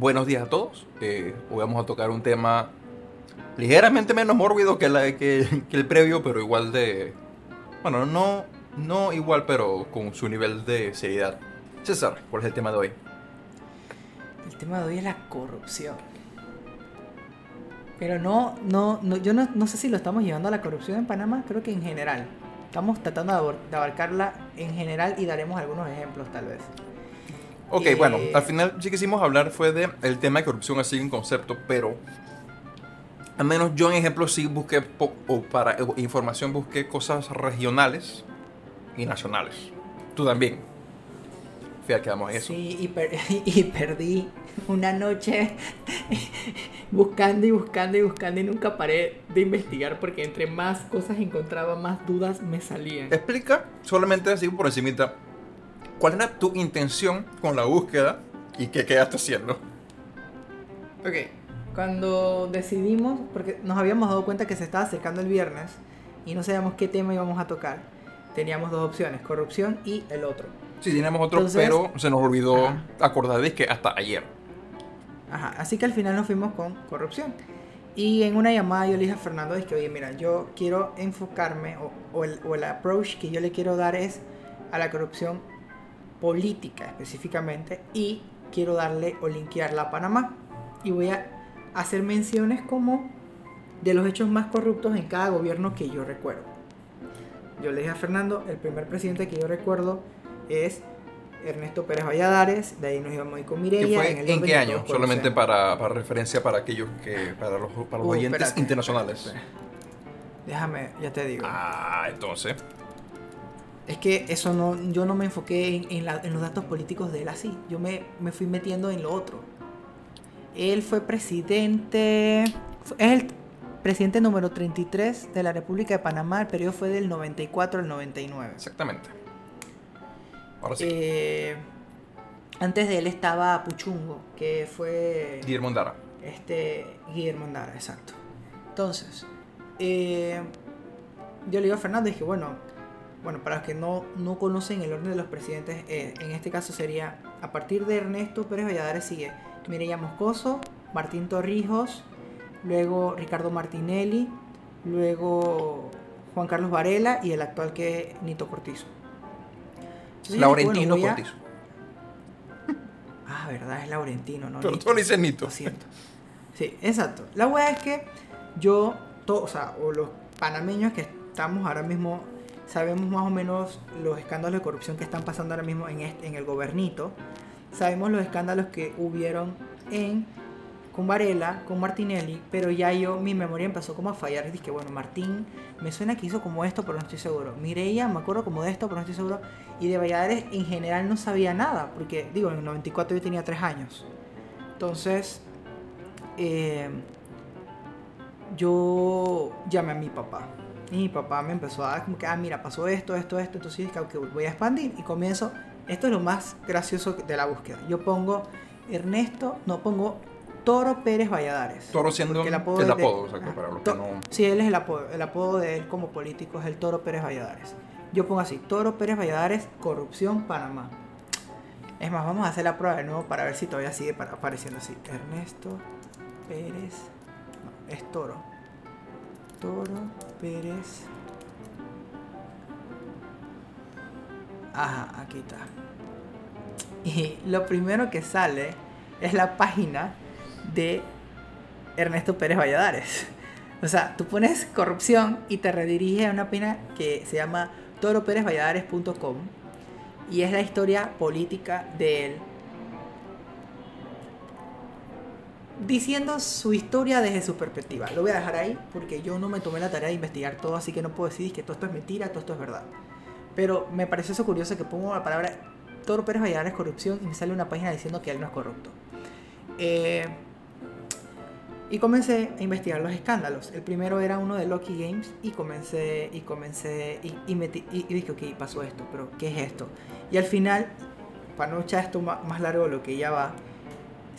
buenos días a todos. Eh, hoy vamos a tocar un tema ligeramente menos mórbido que, la, que, que el previo, pero igual de... Bueno, no, no igual, pero con su nivel de seriedad. César, ¿cuál es el tema de hoy? El tema de hoy es la corrupción. Pero no, no, no yo no, no sé si lo estamos llevando a la corrupción en Panamá, creo que en general. Estamos tratando de abarcarla en general y daremos algunos ejemplos tal vez. Ok, Eh, bueno, al final sí quisimos hablar fue de el tema de corrupción así en concepto, pero al menos yo en ejemplo sí busqué, o para información busqué cosas regionales y nacionales. Tú también. Fíjate, quedamos en eso. Sí, y, per- y perdí una noche buscando y buscando y buscando y nunca paré de investigar porque entre más cosas encontraba, más dudas me salían. Explica solamente así por encimita, ¿cuál era tu intención con la búsqueda y qué quedaste haciendo? Ok, cuando decidimos, porque nos habíamos dado cuenta que se estaba acercando el viernes y no sabíamos qué tema íbamos a tocar, teníamos dos opciones, corrupción y el otro. Sí, teníamos otro, Entonces- pero se nos olvidó Ajá. acordar de que hasta ayer. Ajá, así que al final nos fuimos con corrupción. Y en una llamada yo le dije a Fernando, es que, oye, mira, yo quiero enfocarme, o, o el, o el approach que yo le quiero dar es a la corrupción política específicamente, y quiero darle o linkearla a Panamá. Y voy a hacer menciones como de los hechos más corruptos en cada gobierno que yo recuerdo. Yo le dije a Fernando, el primer presidente que yo recuerdo es Ernesto Pérez Valladares, de ahí nos íbamos a ir con ¿Qué Mireia. fue? el ¿En, qué año? Solamente para, para referencia para aquellos que. para los, para los Uh, oyentes espérate, internacionales. espérate. Déjame, ya te digo. Ah, entonces. Es que eso no, yo no me enfoqué en, en la- en los datos políticos de él así. Yo me, me fui metiendo en lo otro. Él fue presidente. Es el presidente número 33 de la República de Panamá. El periodo fue del 94 al 99. Exactamente. Ahora sí. Eh, antes de él estaba Puchungo, que fue. Guillermo Andara. Este, Guillermo Andara, exacto. Entonces, eh, yo le digo a Fernando, dije, bueno, bueno, para los que no, no conocen el orden de los presidentes, eh, en este caso sería, a partir de Ernesto Pérez Valladares sigue Mireya Moscoso, Martín Torrijos, luego Ricardo Martinelli, luego Juan Carlos Varela y el actual que es Nito Cortizo. Entonces, Laurentino bueno, voy a- Cortizo. Ah, verdad, es Laurentino, ¿no? Pero Nito. tú le dices Nito. Lo siento. Sí, exacto. La wea es que yo, o sea, o los panameños que estamos ahora mismo, sabemos más o menos los escándalos de corrupción que están pasando ahora mismo en, este, en el gobernito. Sabemos los escándalos que hubieron en con Varela, con Martinelli, pero ya yo, mi memoria empezó como a fallar. Y dije, bueno, Martín, me suena que hizo como esto, pero no estoy seguro. Mireia, me acuerdo como de esto, pero no estoy seguro. Y de Valladares en general no sabía nada, porque, digo, en el 94 yo tenía 3 años. Entonces, eh, yo llamé a mi papá. Y mi papá me empezó a dar como que, ah, mira, pasó esto, esto, esto. Entonces dije, ok, voy a expandir. Y comienzo, esto es lo más gracioso de la búsqueda. Yo pongo Ernesto, no pongo Toro Pérez Valladares. Toro siendo el apodo de- exacto, para los que no. Sí, él es el apodo. El apodo de él como político es el Toro Pérez Valladares. Yo pongo así, Toro Pérez Valladares, corrupción Panamá. Es más, vamos a hacer la prueba de nuevo para ver si todavía sigue apareciendo así. Ernesto Pérez. No, es Toro. Toro Pérez. Ajá, aquí está. Y lo primero que sale es la página de Ernesto Pérez Valladares. O sea, tú pones corrupción y te redirige a una página que se llama toroperezvalladares.com y es la historia política de él. Diciendo su historia desde su perspectiva. Lo voy a dejar ahí porque yo no me tomé la tarea de investigar todo, así que no puedo decir que todo esto es mentira, todo esto es verdad. Pero me pareció eso curioso que pongo la palabra Toro Pérez Valladares corrupción y me sale una página diciendo que él no es corrupto. Eh, y comencé a investigar los escándalos. El primero era uno de Lucky Games y comencé y comencé y, y, metí- y- y dije, ok, pasó esto, pero ¿qué es esto? Y al final, para no echar esto ma- más largo de lo que ya va,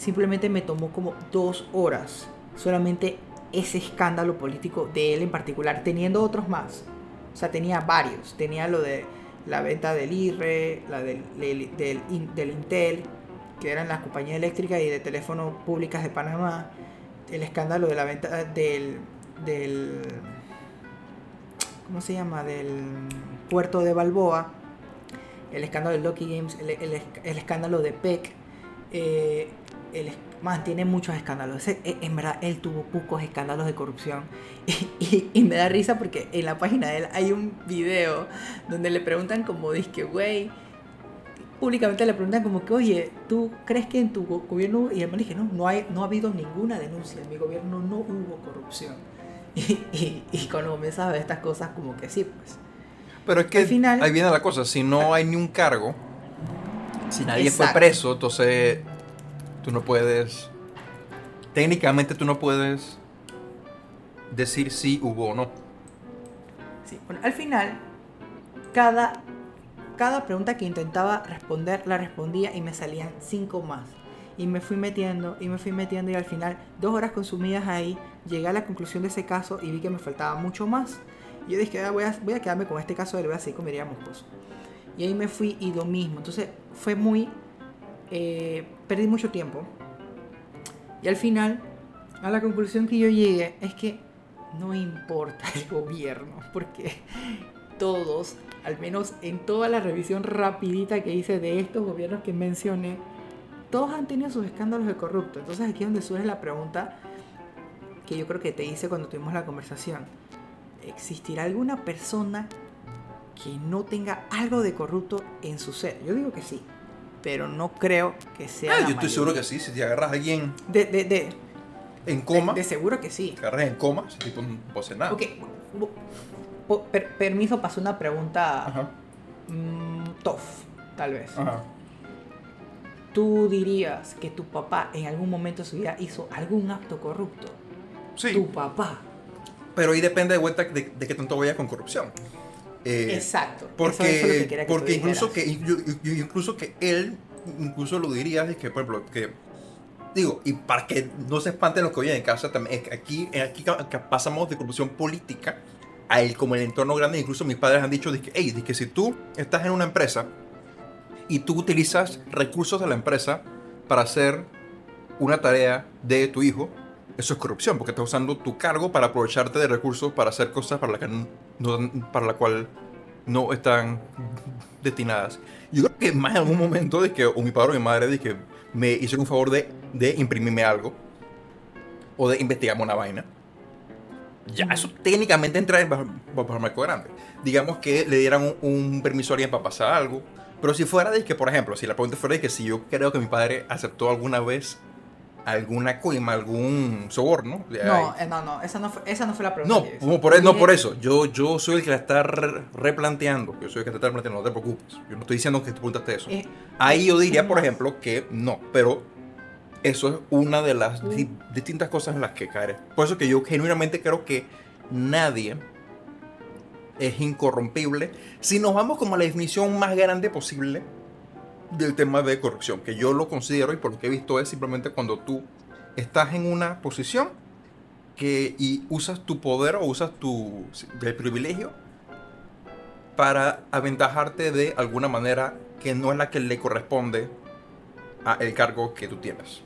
simplemente me tomó como dos horas solamente ese escándalo político de él en particular, teniendo otros más. O sea, tenía varios. Tenía lo de la venta del IRE, la del, del, del in- del Intel, que eran las compañías eléctricas y de teléfono públicas de Panamá, el escándalo de la venta del, del ¿cómo se llama? del puerto de Balboa, el escándalo de Lucky Games, el, el- el escándalo de PEC, eh, el, es- man, tiene muchos escándalos. Eh, en verdad, él tuvo pocos escándalos de corrupción. Y, y- y me da risa porque en la página de él hay un video donde le preguntan como, que güey, públicamente le preguntan como que, oye, ¿tú crees que en tu go- gobierno, y el man dije, no, no, hay, no ha habido ninguna denuncia, en mi gobierno no hubo corrupción. Y, y, y cuando comienzas a ver estas cosas, como que sí, pues. Pero es que Al final- ahí viene la cosa, si no hay ni un cargo, si nadie Exacto. fue preso, entonces tú no puedes, técnicamente tú no puedes decir si hubo o no. Sí, bueno, al final, cada, cada pregunta que intentaba responder, la respondía y me salían cinco más. Y me fui metiendo, y me fui metiendo, y al final, dos horas consumidas ahí, llegué a la conclusión de ese caso y vi que me faltaba mucho más. Y yo dije, "Ah, voy, a, quedarme con este caso, le voy a esposo. Y ahí me fui y lo mismo. Entonces, fue muy. Eh, perdí mucho tiempo. Y al final, a la conclusión que yo llegué es que no importa el gobierno, porque todos, al menos en toda la revisión rapidita que hice de estos gobiernos que mencioné, todos han tenido sus escándalos de corrupto. Entonces aquí es donde surge la pregunta que yo creo que te hice cuando tuvimos la conversación. ¿Existirá alguna persona que no tenga algo de corrupto en su ser? Yo digo que sí, pero no creo que sea... Ah, yo estoy seguro que sí, si te agarras a alguien De, de, de, en coma, de, de seguro que sí. te agarras en coma, ese tipo no hacer nada. Ok, per- permiso, pasó una pregunta Ajá, mm, tough, tal vez. ajá. ¿Tú dirías que tu papá en algún momento de su vida hizo algún acto corrupto? Sí, Tu papá. pero ahí depende de vuelta de, de qué tanto vaya con corrupción. Eh, Exacto. Porque, es que que porque incluso que yo- yo- incluso que él incluso lo diría es que por ejemplo que digo y para que no se espanten los que oyen en casa también aquí aquí pasamos de corrupción política a el como el entorno grande incluso mis padres han dicho de que hey, de que si tú estás en una empresa y tú utilizas recursos de la empresa para hacer una tarea de tu hijo eso es corrupción porque estás usando tu cargo para aprovecharte de recursos para hacer cosas para la que para la cual no están destinadas. Yo creo que más en algún momento de que o mi padre o mi madre de que me hicieron un favor de, imprimirme algo o de investigarme una vaina. Ya, eso técnicamente entra en bajo, bajo el marco grande. Digamos que le dieran un, un permiso a alguien para pasar algo. Pero si fuera de que, por ejemplo, si la pregunta fuera de que si yo creo que mi padre aceptó alguna vez alguna coima, algún soborno. No, eh, no, no, esa no fue, esa no fue la pregunta. No, por, no por eso. Yo, yo soy el que la está re- replanteando. Yo soy el que la está replanteando, no te preocupes. Yo no estoy diciendo que tú preguntaste eso. Eh, Ahí yo diría, es por ejemplo, que no, pero eso es una de las di- distintas cosas en las que caer. Por eso que yo genuinamente creo que nadie es incorrompible si nos vamos como a la definición más grande posible del tema de corrupción, que yo lo considero y por lo que he visto es simplemente cuando tú estás en una posición que y usas tu poder o usas tu del privilegio para aventajarte de alguna manera que no es la que le corresponde a el cargo que tú tienes.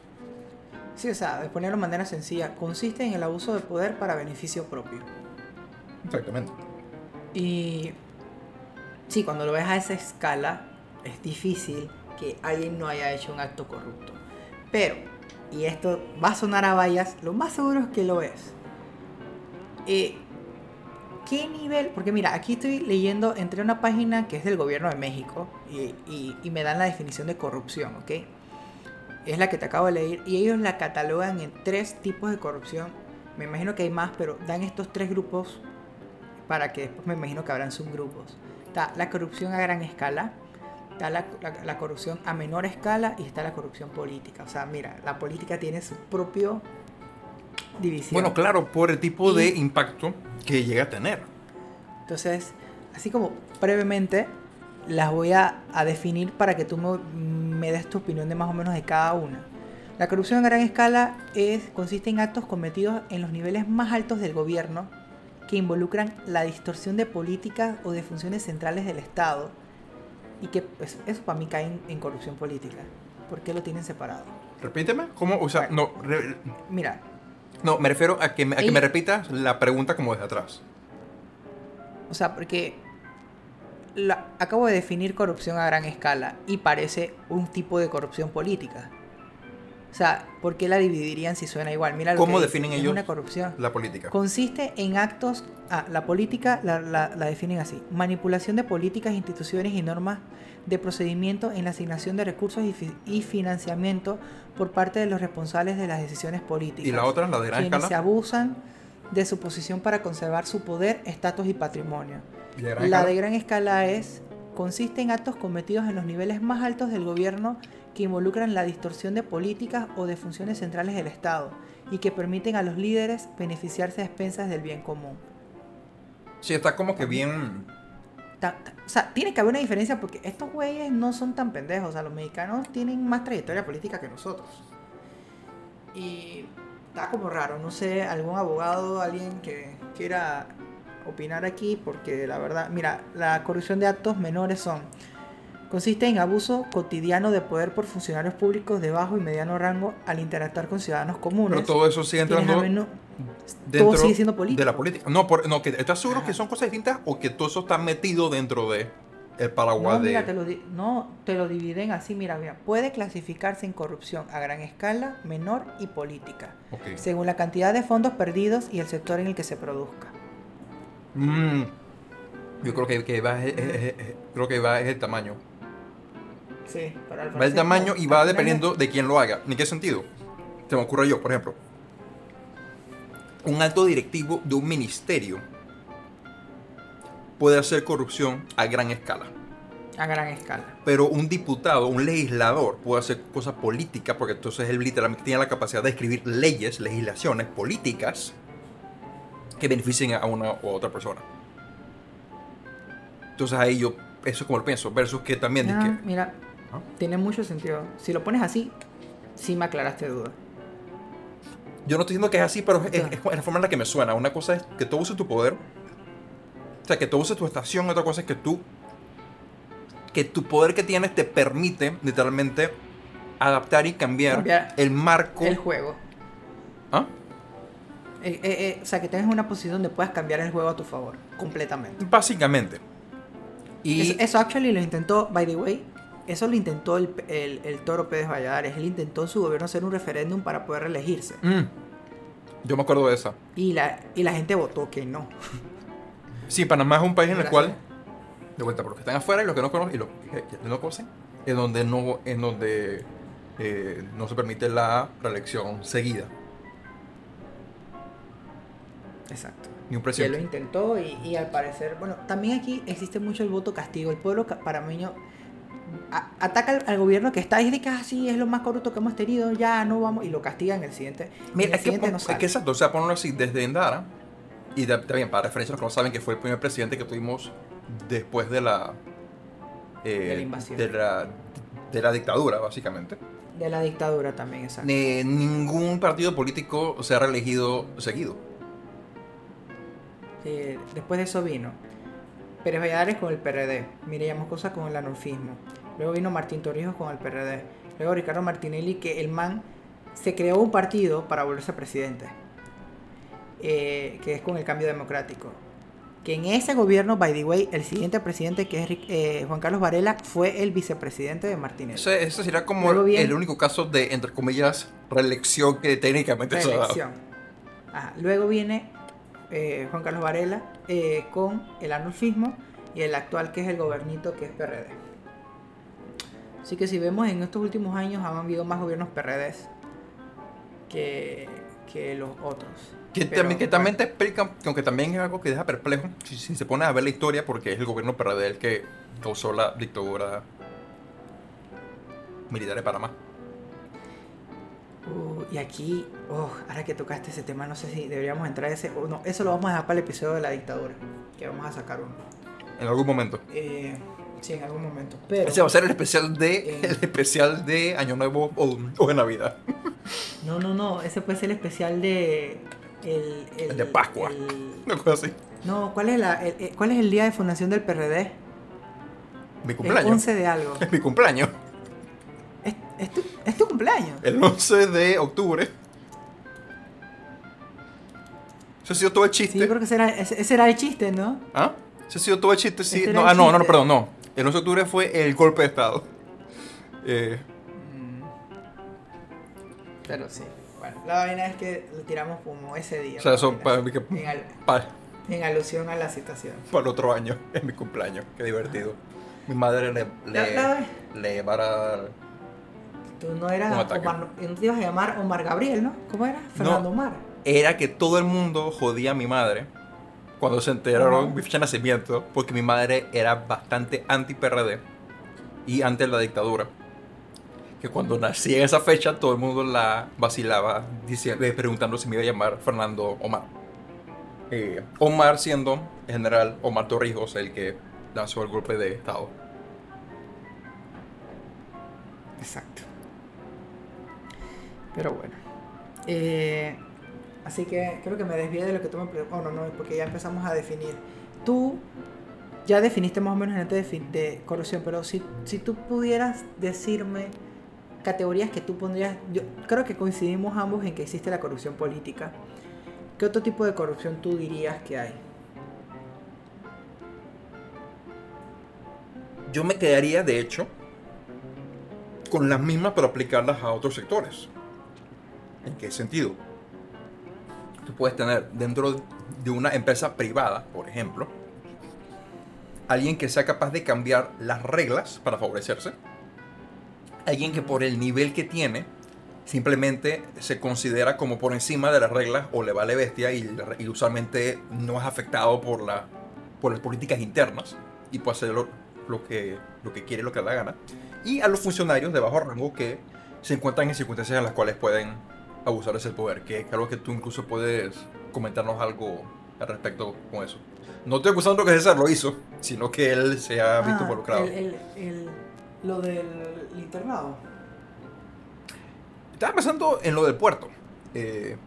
Sí, o sea, de ponerlo de manera sencilla, consiste en el abuso de poder para beneficio propio. Exactamente. Y sí, cuando lo ves a esa escala, es difícil que alguien no haya hecho un acto corrupto. Pero, y esto va a sonar a vallas, lo más seguro es que lo es. Eh, ¿Qué nivel? Porque mira, aquí estoy leyendo, entre una página que es del gobierno de México y, y- me dan la definición de corrupción, ¿ok? Es la que te acabo de leer y ellos la catalogan en tres tipos de corrupción. Me imagino que hay más, pero dan estos tres grupos para que después me imagino que habrán subgrupos. Está la corrupción a gran escala, está la, la- la corrupción a menor escala y está la corrupción política. O sea, mira, la política tiene su propio división. Bueno, claro, por el tipo de Y- impacto que llega a tener. Entonces, así como brevemente, las voy a, a definir para que tú me, me des tu opinión de más o menos de cada una. La corrupción a gran escala es, consiste en actos cometidos en los niveles más altos del gobierno que involucran la distorsión de políticas o de funciones centrales del Estado y que pues, eso para mí cae en, en corrupción política. ¿Por qué lo tienen separado? Repíteme, ¿cómo? O sea, no, re- Mira, no, me refiero a que, me- a que me repitas la pregunta como desde atrás. o sea, porque la- acabo de definir corrupción a gran escala y parece un tipo de corrupción política. O sea, ¿por qué la dividirían si suena igual? Mira lo ¿Cómo que definen es ellos una corrupción. La política. Consiste en actos, ah, la política la, la- la definen así, manipulación de políticas, instituciones y normas de procedimiento en la asignación de recursos y, fi- y financiamiento por parte de los responsables de las decisiones políticas. Y la otra, la de gran quienes se escala. abusan de su posición para conservar su poder, estatus y patrimonio. ¿Y de gran La escala? de gran escala es consiste en actos cometidos en los niveles más altos del gobierno que involucran la distorsión de políticas o de funciones centrales del Estado y que permiten a los líderes beneficiarse a expensas del bien común. Sí, está como que bien. Ta- ta- o sea, tiene que haber una diferencia porque estos güeyes no son tan pendejos. O sea, los mexicanos tienen más trayectoria política que nosotros. Y está como raro. No sé, algún abogado, alguien que quiera opinar aquí, porque la verdad, mira, la corrupción de actos menores son. Consiste en abuso cotidiano de poder por funcionarios públicos de bajo y mediano rango al interactuar con ciudadanos comunes. Pero todo eso sigue entrando dentro sigue siendo político. de la política. No, por- no que ¿estás seguro Ajá. que son cosas distintas o que todo eso está metido dentro de el paraguas No, de. mira, te lo, no, te lo dividen así, mira, mira. Puede clasificarse en corrupción a gran escala, menor y política, según la cantidad de fondos perdidos y el sector en el que se produzca. Mm, yo creo que, que va, es- es- es- es- creo que va es el tamaño. Sí, Va el tamaño y va dependiendo de quién lo haga. ¿En qué sentido? Se me ocurre yo, por ejemplo. Un alto directivo de un ministerio puede hacer corrupción a gran escala. A gran escala. Pero un diputado, un legislador, puede hacer cosas políticas, porque entonces él literalmente tiene la capacidad de escribir leyes, legislaciones políticas que beneficien a una u otra persona. Entonces ahí yo, eso es como lo pienso, versus que también... mira, Tiene mucho sentido. Si lo pones así, sí me aclaraste duda. yo no estoy diciendo que es así, pero es, Ya. es- es la forma en la que me suena. Una cosa es que tú uses tu poder, o sea, que tú uses tu estación, otra cosa es que tú, que tu poder que tienes te permite literalmente adaptar y cambiar, Cambiar el marco. El juego. ¿Ah? Eh, eh, eh, o sea, que tengas una posición donde puedas cambiar el juego a tu favor, completamente. Básicamente. Y Eso, eso actually lo intentó, by the way, eso lo intentó el, el, el Toro Pérez Valladares. Él intentó en su gobierno hacer un referéndum para poder reelegirse. Mm, yo me acuerdo de esa. Y la, y la gente votó que no. Sí, Panamá es un país en el cual, de vuelta, por los que están afuera y los que no conocen, y los que no conocen, en donde no, en donde eh, no se permite la reelección seguida. Exacto. Ni un Y él lo presidente. intentó y, y al parecer, bueno, también aquí existe mucho el voto castigo. El pueblo panameño a- ataca al, al gobierno que está y dice que así es lo más corrupto que hemos tenido, ya no vamos, y lo castiga en el siguiente. en Mira, el es que, siguiente pon- no es que exacto, o sea, ponerlo así, desde Endara, y también para referencia a los que no saben que fue el primer presidente que tuvimos después de la, eh, De la invasión. de la, de la dictadura, básicamente. De la dictadura también, exacto. Eh, ningún partido político se ha reelegido seguido. Eh, después de eso vino Pérez Valladares con el PRD, Mireya Moscosa con el anulfismo. Luego vino Martín Torrijos con el PRD. Luego Ricardo Martinelli, que el man se creó un partido para volverse presidente, eh, que es con el cambio democrático. Que en ese gobierno, by the way, el siguiente presidente, que es eh, Juan Carlos Varela, fue el vicepresidente de Martinelli. Ese, ese sería como el único caso de, entre comillas, reelección que técnicamente se ha dado. Ajá. Luego viene eh, Juan Carlos Varela con el anulfismo y el actual que es el gobernito que es PRD. Así que si vemos en estos últimos años han habido más gobiernos PRDs que, que los otros. Que, Pero, también, que también te explican, que aunque también es algo que deja perplejo, si, si se pone a ver la historia, porque es el gobierno PRD el que causó la dictadura militar de Panamá. uh, y aquí, oh, ahora que tocaste ese tema, no sé si deberíamos entrar a ese o no. Eso lo vamos a dejar para el episodio de la dictadura, que vamos a sacar uno. En algún momento. Eh, sí, en algún momento. Pero, Ese va a ser el especial de, Eh. el especial de Año Nuevo o, o de Navidad. No, no, no, ese puede ser el especial de. El, El de Pascua. el- Una cosa así. no, ¿cuál es, la, el- el- ¿cuál es el día de fundación del PRD? Mi El cumpleaños. 11 de algo. Es mi cumpleaños. Es- Es tu, es tu cumpleaños. El 11 de octubre. Ese ha sido todo el chiste. Sí, porque ese era, ese, ese era el chiste, ¿no? ¿Ah? Ese ha sido todo el chiste, sí. Ese No, era ah, el no, no, no, perdón, no. El 11 de octubre fue el golpe de Estado. Eh, Pero sí. Bueno, la vaina es que lo tiramos como ese día. o sea, eso para, mí que- en, al- para, en alusión a la situación. para el otro año, es mi cumpleaños. Qué divertido. Mi madre le, La- la- le, le va a dar... Tú no eras. Omar, no te ibas a llamar Omar Gabriel, ¿no? ¿Cómo era? Fernando Omar. Era que todo el mundo jodía a mi madre cuando se enteraron mi fecha de nacimiento, porque mi madre era bastante anti-PRD y anti la dictadura. Que cuando nací en esa fecha, todo el mundo la vacilaba diciendo, eh, preguntando si me iba a llamar Fernando Omar. Eh, Omar siendo el general Omar Torrijos el que lanzó el golpe de Estado. Exacto. Pero bueno. Eh, así que creo que me desvié de lo que tú me preguntaste. Oh, no, no, porque ya empezamos a definir. Tú ya definiste más o menos ente de, de corrupción, pero si, si tú pudieras decirme categorías que tú pondrías, yo creo que coincidimos ambos en que existe la corrupción política. ¿Qué otro tipo de corrupción tú dirías que hay? Yo me quedaría, de hecho, con las mismas pero aplicarlas a otros sectores. ¿En qué sentido? Tú puedes tener dentro de una empresa privada, por ejemplo, alguien que sea capaz de cambiar las reglas para favorecerse. Alguien que por el nivel que tiene simplemente se considera como por encima de las reglas o le vale bestia y, usualmente no es afectado por, la, por las políticas internas y puede hacer lo, lo que, lo que quiere, lo que le da gana. Y a los funcionarios de bajo rango que se encuentran en circunstancias en las cuales pueden abusar de ese poder, que es algo que tú incluso puedes comentarnos algo al respecto con eso. No estoy acusando que César lo hizo, sino que él se ha visto Ah, involucrado. el- el- el- lo del internado. Estaba pensando en lo del puerto. Eh,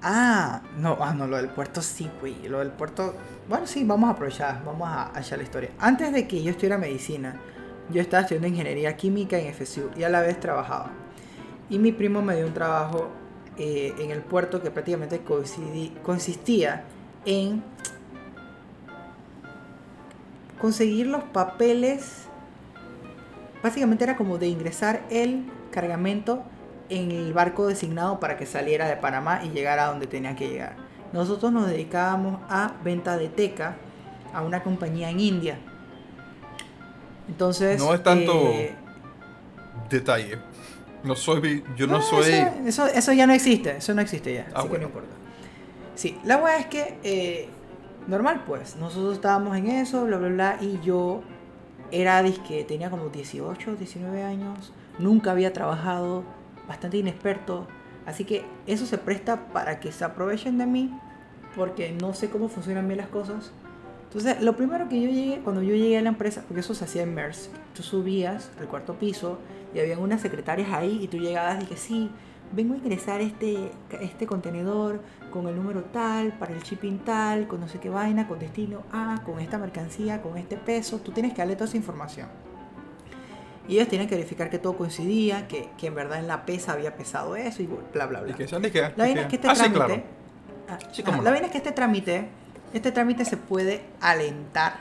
Ah, no, ah, no, lo del puerto sí, güey. Lo del puerto. Bueno, sí, vamos a aprovechar, vamos a a echar la historia. Antes de que yo estudiara medicina, yo estaba estudiando ingeniería química en FSU y a la vez trabajaba. Y mi primo me dio un trabajo eh, en el puerto que prácticamente coincidí- consistía en conseguir los papeles. Básicamente era como de ingresar el cargamento en el barco designado para que saliera de Panamá y llegara a donde tenía que llegar. Nosotros nos dedicábamos a venta de teca a una compañía en India. Entonces. No es tanto- eh, detalle. No soy. Yo no, no, soy. Eso, eso, eso ya no existe, eso no existe ya, Ah, así que no importa. Sí, la weá es que, eh, normal pues, nosotros estábamos en eso, bla, bla, bla, y yo era disque, tenía como 18, 19 años, nunca había trabajado, bastante inexperto, así que eso se presta para que se aprovechen de mí, porque no sé cómo funcionan bien las cosas. Entonces, lo primero que yo llegué, cuando yo llegué a la empresa, porque eso se hacía en MERS, tú subías al cuarto piso y habían unas secretarias ahí y tú llegabas y que sí, vengo a ingresar este, este contenedor con el número tal, para el shipping tal, con no sé qué vaina, con destino A, con esta mercancía, con este peso, tú tienes que darle toda esa información. Y ellos tienen que verificar que todo coincidía, que, que en verdad en la pesa había pesado eso y bla, bla, bla. ¿Y qué? ¿Dónde queda? La vaina es que este Ah, sí, trámite. claro. ah, Sí, no. La vaina es que este trámite. Este trámite se puede alentar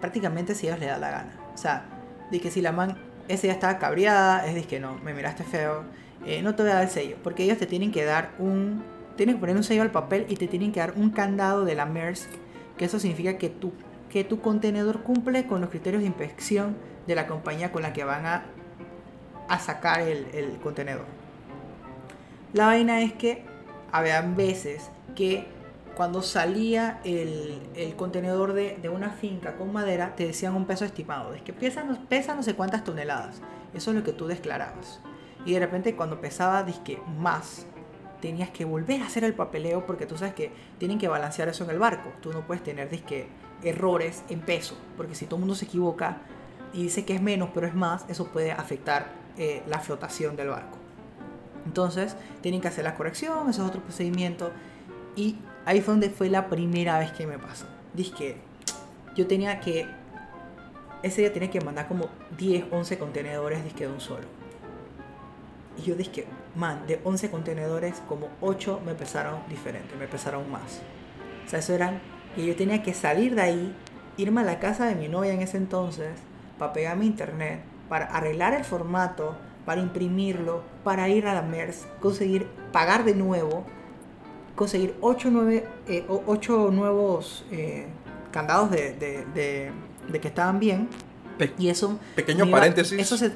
prácticamente si a ellos les da la gana. O sea, de que si la man ese ya estaba cabreada, es que no, me miraste feo, eh, no te voy a dar el sello. Porque ellos te tienen que dar un. Tienen que poner un sello al papel y te tienen que dar un candado de la MERS. Que eso significa que tu, que tu contenedor cumple con los criterios de inspección de la compañía con la que van a, a sacar el, el contenedor. La vaina es que había veces que cuando salía el, el contenedor de, de una finca con madera, te decían un peso estimado. Es que pesa, pesa no sé cuántas toneladas. Eso es lo que tú declarabas. Y de repente cuando pesaba disque más, tenías que volver a hacer el papeleo porque tú sabes que tienen que balancear eso en el barco. Tú no puedes tener disque errores en peso. Porque si todo el mundo se equivoca y dice que es menos pero es más, eso puede afectar eh, la flotación del barco. Entonces, tienen que hacer la corrección, ese es otro procedimiento. Y ahí fue donde fue la primera vez que me pasó. Dice que yo tenía que. Ese día tenía que mandar como 10, 11 contenedores disque de un solo. Y yo dije, man, de 11 contenedores, como 8 me pesaron diferente, me pesaron más. O sea, eso eran que yo tenía que salir de ahí, irme a la casa de mi novia en ese entonces, para pegar mi internet, para arreglar el formato, para imprimirlo, para ir a la MERS, conseguir pagar de nuevo, conseguir 8, 9, eh, o- ocho nuevos eh, candados de, de- de- de que estaban bien. Pe- Y eso... Pequeño iba- paréntesis. Eso se,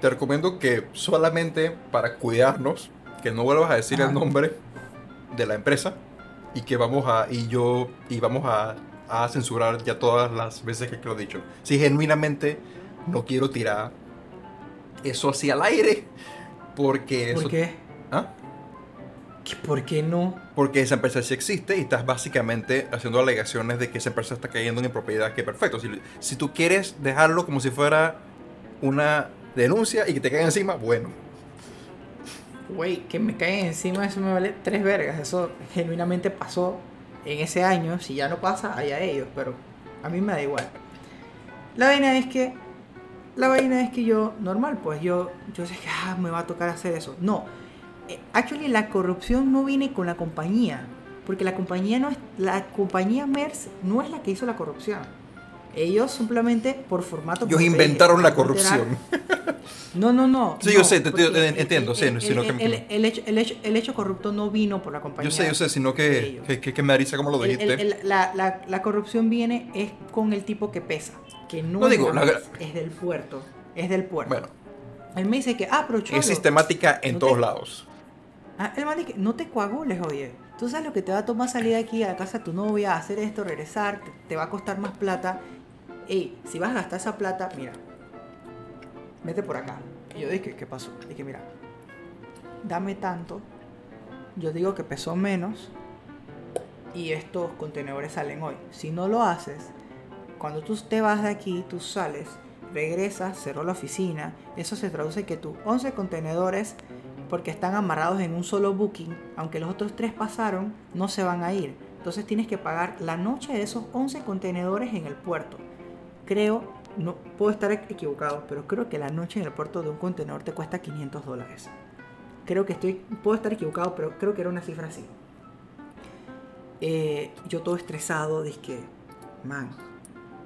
Te recomiendo que solamente para cuidarnos, que no vuelvas a decir Ajá. el nombre de la empresa y que vamos a y yo y vamos a, a censurar ya todas las veces que lo he dicho. Si genuinamente no quiero tirar eso hacia el aire porque ¿Por eso qué? ¿Ah? ¿Qué- ¿Por qué no? porque esa empresa sí existe y estás básicamente haciendo alegaciones de que esa empresa está cayendo en impropiedad, que perfecto. Si, si tú quieres dejarlo como si fuera una denuncia y que te caiga encima, bueno. Güey, que me caen encima, eso me vale tres vergas. Eso genuinamente pasó en ese año. Si ya no pasa, allá ellos, pero a mí me da igual. La vaina es que, la vaina es que yo, normal, pues yo, yo sé que ah, me va a tocar hacer eso. No, actually la corrupción no viene con la compañía, porque la compañía no es, la compañía MERS no es la que hizo la corrupción. Ellos simplemente por formato. Ellos inventaron la corrupción. no, no, no. Sí, yo sé, te- te- entiendo, sí, el, sino el- que- el- el hecho, el, hecho, el hecho corrupto no vino por la compañía. Yo sé, yo sé, sino que, que, que, que me ariza como lo dijiste. la, la- la corrupción viene es con el tipo que pesa, que no, No digo, la- es del puerto, es del puerto. bueno, Él me dice que, ah, pero es sistemática en no todos lados. Ah, el man no te coagules, oye. Tú sabes lo que te va a tomar salir de aquí a la casa de tu novia, hacer esto, regresar, te, va a costar más plata. Ey, si vas a gastar esa plata, mira, vete por acá. Y yo dije, ¿qué pasó? Dije, mira, dame tanto. Yo digo que pesó menos y estos contenedores salen hoy. Si no lo haces, cuando tú te vas de aquí, tú sales, regresas, cerró la oficina. Eso se traduce que tus 11 contenedores, porque están amarrados en un solo booking, aunque los otros tres pasaron, no se van a ir. Entonces tienes que pagar la noche de esos 11 contenedores en el puerto. Creo, no puedo estar equivocado, pero creo que la noche en el puerto de un contenedor te cuesta 500 dólares. Creo que estoy, puedo estar equivocado, pero creo que era una cifra así. Eh, yo todo estresado, dije, man,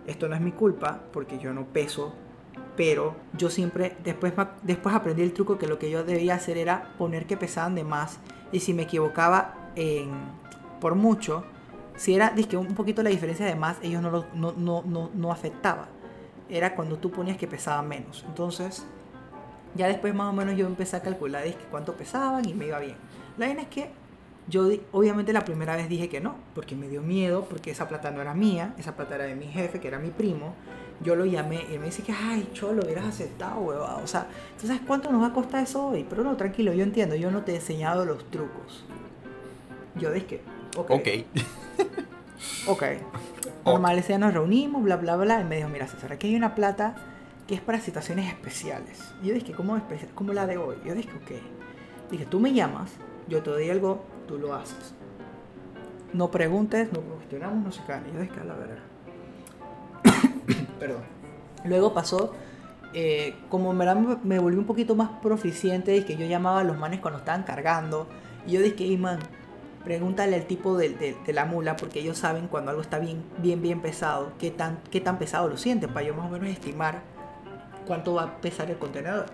esto no es mi culpa porque yo no peso, pero yo siempre, después, después aprendí el truco que lo que yo debía hacer era poner que pesaban de más y si me equivocaba en, por mucho, si era dizque, un poquito la diferencia de más, ellos no, lo, no, no, no, no afectaba. Era cuando tú ponías que pesaba menos. Entonces, ya después más o menos yo empecé a calcular dizque, cuánto pesaban y me iba bien. La vaina es que yo obviamente la primera vez dije que no, porque me dio miedo, porque esa plata no era mía, esa plata era de mi jefe, que era mi primo. Yo lo llamé y él me dice que, ay, cholo, hubieras aceptado, huevado. O sea, ¿tú sabes cuánto nos va a costar eso hoy? Pero no, tranquilo, yo entiendo, yo no te he enseñado los trucos. Yo dije, ok. Ok. Ok. Normal, ese día nos reunimos, bla, bla, bla. Y me dijo, mira, César, aquí hay una plata que es para situaciones especiales. Y yo dije, ¿cómo especial? Como la de hoy. Yo dije, ok. Dije, tú me llamas, yo te doy algo, tú lo haces. No preguntes, no cuestionamos, no se caen. Yo dije, a la verga. Perdón. Luego pasó, eh, como me, volví un poquito más proficiente, y que yo llamaba a los manes cuando estaban cargando. Y yo dije, hey man, pregúntale al tipo de la mula, porque ellos saben cuando algo está bien, bien, bien pesado, qué tan, qué tan pesado lo sienten, para yo más o menos estimar cuánto va a pesar el contenedor.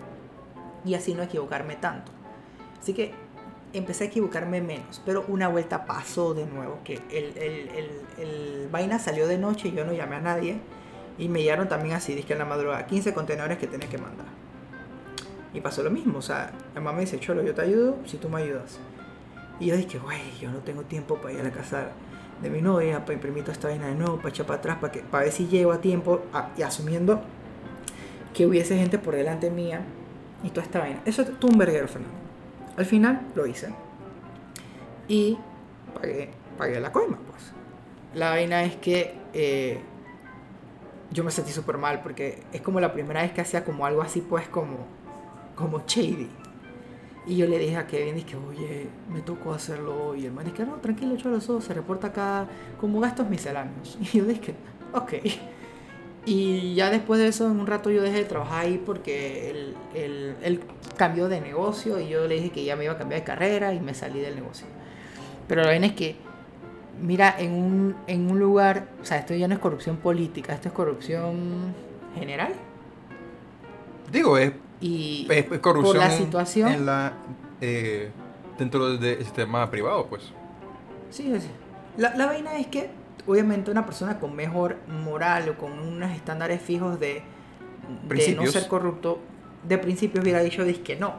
Y así no equivocarme tanto. Así que empecé a equivocarme menos, pero una vuelta pasó de nuevo, que el, el, el, el vaina salió de noche y yo no llamé a nadie. Y me llegaron también así, dije en la madrugada, 15 contenedores que tenés que mandar. Y pasó lo mismo, o sea, mi mamá me dice, Cholo, yo te ayudo si tú me ayudas. Y yo dije, güey, yo no tengo tiempo para ir a la casa de mi novia, para imprimir toda esta vaina de nuevo, para echar para atrás, para, que, para ver si llego a tiempo, a- y asumiendo que hubiese gente por delante mía y toda esta vaina. Eso es un verguero, Fernando. Al final lo hice. Y pagué, pagué la coima, pues. La vaina es que eh, yo me sentí súper mal porque es como la primera vez que hacía como algo así, pues como, como shady. Y yo le dije a Kevin, dije, oye, me tocó hacerlo. Y el man dije, no, tranquilo, cholo, eso se reporta acá como gastos misceláneos. Y yo dije, ok. Y ya después de eso, en un rato yo dejé de trabajar ahí porque el- él, él cambió de negocio y yo le dije que ya me iba a cambiar de carrera y me salí del negocio. Pero la verdad es que, mira, en un, en un lugar, o sea, esto ya no es corrupción política, esto es corrupción general. Digo, es, Y es- es corrupción por la situación, en la, eh, dentro del sistema privado, pues. Sí, sí. La, la vaina es que, obviamente, una persona con mejor moral o con unos estándares fijos de, de no ser corrupto, de principios hubiera dicho que no.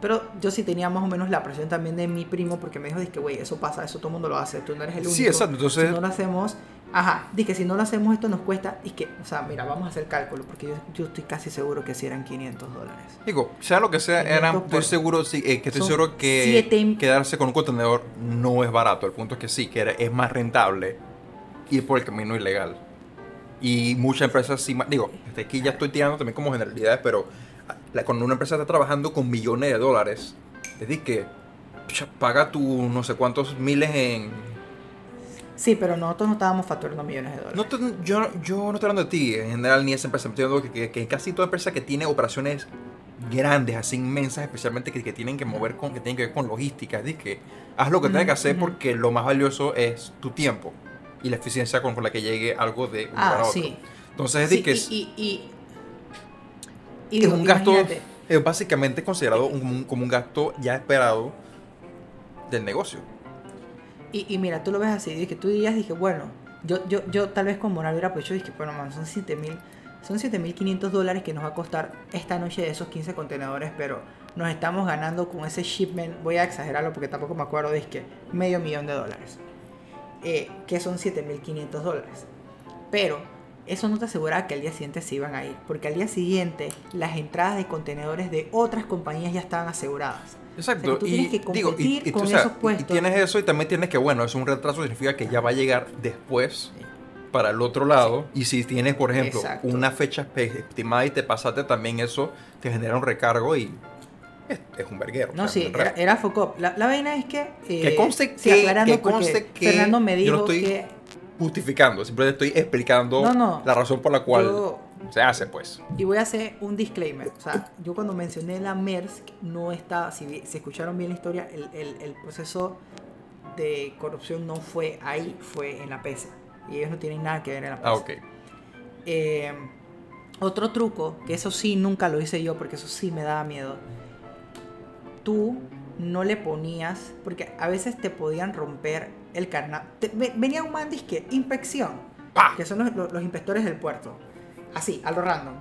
Pero yo sí tenía más o menos la presión también de mi primo porque me dijo, que güey, eso pasa, eso todo el mundo lo hace, tú no eres el único. Sí, exacto, entonces- Si no lo hacemos, ajá, que si no lo hacemos esto nos cuesta, y que, o sea, mira, vamos a hacer cálculo porque yo, yo estoy casi seguro que si eran 500 dólares. Digo, sea lo que sea, 500 eran, estoy seguro, sí, eh, que estoy seguro que siete- quedarse con un contenedor no es barato. El punto es que sí, que era- es más rentable ir por el camino ilegal. Y muchas empresas sí, digo, aquí ya estoy tirando también como generalidades, pero ah, la- cuando una empresa está trabajando con millones de dólares, es decir, que paga tu no sé cuántos miles en... Sí, pero nosotros no estábamos facturando millones de dólares. No te- yo, yo no estoy hablando de ti en general ni de esa empresa, estoy hablando que, que, que casi toda empresa que tiene operaciones grandes, así inmensas, especialmente que, que tienen que mover con, que tienen que ver con logística, es decir, que haz lo que tengas que hacer porque lo más valioso es tu tiempo y la eficiencia con, con la que llegue algo de un lugar Ah, a otro. sí. Entonces es decir, que es, y, y, y- es un gasto, es básicamente considerado un- como un gasto ya esperado del negocio. Y, y mira, tú lo ves así, dije, tú dirías, dije, bueno, yo, yo, yo tal vez con moral hubiera pues dije, bueno, man, son 7000 son 7.500 dólares que nos va a costar esta noche de esos 15 contenedores, pero nos estamos ganando con ese shipment, voy a exagerarlo porque tampoco me acuerdo, es que medio millón de dólares, eh, que son 7.500 dólares. Pero eso no te asegura que al día siguiente se iban a ir, porque al día siguiente las entradas de contenedores de otras compañías ya estaban aseguradas. Exacto. O sea, tú y, tienes que digo, y- y tú, con o sea, esos y- puestos. Y tienes eso y también tienes que, bueno, es un retraso, significa que ya va a llegar después para el otro lado. Y si tienes, por ejemplo, Exacto. una fecha estimada y te pasaste también eso, te genera un recargo y es, es un verguero. No, o sea, sí, era, era Focop. La, la vaina es que. eh, Que conste sí, que- aclarando que conste que Fernando me yo dijo no estoy que. justificando, simplemente estoy explicando No, no. la razón por la cual Yo- se hace, pues. Y voy a hacer un disclaimer. O sea, yo cuando mencioné la MERS, no está. Si, escucharon bien la historia, el, el- el proceso de corrupción no fue ahí, fue en la PESA. Y ellos no tienen nada que ver en la PESA. Ah, ok. Eh, otro truco, que eso sí nunca lo hice yo porque eso sí me daba miedo. Tú no le ponías, porque a veces te podían romper el ve- venía un man que inspección, ¡Pah! que son los, los- los inspectores del puerto. Así, a lo random.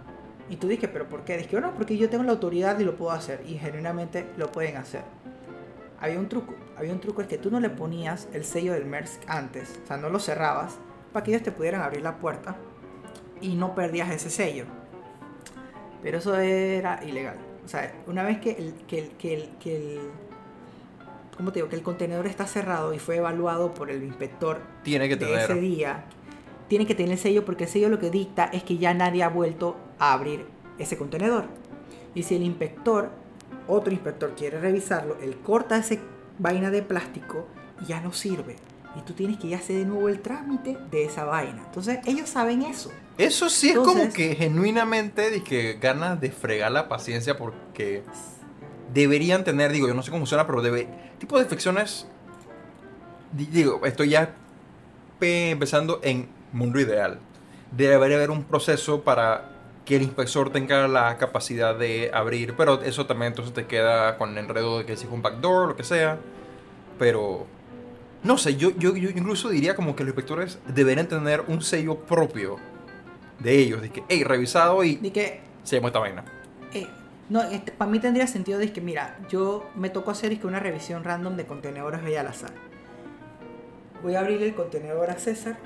Y tú dices, ¿pero por qué? Dije, no, porque yo tengo la autoridad y lo puedo hacer. Y genuinamente lo pueden hacer. Había un truco. Había un truco es que tú no le ponías el sello del MERS antes. O sea, no lo cerrabas para que ellos te pudieran abrir la puerta y no perdías ese sello. Pero eso era ilegal. O sea, una vez que el, que el, que el, que el- ¿cómo te digo? Que el contenedor está cerrado y fue evaluado por el inspector Tiene que de tener. ese día, tiene que tener el sello porque el sello lo que dicta es que ya nadie ha vuelto a abrir ese contenedor. Y si el inspector, otro inspector quiere revisarlo, él corta ese vaina de plástico y ya no sirve. Y tú tienes que ir a hacer de nuevo el trámite de esa vaina. Entonces ellos saben eso. Eso sí es como que genuinamente que ganas de fregar la paciencia porque deberían tener, digo, yo no sé cómo funciona, pero debe tipo de infecciones di- digo, estoy ya pe- empezando en mundo ideal. Debería haber un proceso para que el inspector tenga la capacidad de abrir, pero eso también entonces te queda con el enredo de que si es un backdoor, lo que sea. Pero no sé, yo, yo, yo incluso diría como que los inspectores deberían tener un sello propio de ellos, de que, hey, revisado y De que se llama esta vaina. Eh, no, este, para mí tendría sentido de que, mira, yo me tocó hacer es que una revisión random de contenedores ahí al azar. Voy a abrir el contenedor a César.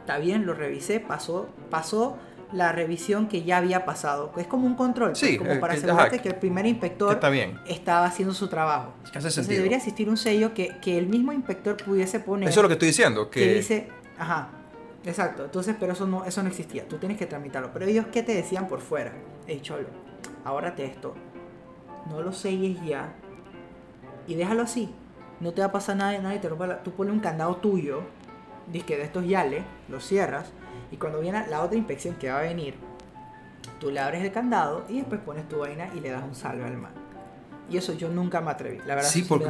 Está bien, lo revisé, pasó, pasó la revisión que ya había pasado. Es como un control, pues, Sí, como eh, para asegurarte que el primer inspector está bien. estaba haciendo su trabajo. Que hace Entonces sentido. debería existir un sello que, que el mismo inspector pudiese poner. Eso es lo que estoy diciendo, que que... dice, ajá, exacto. Entonces, pero eso no, eso no existía. Tú tienes que tramitarlo. Pero ellos, ¿qué te decían por fuera? Hey, cholo, ahórrate esto. No lo selles ya. Y déjalo así. No te va a pasar nada, nadie te rompa la- Tú pones un candado tuyo, que de estos yales, lo cierras. Y cuando viene la otra inspección que va a venir, tú le abres el candado y después pones tu vaina y le das un salve al man. Y eso yo nunca me atreví. La verdad Sí, porque,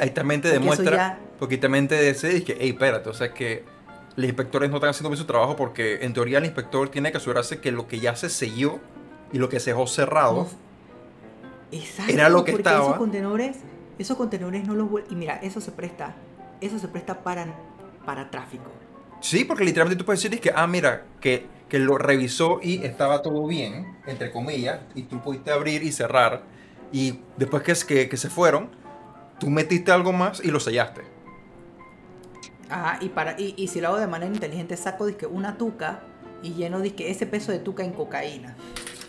ahí, también te demuestra, porque también te dice que, hey, espérate, o sea que los inspectores no están haciendo bien su trabajo porque en teoría el inspector tiene que asegurarse que lo que ya se selló y lo que se dejó cerrado, Exacto, Era lo que porque estaba. Esos contenedores, esos contenedores no los Y mira, eso se presta, eso se presta para, para tráfico. sí, porque literalmente tú puedes decir que, ah, mira, que, que lo revisó y estaba todo bien, entre comillas, y tú pudiste abrir y cerrar, y después que, es- que, que se fueron, tú metiste algo más y lo sellaste. Ajá, y, para, y, y si lo hago de manera inteligente, saco dizque, una tuca y lleno dizque, ese peso de tuca en cocaína.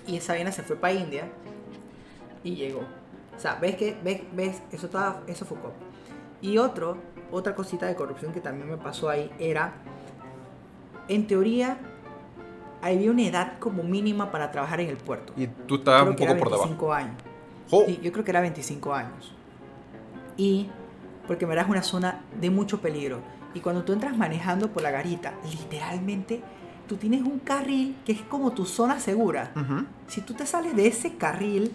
Y esa vaina se fue para India y llegó. O sea, ves que, ves, ves, eso, estaba, eso fue copo. Y otro, otra cosita de corrupción que también me pasó ahí era, en teoría, había una edad como mínima para trabajar en el puerto. Y tú estabas Creo un poco por debajo. 25 años. Oh, Sí, yo creo que era 25 años. Y porque me es una zona de mucho peligro. Y cuando tú entras manejando por la garita, literalmente tú tienes un carril que es como tu zona segura. ujú. Si tú te sales de ese carril,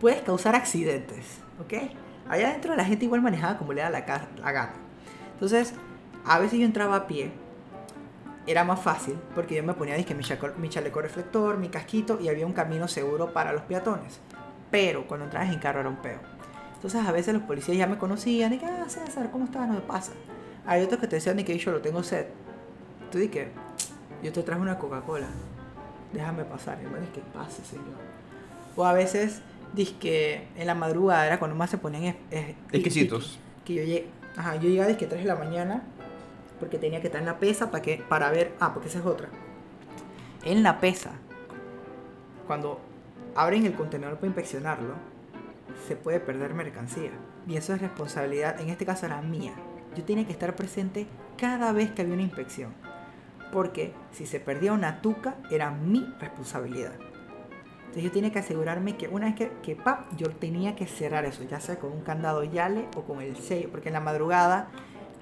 puedes causar accidentes, ¿ok? Allá adentro la gente igual manejaba como le da la, la gana. Entonces, a veces yo entraba a pie, era más fácil, porque yo me ponía dizque, mi, chaco- mi chaleco reflector, mi casquito, y había un camino seguro para los peatones. Pero cuando entrabas en carro era un peo. Entonces, a veces los policías ya me conocían, y que, ah, César, ¿cómo estás? No me pasa. Hay otros que te decían, de que yo lo tengo sed. Tú di que, yo te traje una Coca-Cola déjame pasar. Y man dice que pase, señor. O a veces, que en la madrugada era cuando más se ponían es- es- Exquisitos. Que yo llegué, ajá, yo llegaba que 3 de la mañana porque tenía que estar en la pesa para que para ver, ah, porque esa es otra. En la pesa, cuando abren el contenedor para inspeccionarlo, se puede perder mercancía. Y eso es responsabilidad, en este caso era mía. Yo tenía que estar presente cada vez que había una inspección. Porque si se perdía una tuca, era mi responsabilidad. Entonces yo tenía que asegurarme que una vez que, que pap, yo tenía que cerrar eso, ya sea con un candado Yale o con el sello. Porque en la madrugada,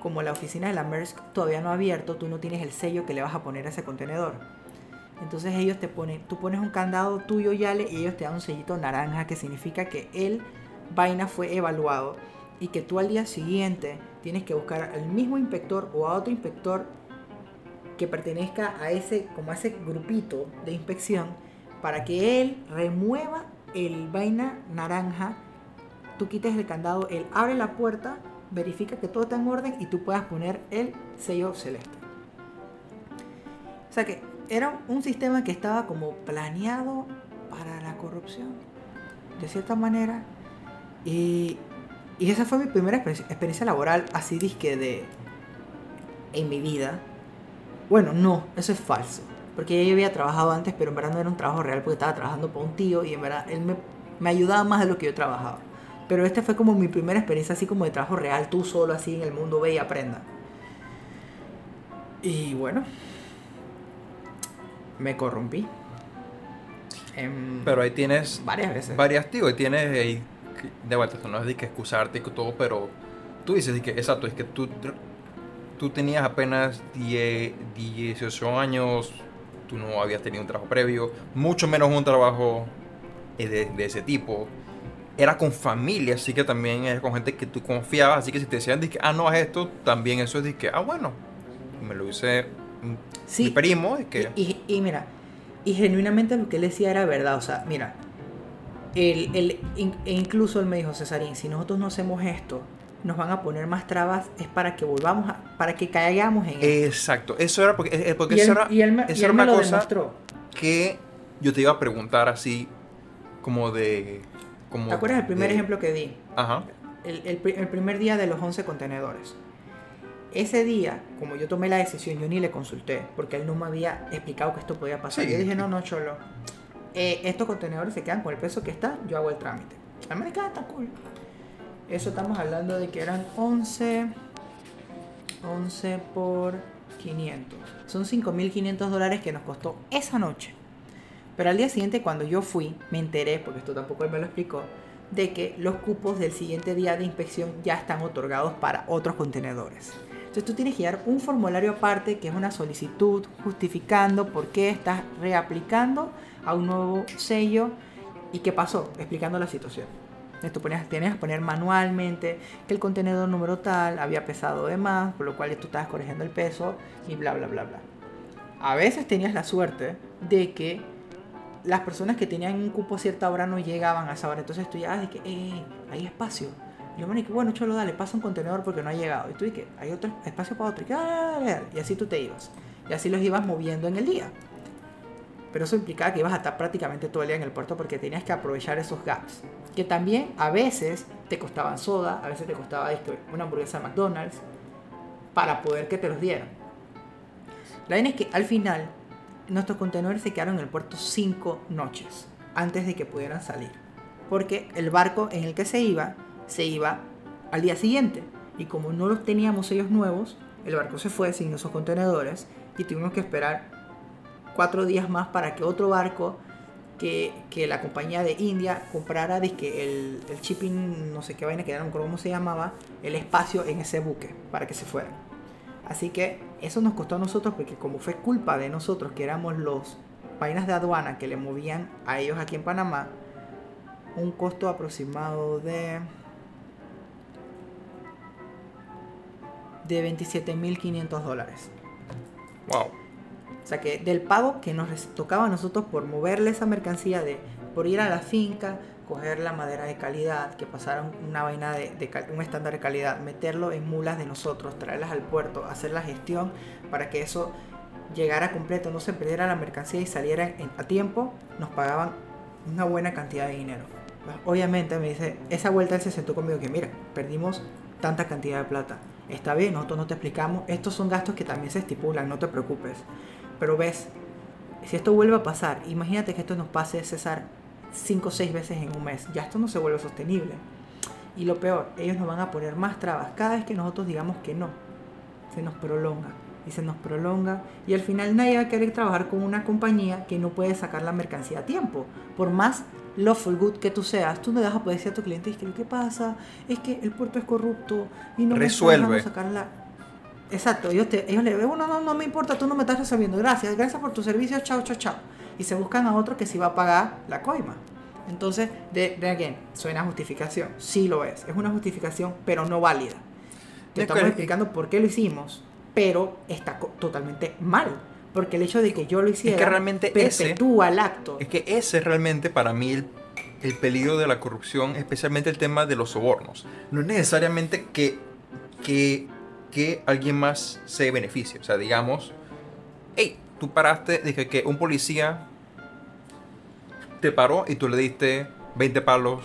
como la oficina de la Maersk todavía no ha abierto, tú no tienes el sello que le vas a poner a ese contenedor. Entonces ellos te ponen, tú pones un candado tuyo Yale y ellos te dan un sellito naranja que significa que el vaina fue evaluado y que tú al día siguiente tienes que buscar al mismo inspector o a otro inspector que pertenezca a ese como a ese grupito de inspección para que él remueva el vaina naranja, tú quites el candado, él abre la puerta, verifica que todo está en orden y tú puedas poner el sello celeste. O sea que era un sistema que estaba como planeado para la corrupción, de cierta manera. Y, y esa fue mi primera exper- experiencia laboral así disque de... en mi vida. Bueno, no, eso es falso. Porque yo había trabajado antes, pero en verdad no era un trabajo real porque estaba trabajando para un tío y en verdad él me, me ayudaba más de lo que yo trabajaba. Pero esta fue como mi primera experiencia así como de trabajo real, tú solo así en el mundo, ve y aprenda. Y bueno, me corrompí. Em, Pero ahí tienes varias veces. varias, tío, y tienes ahí, que- de vuelta, no es de que excusarte y todo, pero tú dices de que, exacto, es que tú, tú tenías apenas 10, 18 años, tú no habías tenido un trabajo previo, mucho menos un trabajo eh, de, de ese tipo. Era con familia, así que también era con gente que tú confiabas, así que si te decían de que, ah, no, haz esto, también eso es de que, ah, bueno, me lo hice mm, Sí. mi primo, es que... Y, y- y mira, y genuinamente lo que él decía era verdad. O sea, mira, él, él- in- e incluso él me dijo, Cesarín, si nosotros no hacemos esto, nos van a poner más trabas, es para que volvamos a, para que caigamos en esto. Exacto, eso era porque, eh, porque y, eso él, era, y él me, eso y era él me una lo cosa demostró. que yo te iba a preguntar así, como de... Como ¿Te acuerdas del primer de- ejemplo que di? Ajá. El, el el primer día de los 11 contenedores. Ese día, como yo tomé la decisión, yo ni le consulté, porque él no me había explicado que esto podía pasar. Sí. Yo dije, no, no, cholo. Eh, estos contenedores se quedan con el peso que está, yo hago el trámite. A mí me queda tan cool. Eso estamos hablando de que eran 11, 11 por 500. Son 5.500 dólares que nos costó esa noche. Pero al día siguiente, cuando yo fui, me enteré, porque esto tampoco él me lo explicó, de que los cupos del siguiente día de inspección ya están otorgados para otros contenedores. Entonces tú tienes que dar un formulario aparte que es una solicitud justificando por qué estás reaplicando a un nuevo sello y qué pasó, explicando la situación. Tú ponías, tienes que poner manualmente que el contenedor número tal había pesado de más, por lo cual tú estabas corrigiendo el peso y bla, bla, bla, bla. A veces tenías la suerte de que las personas que tenían un cupo a cierta hora no llegaban a esa hora. Entonces tú ya de que, eh, hay espacio. Y yo, bueno, bueno, cholo, dale, pasa un contenedor porque no ha llegado. Y tú que hay otro espacio para otro. Y, ah, y así tú te ibas. Y así los ibas moviendo en el día. Pero eso implicaba que ibas a estar prácticamente todo el día en el puerto porque tenías que aprovechar esos gaps. Que también a veces te costaban soda, a veces te costaba esto, una hamburguesa McDonald's, para poder que te los dieran. La verdad es que al final nuestros contenedores se quedaron en el puerto cinco noches antes de que pudieran salir. Porque el barco en el que se iba, se iba al día siguiente. Y como no los teníamos ellos nuevos, el barco se fue sin esos contenedores y tuvimos que esperar cuatro días más para que otro barco que, que la compañía de India comprara que el, el shipping, no sé qué vaina, que no cómo se llamaba, el espacio en ese buque para que se fueran. Así que eso nos costó a nosotros porque como fue culpa de nosotros que éramos los vainas de aduana que le movían a ellos aquí en Panamá, un costo aproximado de de 27.500 dólares. Wow. O sea que del pago que nos tocaba a nosotros por moverle esa mercancía, de, por ir a la finca, coger la madera de calidad, que pasaron una vaina de, un estándar de calidad, meterlo en mulas de nosotros, traerlas al puerto, hacer la gestión para que eso llegara completo, no se perdiera la mercancía y saliera a tiempo, nos pagaban una buena cantidad de dinero. Obviamente me dice, esa vuelta él se sentó conmigo que mira, perdimos tanta cantidad de plata. Está bien, nosotros no te explicamos, estos son gastos que también se estipulan, no te preocupes. Pero ves, si esto vuelve a pasar, imagínate que esto nos pase, César, 5 o 6 veces en un mes. Ya esto no se vuelve sostenible. Y lo peor, ellos nos van a poner más trabas. Cada vez que nosotros digamos que no, se nos prolonga. Y se nos prolonga. Y al final nadie va a querer trabajar con una compañía que no puede sacar la mercancía a tiempo. Por más lawful good que tú seas, tú no vas a poder decir a tu cliente, es que lo que pasa es que el puerto es corrupto y no Resuelve. me sacar la Exacto, ellos, te, ellos le dicen, no, no, no me importa, tú no me estás resolviendo, gracias, gracias por tu servicio, chao, chao, chao. Y se buscan a otro que sí va a pagar la coima. Entonces, de, de again, suena justificación, sí lo es, es una justificación, pero no válida. Te estamos explicando por qué lo hicimos, pero está totalmente mal. Porque el hecho de que yo lo hiciera es que realmente perpetúa el acto. Es que ese es realmente para mí el, el peligro de la corrupción, especialmente el tema de los sobornos. No es necesariamente que, que que alguien más se beneficie. O sea, digamos, hey, tú paraste, dije que un policía te paró y tú le diste 20 palos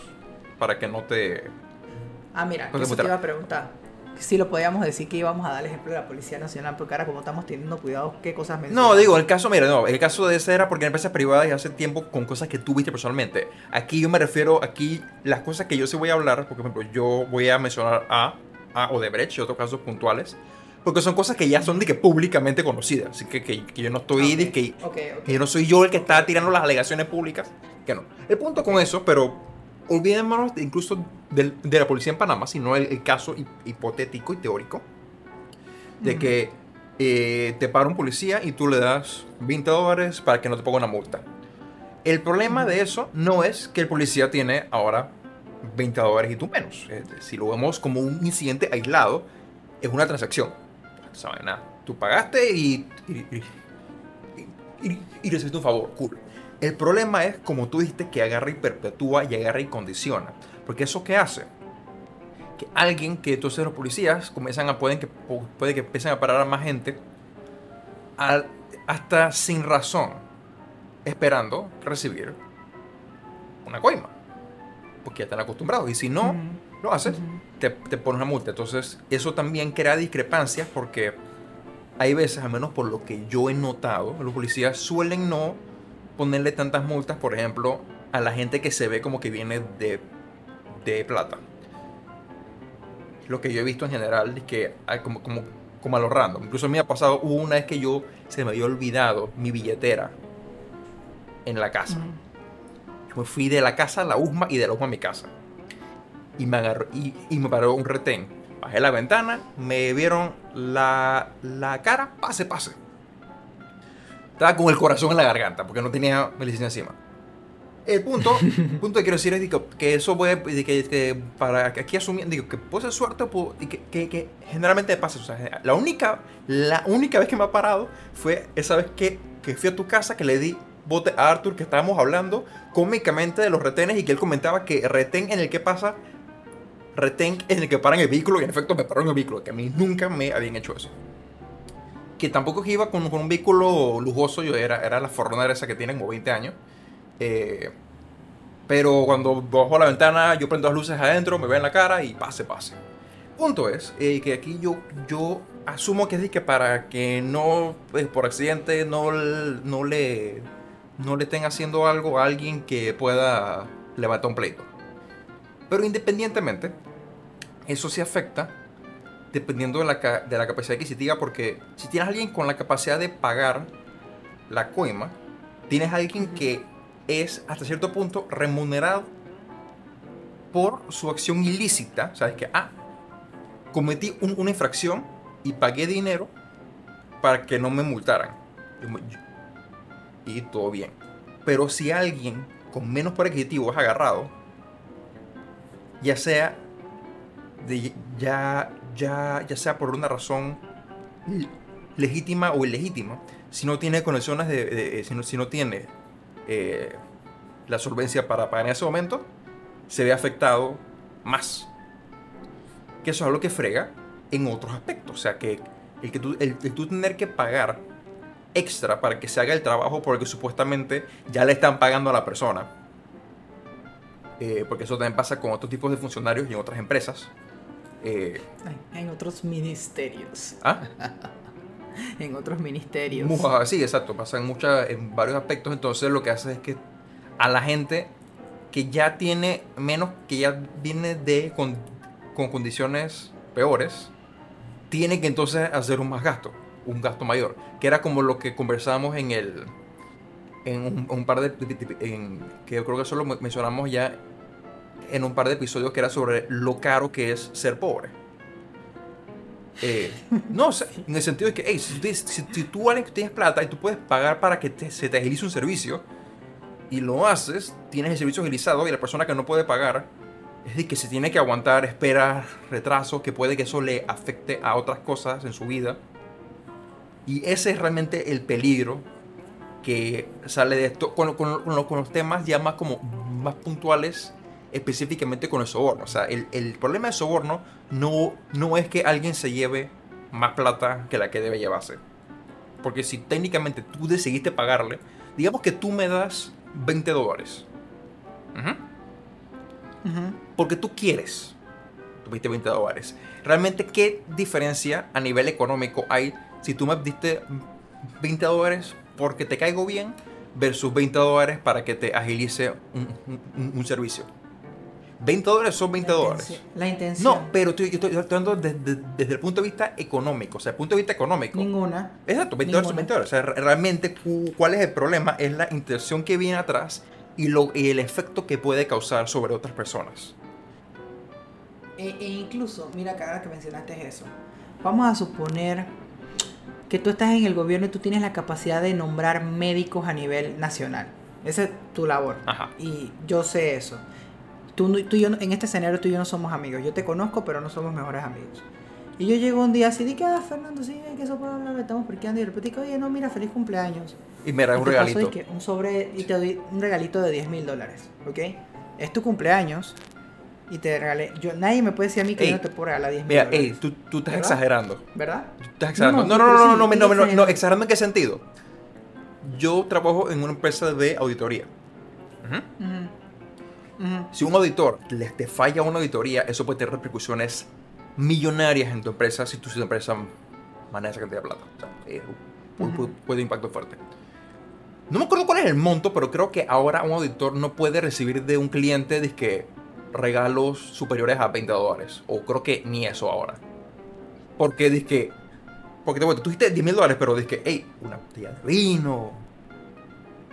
para que no te... Ah, mira, eso te iba a preguntar. Si lo podíamos decir que íbamos a dar el ejemplo de la Policía Nacional, porque ahora como estamos teniendo cuidado, ¿qué cosas mencionas? No, digo, el caso, mira, no, el caso de ese era porque en empresas privadas y hace tiempo con cosas que tú viste personalmente. Aquí yo me refiero, aquí las cosas que yo sí voy a hablar, porque por ejemplo yo voy a mencionar a a Odebrecht y otros casos puntuales. Porque son cosas que ya son de que públicamente conocidas. Así que, que, yo no estoy de que, que, yo no soy yo el que está tirando las alegaciones públicas. Que no. El punto con eso, pero olvidémonos incluso de, de la policía en Panamá, sino el, caso hipotético y teórico de que eh, te para un policía y tú le das 20 dólares para que no te ponga una multa. El problema de eso no es que el policía tiene ahora 20 dólares y tú menos. Si lo vemos como un incidente aislado, es una transacción. ¿Sabes? Nada. Tú pagaste y, y, y, recibiste un favor. Cool. El problema es, como tú dijiste, que agarra y perpetúa y agarra y condiciona. Porque eso qué hace? Que alguien, que entonces los policías comienzan a, pueden que, puede que empiecen a parar a más gente hasta sin razón, esperando recibir una coima porque ya están acostumbrados. Y si no lo haces, te, te pones una multa. Entonces, eso también crea discrepancias porque hay veces, al menos por lo que yo he notado, los policías suelen no ponerle tantas multas, por ejemplo, a la gente que se ve como que viene de, de plata. Lo que yo he visto en general es que hay como, como, como a lo random. Incluso a mí me ha pasado, hubo una vez que yo se me había olvidado mi billetera en la casa. Me fui de la casa a la USMA y de la USMA a mi casa. Y me agarró, y, me paró un retén. Bajé la ventana, me vieron la, la cara, pase, pase. Estaba con el corazón en la garganta porque no tenía medicina encima. El punto, el punto que quiero decir es digo, que eso puede, de que, que para que aquí asumiendo, digo, que puede ser suerte y que, que, que generalmente pasa. O sea, la única, la única vez que me ha parado fue esa vez que, que fui a tu casa que le di bote a Arthur, que estábamos hablando cómicamente de los retenes y que él comentaba que retén en el que pasa, retén en el que paran el vehículo y en efecto me paró en el vehículo, que a mí nunca me habían hecho eso. Que tampoco iba con, con un vehículo lujoso, yo era, era la Forerunner esa que tiene como 20 años. Eh, pero cuando bajo la ventana, yo prendo las luces adentro, me ven la cara y pase, pase. Punto es eh, que aquí yo, yo asumo que es que para que no, pues, por accidente, no, no, le, no le estén haciendo algo a alguien que pueda levantar un pleito. Pero independientemente, eso sí afecta dependiendo de la, de la capacidad adquisitiva, porque si tienes a alguien con la capacidad de pagar la coima, tienes a alguien que es hasta cierto punto remunerado por su acción ilícita. Sabes que, ah, cometí un- una infracción y pagué dinero para que no me multaran. Yo- Y todo bien. Pero si alguien con menos poder adquisitivo es agarrado, ya sea ya, ya, ya sea por una razón legítima o ilegítima, si no tiene conexiones de- si, no, si no tiene eh, la solvencia para pagar en ese momento, se ve afectado más. Que eso es algo que frega en otros aspectos. O sea, que el que tú, el, el tú tener que pagar extra para que se haga el trabajo porque supuestamente ya le están pagando a la persona. Eh, porque eso también pasa con otros tipos de funcionarios y en otras empresas. Eh, En otros ministerios. ¿ah? En otros ministerios. Muja, sí, exacto, pasa en, muchas, en varios aspectos. Entonces lo que hace es que a la gente que ya tiene menos, que ya viene de con, con condiciones peores, tiene que entonces hacer un más gasto, un gasto mayor. Que era como lo que conversábamos en el. En un, par de. Que yo creo que eso lo mencionamos ya en un par de episodios que era sobre lo caro que es ser pobre. Eh, no, en el sentido de que, hey, si, si- si tú tienes plata y tú puedes pagar para que te- se te agilice un servicio y lo haces, tienes el servicio agilizado y la persona que no puede pagar es de que se tiene que aguantar, esperar, retrasos, que puede que eso le afecte a otras cosas en su vida. Y ese es realmente el peligro que sale de esto con, con- con lo- con los temas ya más como más puntuales específicamente con el soborno. O sea, el, el problema del soborno no, no es que alguien se lleve más plata que la que debe llevarse. Porque si técnicamente tú decidiste pagarle, digamos que tú me das 20 dólares. Porque tú quieres. Tuviste 20 dólares. Realmente, ¿qué diferencia a nivel económico hay si tú me diste 20 dólares porque te caigo bien versus 20 dólares para que te agilice un, un- un servicio? 20 dólares son 20 La dólares. La intención. No, pero estoy, estoy, estoy hablando desde, desde el punto de vista económico. O sea, el punto de vista económico. Ninguna. Exacto, 20 dólares son Ninguna. 20 dólares. O sea, re- realmente, cu- ¿cuál es el problema? Es la intención que viene atrás y, lo, y el efecto que puede causar sobre otras personas. E, e incluso, mira ahora que mencionaste eso, vamos a suponer que tú estás en el gobierno y tú tienes la capacidad de nombrar médicos a nivel nacional. Esa es tu labor. Ajá. Y yo sé eso. Tú, no- tú y yo, no- en este escenario tú y yo no somos amigos. Yo te conozco, pero no somos mejores amigos. Y yo llego un día así, de que, ah, Fernando, sí, que eso puedo hablar, estamos perqueando. Y de repente digo, oye, no, mira, feliz cumpleaños. Y me da un te paso, regalito. dizque, un sobre y te doy un regalito de 10 mil dólares, ¿ok? Es tu cumpleaños y te regalé. Yo, nadie me puede decir a mí que Ey, yo no te puedo regalar 10 mil Mira, ey, tú, tú estás ¿Verdad? exagerando. ¿Verdad? Tú estás exagerando. No, No, no, no, no, sí, no, no, no, no, no, exagerando. ¿Exagerando en qué sentido? Yo trabajo en una empresa de auditoría. Ujú. Ujú. Ujú. Si un auditor les te falla una auditoría, eso puede tener repercusiones millonarias en tu empresa si tu, si tu empresa maneja esa cantidad de plata. O sea, eh, puede, puede- puede impacto fuerte. No me acuerdo cuál es el monto, pero creo que ahora un auditor no puede recibir de un cliente dizque, regalos superiores a 20 dólares. O creo que ni eso ahora. Porque dizque, porque te cuento, tú dijiste 10 mil dólares, pero dizque, hey, una botella de vino,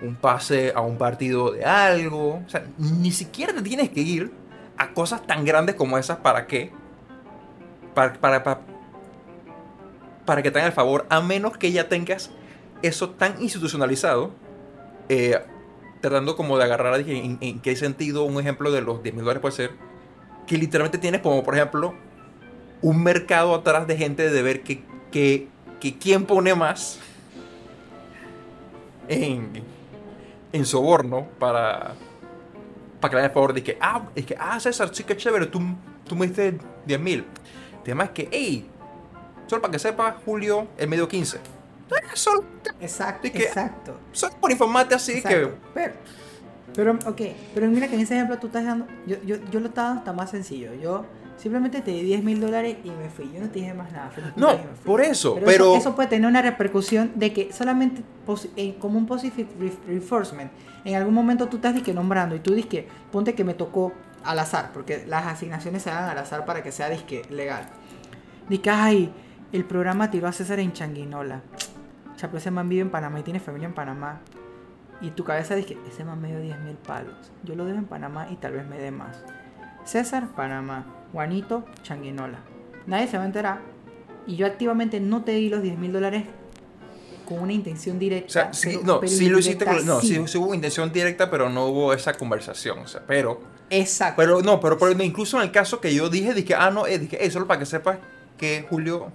un pase a un partido de algo. O sea, ni siquiera te tienes que ir a cosas tan grandes como esas para que para, para, para, para que te hagan el favor, a menos que ya tengas eso tan institucionalizado, eh, tratando como de agarrar dije, en, en qué sentido un ejemplo de los 10 mil dólares puede ser, que literalmente tienes como, por ejemplo, un mercado atrás de gente de ver que, que, quién pone más en, en soborno para, para que le el favor de ah, es que, ah, César, sí que chévere, tú, tú me diste 10 mil. El tema es que, hey, solo para que sepas, Julio, el medio 15. Exacto, que- exacto. solo por informarte así exacto. que... Pero, pero, ok, pero mira que en ese ejemplo tú estás dando. Yo, yo, yo lo estaba hasta más sencillo. Yo simplemente te di 10 mil dólares y me fui. Yo no te dije más nada. No, por eso, Pero, pero... eso, eso puede tener una repercusión de que solamente como un positive re- reinforcement, en algún momento tú estás disque nombrando y tú disque, ponte que me tocó al azar, porque las asignaciones se hagan al azar para que sea disque legal. Disque, ay, el programa tiró a César en Changuinola. Chapo, ese man vive en Panamá y tiene familia en Panamá. Y tu cabeza dice, ese man me dio 10 mil palos. Yo lo dejo en Panamá y tal vez me dé más. César, Panamá. Juanito, Changuinola. Nadie se va a enterar. Y yo activamente no te di los 10 mil dólares con una intención directa. O sea, sí, pero- no, pero sí lo hiciste con, no, sí. sí, sí hubo intención directa, pero no hubo esa conversación, o sea, pero, Exacto. pero no, pero, pero incluso en el caso que yo dije, dije, ah, no, eh, dije, hey, solo para que sepas que Julio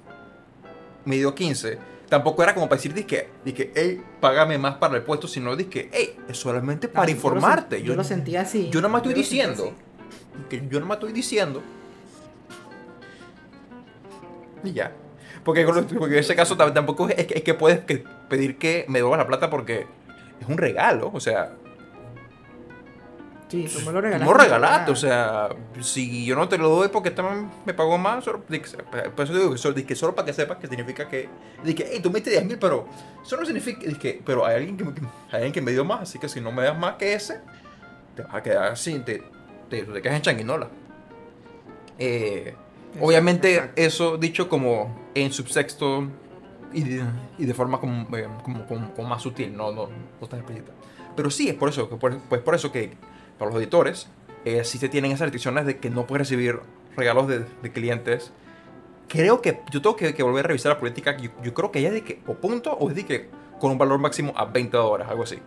me dio 15, tampoco era como para decir, dije, dije, hey, págame más para el puesto, sino dije, hey, es solamente No, para yo lo informarte. Yo, lo sentí así. Yo nada más estoy Yo diciendo, que yo nada más estoy diciendo, y ya. Porque, en ese caso tam- tampoco es, que- es que puedes pedir que me devuelvas la plata porque es un regalo. O sea. Sí, tú me lo regalaste. me lo regalaste. O sea, si yo no te lo doy porque este me pagó más, solo, por eso digo que solo, di que solo para que sepas que significa que. Dije, hey, tú me diste 10 mil, pero eso no significa. Dije, pero hay alguien, que, me- hay alguien que me dio más, así que si no me das más que ese, te vas a quedar así, te, te, te quedas en changuinola. Eh, Exacto, Obviamente, exacto. eso dicho como en subtexto y de, y de forma como, eh, como- como- como más sutil, no, no, no tan explícita. Pero sí, es por eso, pues por eso que para los editores eh, sí se tienen esas restricciones de que no puedes recibir regalos de, de clientes. Creo que yo tengo que, que volver a revisar la política. Yo, yo creo que ella es de que o punto o es de que con un valor máximo a 20 dólares, algo así.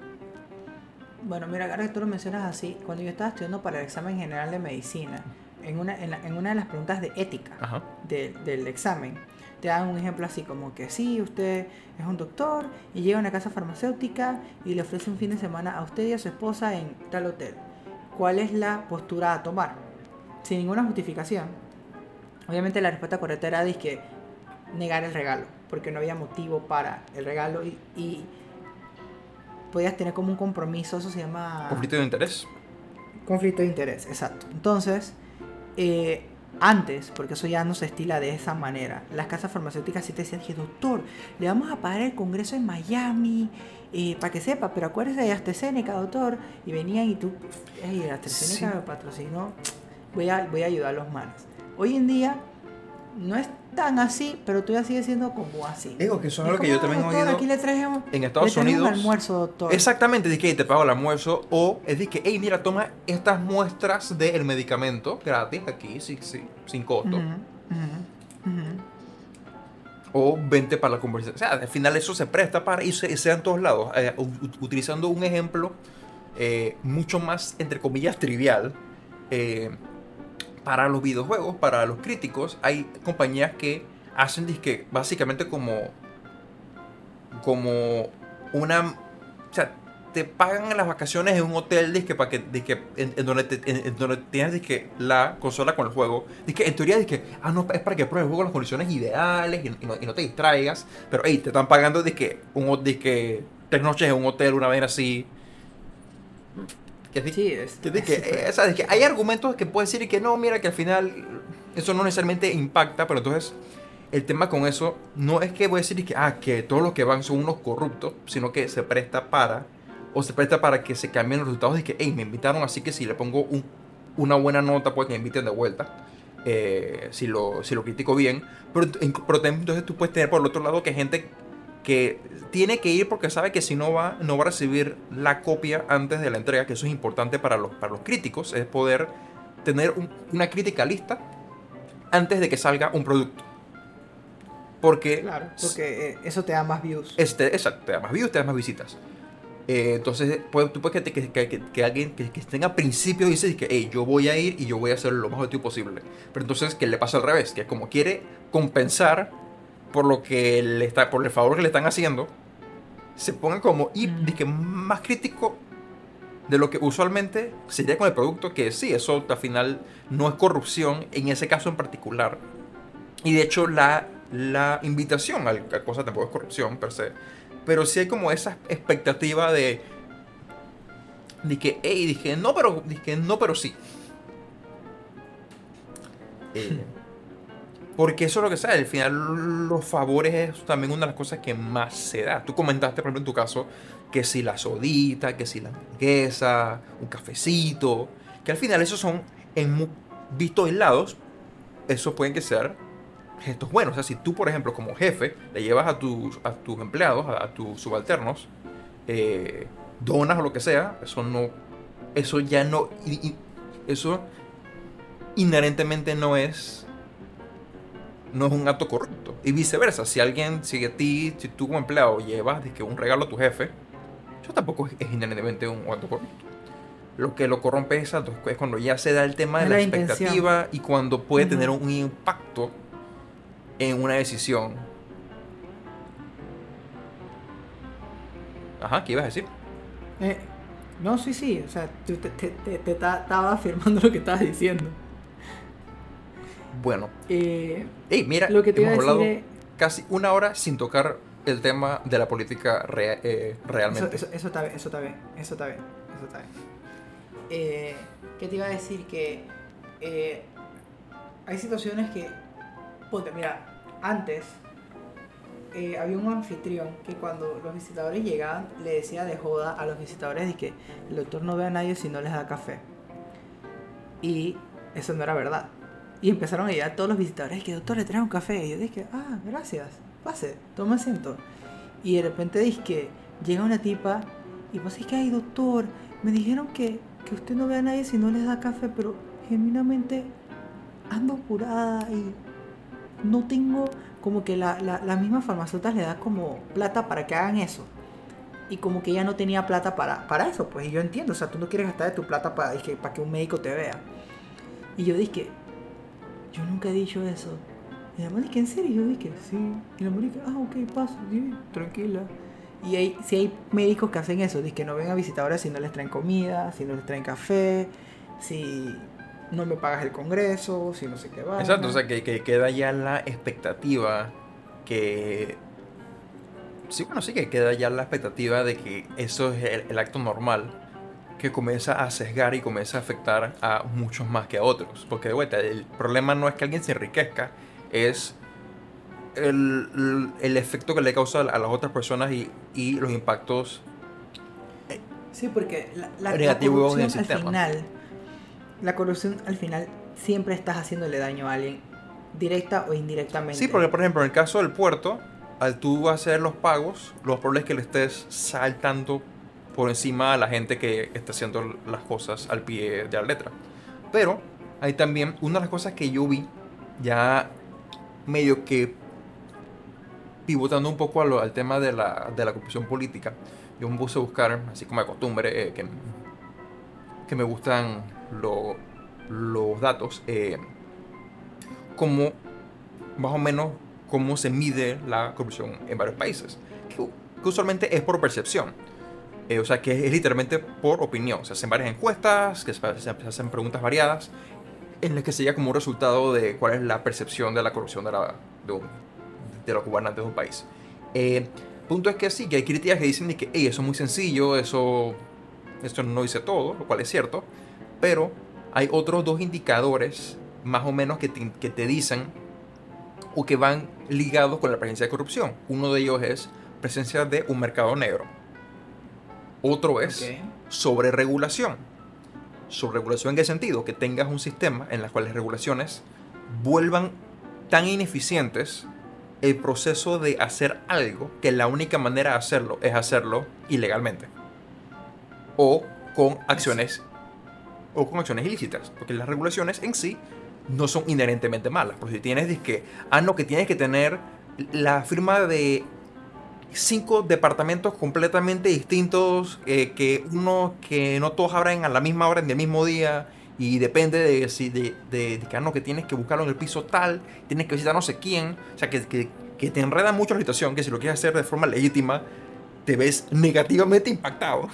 Bueno, mira, ahora que tú lo mencionas así, cuando yo estaba estudiando para el examen general de medicina, en una, en, la- en una de las preguntas de ética de- del examen, te dan un ejemplo así como que sí, usted es un doctor y llega a una casa farmacéutica y le ofrece un fin de semana a usted y a su esposa en tal hotel. ¿Cuál es la postura a tomar? Sin ninguna justificación. Obviamente la respuesta correcta era que negar el regalo, porque no había motivo para el regalo y, y podías tener como un compromiso, eso se llama... Conflicto de interés. Conflicto de interés, exacto. Entonces, eh, antes, porque eso ya no se estila de esa manera, las casas farmacéuticas sí te decían doctor, le vamos a pagar el congreso en Miami, eh, para que sepa, pero acuérdese de AstraZeneca, doctor. Y venían y tú, hey, AstraZeneca Sí. me patrocinó, voy a, voy a ayudar a los manes. Hoy en día, no es tan así, pero todavía sigue siendo como así. Digo que eso es algo que yo también he oído Aquí le traemos, en le Estados traemos Unidos. un almuerzo, doctor. Exactamente, de que te pago el almuerzo o es de que, hey, mira, toma estas muestras del medicamento gratis aquí, sí, sí, sin costo. Ujú, ujú, ujú. O vente para la conversación. O sea, al final eso se presta para y se- sea en todos lados. Eh, utilizando un ejemplo eh, mucho más, entre comillas, trivial. eh, para los videojuegos, para los críticos, hay compañías que hacen disque, básicamente como. como una. O sea, te pagan las vacaciones en un hotel disque, para que, disque, en, en donde, te- en- en donde tienes disque, la consola con el juego. Disque, en teoría, disque, ah, no, es para que pruebes el juego en las condiciones ideales y, y no, y no te distraigas. Pero, hey, te están pagando disque, un, disque, tres noches en un hotel, una vez así. Que es disque, Sí, es. que, de que, es súper- eh, o sea, de que hay argumentos que puedes decir que no, mira, que al final eso no necesariamente impacta, pero entonces el tema con eso no es que voy a decir que, ah, que todos los que van son unos corruptos, sino que se presta para, o se presta para que se cambien los resultados y que, hey, me invitaron, así que si le pongo un- una buena nota, pues que me inviten de vuelta. eh, si, lo, si lo critico bien, pero, pero entonces tú puedes tener por el otro lado que gente que tiene que ir porque sabe que si no va, no va a recibir la copia antes de la entrega, que eso es importante para los, para los críticos, es poder tener un- una crítica lista antes de que salga un producto. Porque, Claro, porque eh, eso te da más views. este, exacto, te da más views, te da más visitas. Eh, entonces, pues, tú puedes que, que, que- que- que alguien que, que tenga principios dice que, hey, yo voy a ir y yo voy a hacer lo más objetivo posible. Pero entonces, ¿qué le pasa al revés? Que como quiere compensar por lo que le está, por el favor que le están haciendo, se pone como y dizque, más crítico de lo que usualmente sería con el producto, que sí, eso al final no es corrupción en ese caso en particular. Y de hecho la, la invitación a la cosa tampoco es corrupción per se, pero sí hay como esa expectativa de, que, hey, dije, no, pero, dije, no, pero sí. Eh, porque eso es lo que sea, al final los favores es también una de las cosas que más se da. Tú comentaste, por ejemplo, en tu caso, que si la sodita, que si la hamburguesa, un cafecito, que al final esos son, en mu- visto aislados, eso pueden que ser gestos buenos. O sea, si tú, por ejemplo, como jefe, le llevas a tus, a tus empleados, a, a tus subalternos, eh, donas o lo que sea, eso no, eso ya no, y- y- eso inherentemente no es, no es un acto corrupto. Y viceversa, si alguien, si a ti, si tú como empleado llevas de que un regalo a tu jefe, eso tampoco es, es inherentemente un acto corrupto. Lo que lo corrompe es, es cuando ya se da el tema de la, expectativa y cuando puede tener un impacto en una decisión. Ajá, ¿qué ibas a decir? Eh, no, sí, sí. O sea, tú te, te, te- te ta- estaba afirmando lo que estabas diciendo. Bueno, Eh, hey, mira, lo que te hemos decir hablado es... casi una hora sin tocar el tema de la política rea- eh, realmente. eso, eso está bien, eso está bien, eso está bien, eso está bien. Eh, ¿Qué te iba a decir? Que eh, hay situaciones que, ponte, mira, antes eh, había un anfitrión que cuando los visitadores llegaban le decía de joda a los visitadores de que el doctor no ve a nadie si no les da café. Y eso no era verdad. Y empezaron a llegar todos los visitadores que doctor le trae un café. Y yo dije, ah, gracias, pase, toma asiento. Y de repente dije llega una tipa y pues es que ay doctor, me dijeron que, que usted no ve a nadie si no les da café, pero genuinamente ando apurada y no tengo como que la, la, la misma farmacéutica le da como plata para que hagan eso. Y como que ella no tenía plata para, para eso, pues yo entiendo, o sea, tú no quieres gastar de tu plata para, dizque, para que un médico te vea. Y yo dije, yo nunca he dicho eso. Y la dije, ¿en serio? Y yo dije, sí. Y la dije, ah, ok, paso, sí, tranquila. Y hay, si hay médicos que hacen eso, de que no ven a visitadores si no les traen comida, si no les traen café, si no me pagas el congreso, si no sé qué va. Exacto, o sea, que, que queda ya la expectativa que... Sí, bueno, sí que queda ya la expectativa de que eso es el, el acto normal que comienza a sesgar y comienza a afectar a muchos más que a otros. Porque de vuelta, el problema no es que alguien se enriquezca, es el, el- el efecto que le causa a las otras personas y, y los impactos Sí, porque la, la- la Negativo en el corrupción al sistema. final, la corrupción al final siempre estás haciéndole daño a alguien, directa o indirectamente. Sí, porque por ejemplo, en el caso del puerto, al tú hacer los pagos, lo probable es que le estés saltando por encima a la gente que está haciendo las cosas al pie de la letra. Pero hay también una de las cosas que yo vi, ya medio que pivotando un poco lo- al tema de la, de la corrupción política, yo me puse a buscar, así como de costumbre, eh, que, que me gustan lo- los datos, eh, como más o menos cómo se mide la corrupción en varios países. Que, usualmente es por percepción. Eh, o sea, que es literalmente por opinión. Se hacen varias encuestas, que se hacen preguntas variadas, en las que se llega como un resultado de cuál es la percepción de la corrupción de, la, de, de los gobernantes de un país. Eh, punto es que sí, que hay críticas que dicen de que "Ey, eso es muy sencillo, eso, eso no dice todo, lo cual es cierto, pero hay otros dos indicadores más o menos que te, que te dicen o que van ligados con la presencia de corrupción. Uno de ellos es presencia de un mercado negro. Otro es Ok. sobreregulación. ¿Sobreregulación en qué sentido? Que tengas un sistema en el cual las regulaciones vuelvan tan ineficientes el proceso de hacer algo que la única manera de hacerlo es hacerlo ilegalmente. O con acciones o con acciones ilícitas, porque las regulaciones en sí no son inherentemente malas. Porque si tienes, que, ah, no, que tienes que tener la firma de cinco departamentos completamente distintos, eh, que uno, que no todos abran a la misma hora en el mismo día, y depende de si de, de, que, ah, no, que tienes que buscarlo en el piso tal, tienes que visitar no sé quién, o sea, que, que, que te enreda mucho la situación, que si lo quieres hacer de forma legítima, te ves negativamente impactado.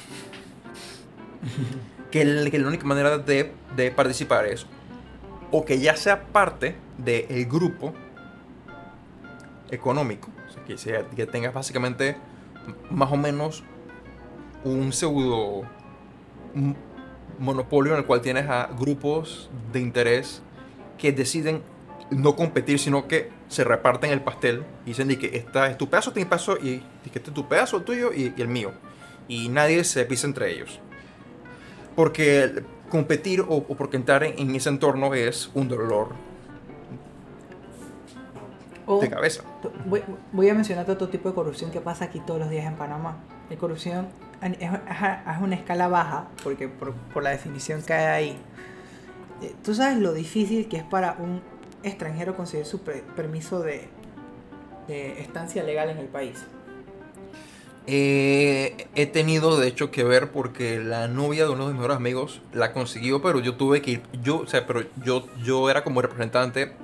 que, la única manera de, de, participar es o que ya sea parte del grupo económico, o sea, que, sea, que tengas básicamente más o menos un pseudo monopolio en el cual tienes a grupos de interés que deciden no competir, sino que se reparten el pastel y dicen que esta es tu pedazo, este es mi pedazo, y, que este es tu pedazo, el tuyo y, el mío. Y nadie se pisa entre ellos. Porque competir o, porque entrar en, ese entorno es un dolor de cabeza. Voy, a mencionar otro tipo de corrupción que pasa aquí todos los días en Panamá. La corrupción es, una escala baja, porque por, por la definición que hay ahí. Eh, Tú sabes lo difícil que es para un extranjero conseguir su permiso de, estancia legal en el país? Eh, he tenido de hecho que ver porque la novia de uno de mis mejores amigos la consiguió, pero yo tuve que ir, yo, o sea, pero yo, yo era como representante,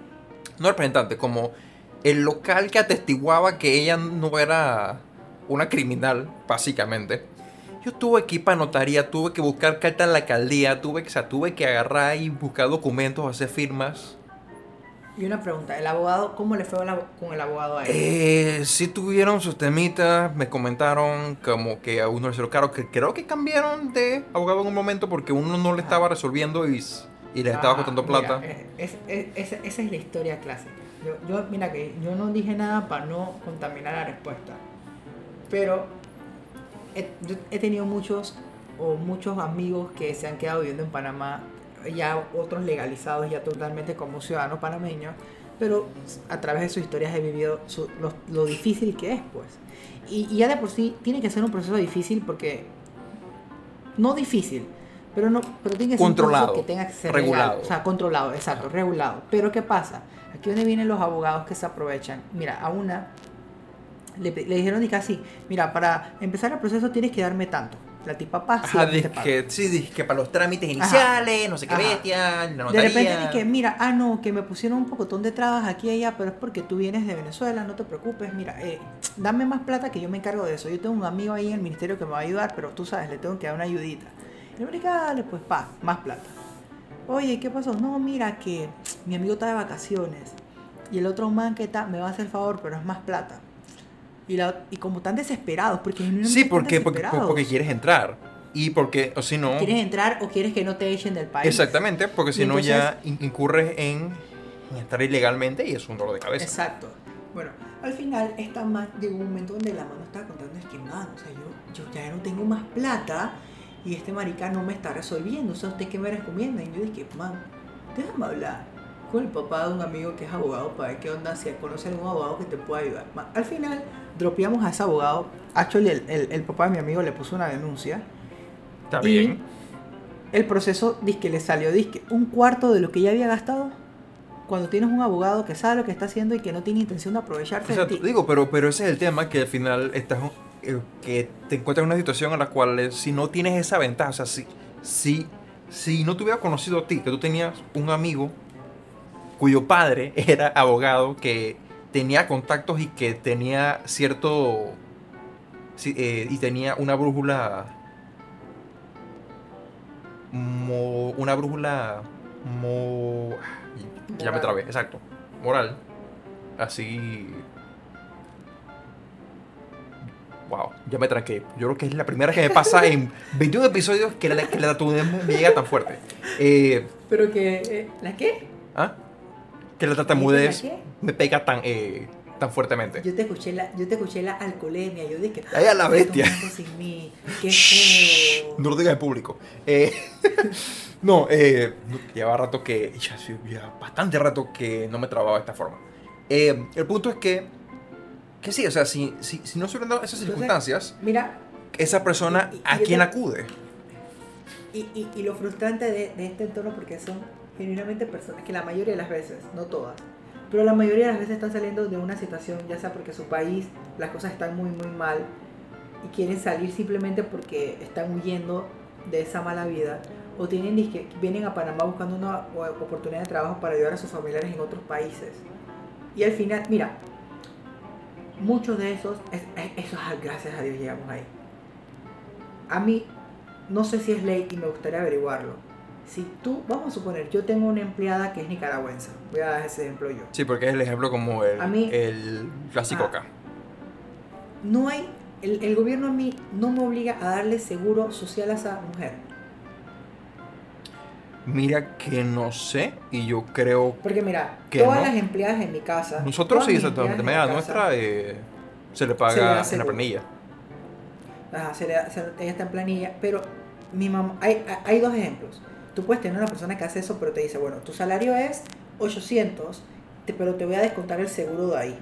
no representante, como el local que atestiguaba que ella no era una criminal, básicamente. Yo tuve que ir para notaría, tuve que buscar carta en la alcaldía, tuve, o tuve que agarrar y buscar documentos, hacer firmas. Y una pregunta, ¿el abogado, cómo le fue con el abogado a él? Eh, sí tuvieron sus temitas, me comentaron como que a uno le hicieron caro, que creo que cambiaron de abogado en un momento porque uno no le estaba resolviendo y, y les estaba costando plata. esa es la historia clásica. Yo, yo, mira que yo no dije nada para no contaminar la respuesta, pero he, yo he tenido muchos o muchos amigos que se han quedado viviendo en Panamá ya otros legalizados ya totalmente como ciudadanos panameños, pero a través de sus historias he vivido lo, difícil que es, pues. Y, ya de por sí tiene que ser un proceso difícil porque, no difícil, pero no pero tiene que ser controlado, un que tenga que ser regulado. o sea, controlado, exacto, regulado. Pero ¿qué pasa? Aquí donde vienen los abogados que se aprovechan. Mira, a una le, le dijeron y casi, mira, para empezar el proceso tienes que darme tanto la tipa pasa. Ajá, que, sí, que para los trámites iniciales, no sé qué bestia, la De repente dije, mira, ah, no, que me pusieron un pocotón de trabas aquí y allá, pero es porque tú vienes de Venezuela, no te preocupes, mira, eh, dame más plata que yo me encargo de eso. Yo tengo un amigo ahí en el ministerio que me va a ayudar, pero tú sabes, le tengo que dar una ayudita. Y le dije, dale, pues, pa, más plata. Oye, ¿qué pasó? No, mira, que mi amigo está de vacaciones y el otro man que está me va a hacer favor, pero es más plata. Y, la, y como tan desesperados, porque Sí, porque, porque, porque, quieres entrar. Y porque, o si no... ¿Quieres entrar o quieres que no te echen del país? Exactamente, porque si no ya incurres en, en, estar ilegalmente y es un dolor de cabeza. Exacto. Bueno, al final esta man llegó un momento donde la mano estaba contando, es que man, o sea, yo, yo ya no tengo más plata y este marica no me está resolviendo, o sea, ¿usted qué me recomienda? Y yo dije, man, déjame hablar con el papá de un amigo que es abogado para ver qué onda, si conoce algún abogado que te pueda ayudar. Al final, dropeamos a ese abogado. Actually, el, el, el, papá de mi amigo le puso una denuncia. Está bien. El proceso dice que le salió disque un cuarto de lo que ya había gastado cuando tienes un abogado que sabe lo que está haciendo y que no tiene intención de aprovecharse o sea, de ti. Digo, pero, pero ese es el tema que al final estás eh, que te encuentras en una situación en la cual eh, si no tienes esa ventaja, o sea, si, si, si no te hubiera conocido a ti, que tú tenías un amigo cuyo padre era abogado que tenía contactos y que tenía cierto... Eh, y tenía una brújula... una brújula... ya me trabé, exacto. Moral. Así... Wow, ya me tranqué. Yo creo que es la primera que me pasa en 21 episodios que la, que la me llega tan fuerte. Eh, Pero que... Eh, ¿La qué? ¿Ah? Que la tartamudez me pega tan, eh, tan fuertemente. Yo te escuché la, yo te escuché la alcoholemia, yo dije, Ay, a la bestia. Sin mí. Qué feo. No lo digas en público. Eh, no, eh, lleva rato que, ya, bastante rato que no me trababa de esta forma. Eh, el punto es que, que sí, o sea, si, si, si no se hubieran dado esas circunstancias, mira, esa persona, ¿a quién acude? Y, y, y, lo frustrante de, de este entorno, porque son genuinamente personas, que la mayoría de las veces, no todas, pero la mayoría de las veces están saliendo de una situación, ya sea porque su país, las cosas están muy, muy mal y quieren salir simplemente porque están huyendo de esa mala vida, o tienen que vienen a Panamá buscando una oportunidad de trabajo para ayudar a sus familiares en otros países. Y al final, mira, muchos de esos, esos gracias a Dios llegamos ahí. A mí, no sé si es ley y me gustaría averiguarlo. Si tú, vamos a suponer, yo tengo una empleada que es nicaragüense, voy a dar ese ejemplo yo. Sí, porque es el ejemplo como el, el clásico acá. No hay, el, el gobierno a mí no me obliga a darle seguro social a esa mujer Mira que no sé y yo creo Porque mira, todas las empleadas en mi casa. Nosotros sí, exactamente. Mira, nuestra eh, se le paga en la planilla. Ajá, se le, ella está en planilla, pero mi mamá, hay, hay dos ejemplos. Tú puedes tener una persona que hace eso, pero te dice, bueno, tu salario es 800, pero te voy a descontar el seguro de ahí.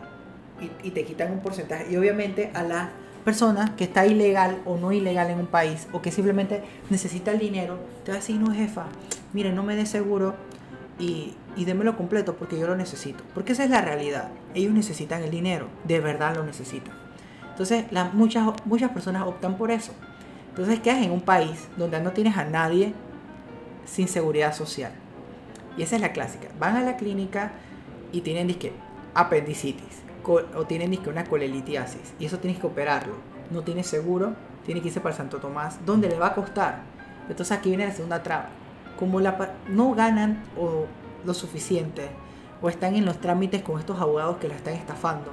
Y, te quitan un porcentaje. Y obviamente a la persona que está ilegal o no ilegal en un país, o que simplemente necesita el dinero, te va a decir, no jefa, mire, no me dé seguro y, y démelo completo porque yo lo necesito. Porque esa es la realidad. Ellos necesitan el dinero, de verdad lo necesitan. Entonces, muchas, muchas personas optan por eso. Entonces, ¿qué haces en un país donde no tienes a nadie sin seguridad social? Y esa es la clásica. Van a la clínica y tienen disque apendicitis o tienen disque una colelitiasis y eso tienes que operarlo. No tiene seguro, tiene que irse para Santo Tomás, ¿dónde le va a costar? Entonces aquí viene la segunda traba como la, no ganan o lo suficiente o están en los trámites con estos abogados que la están estafando,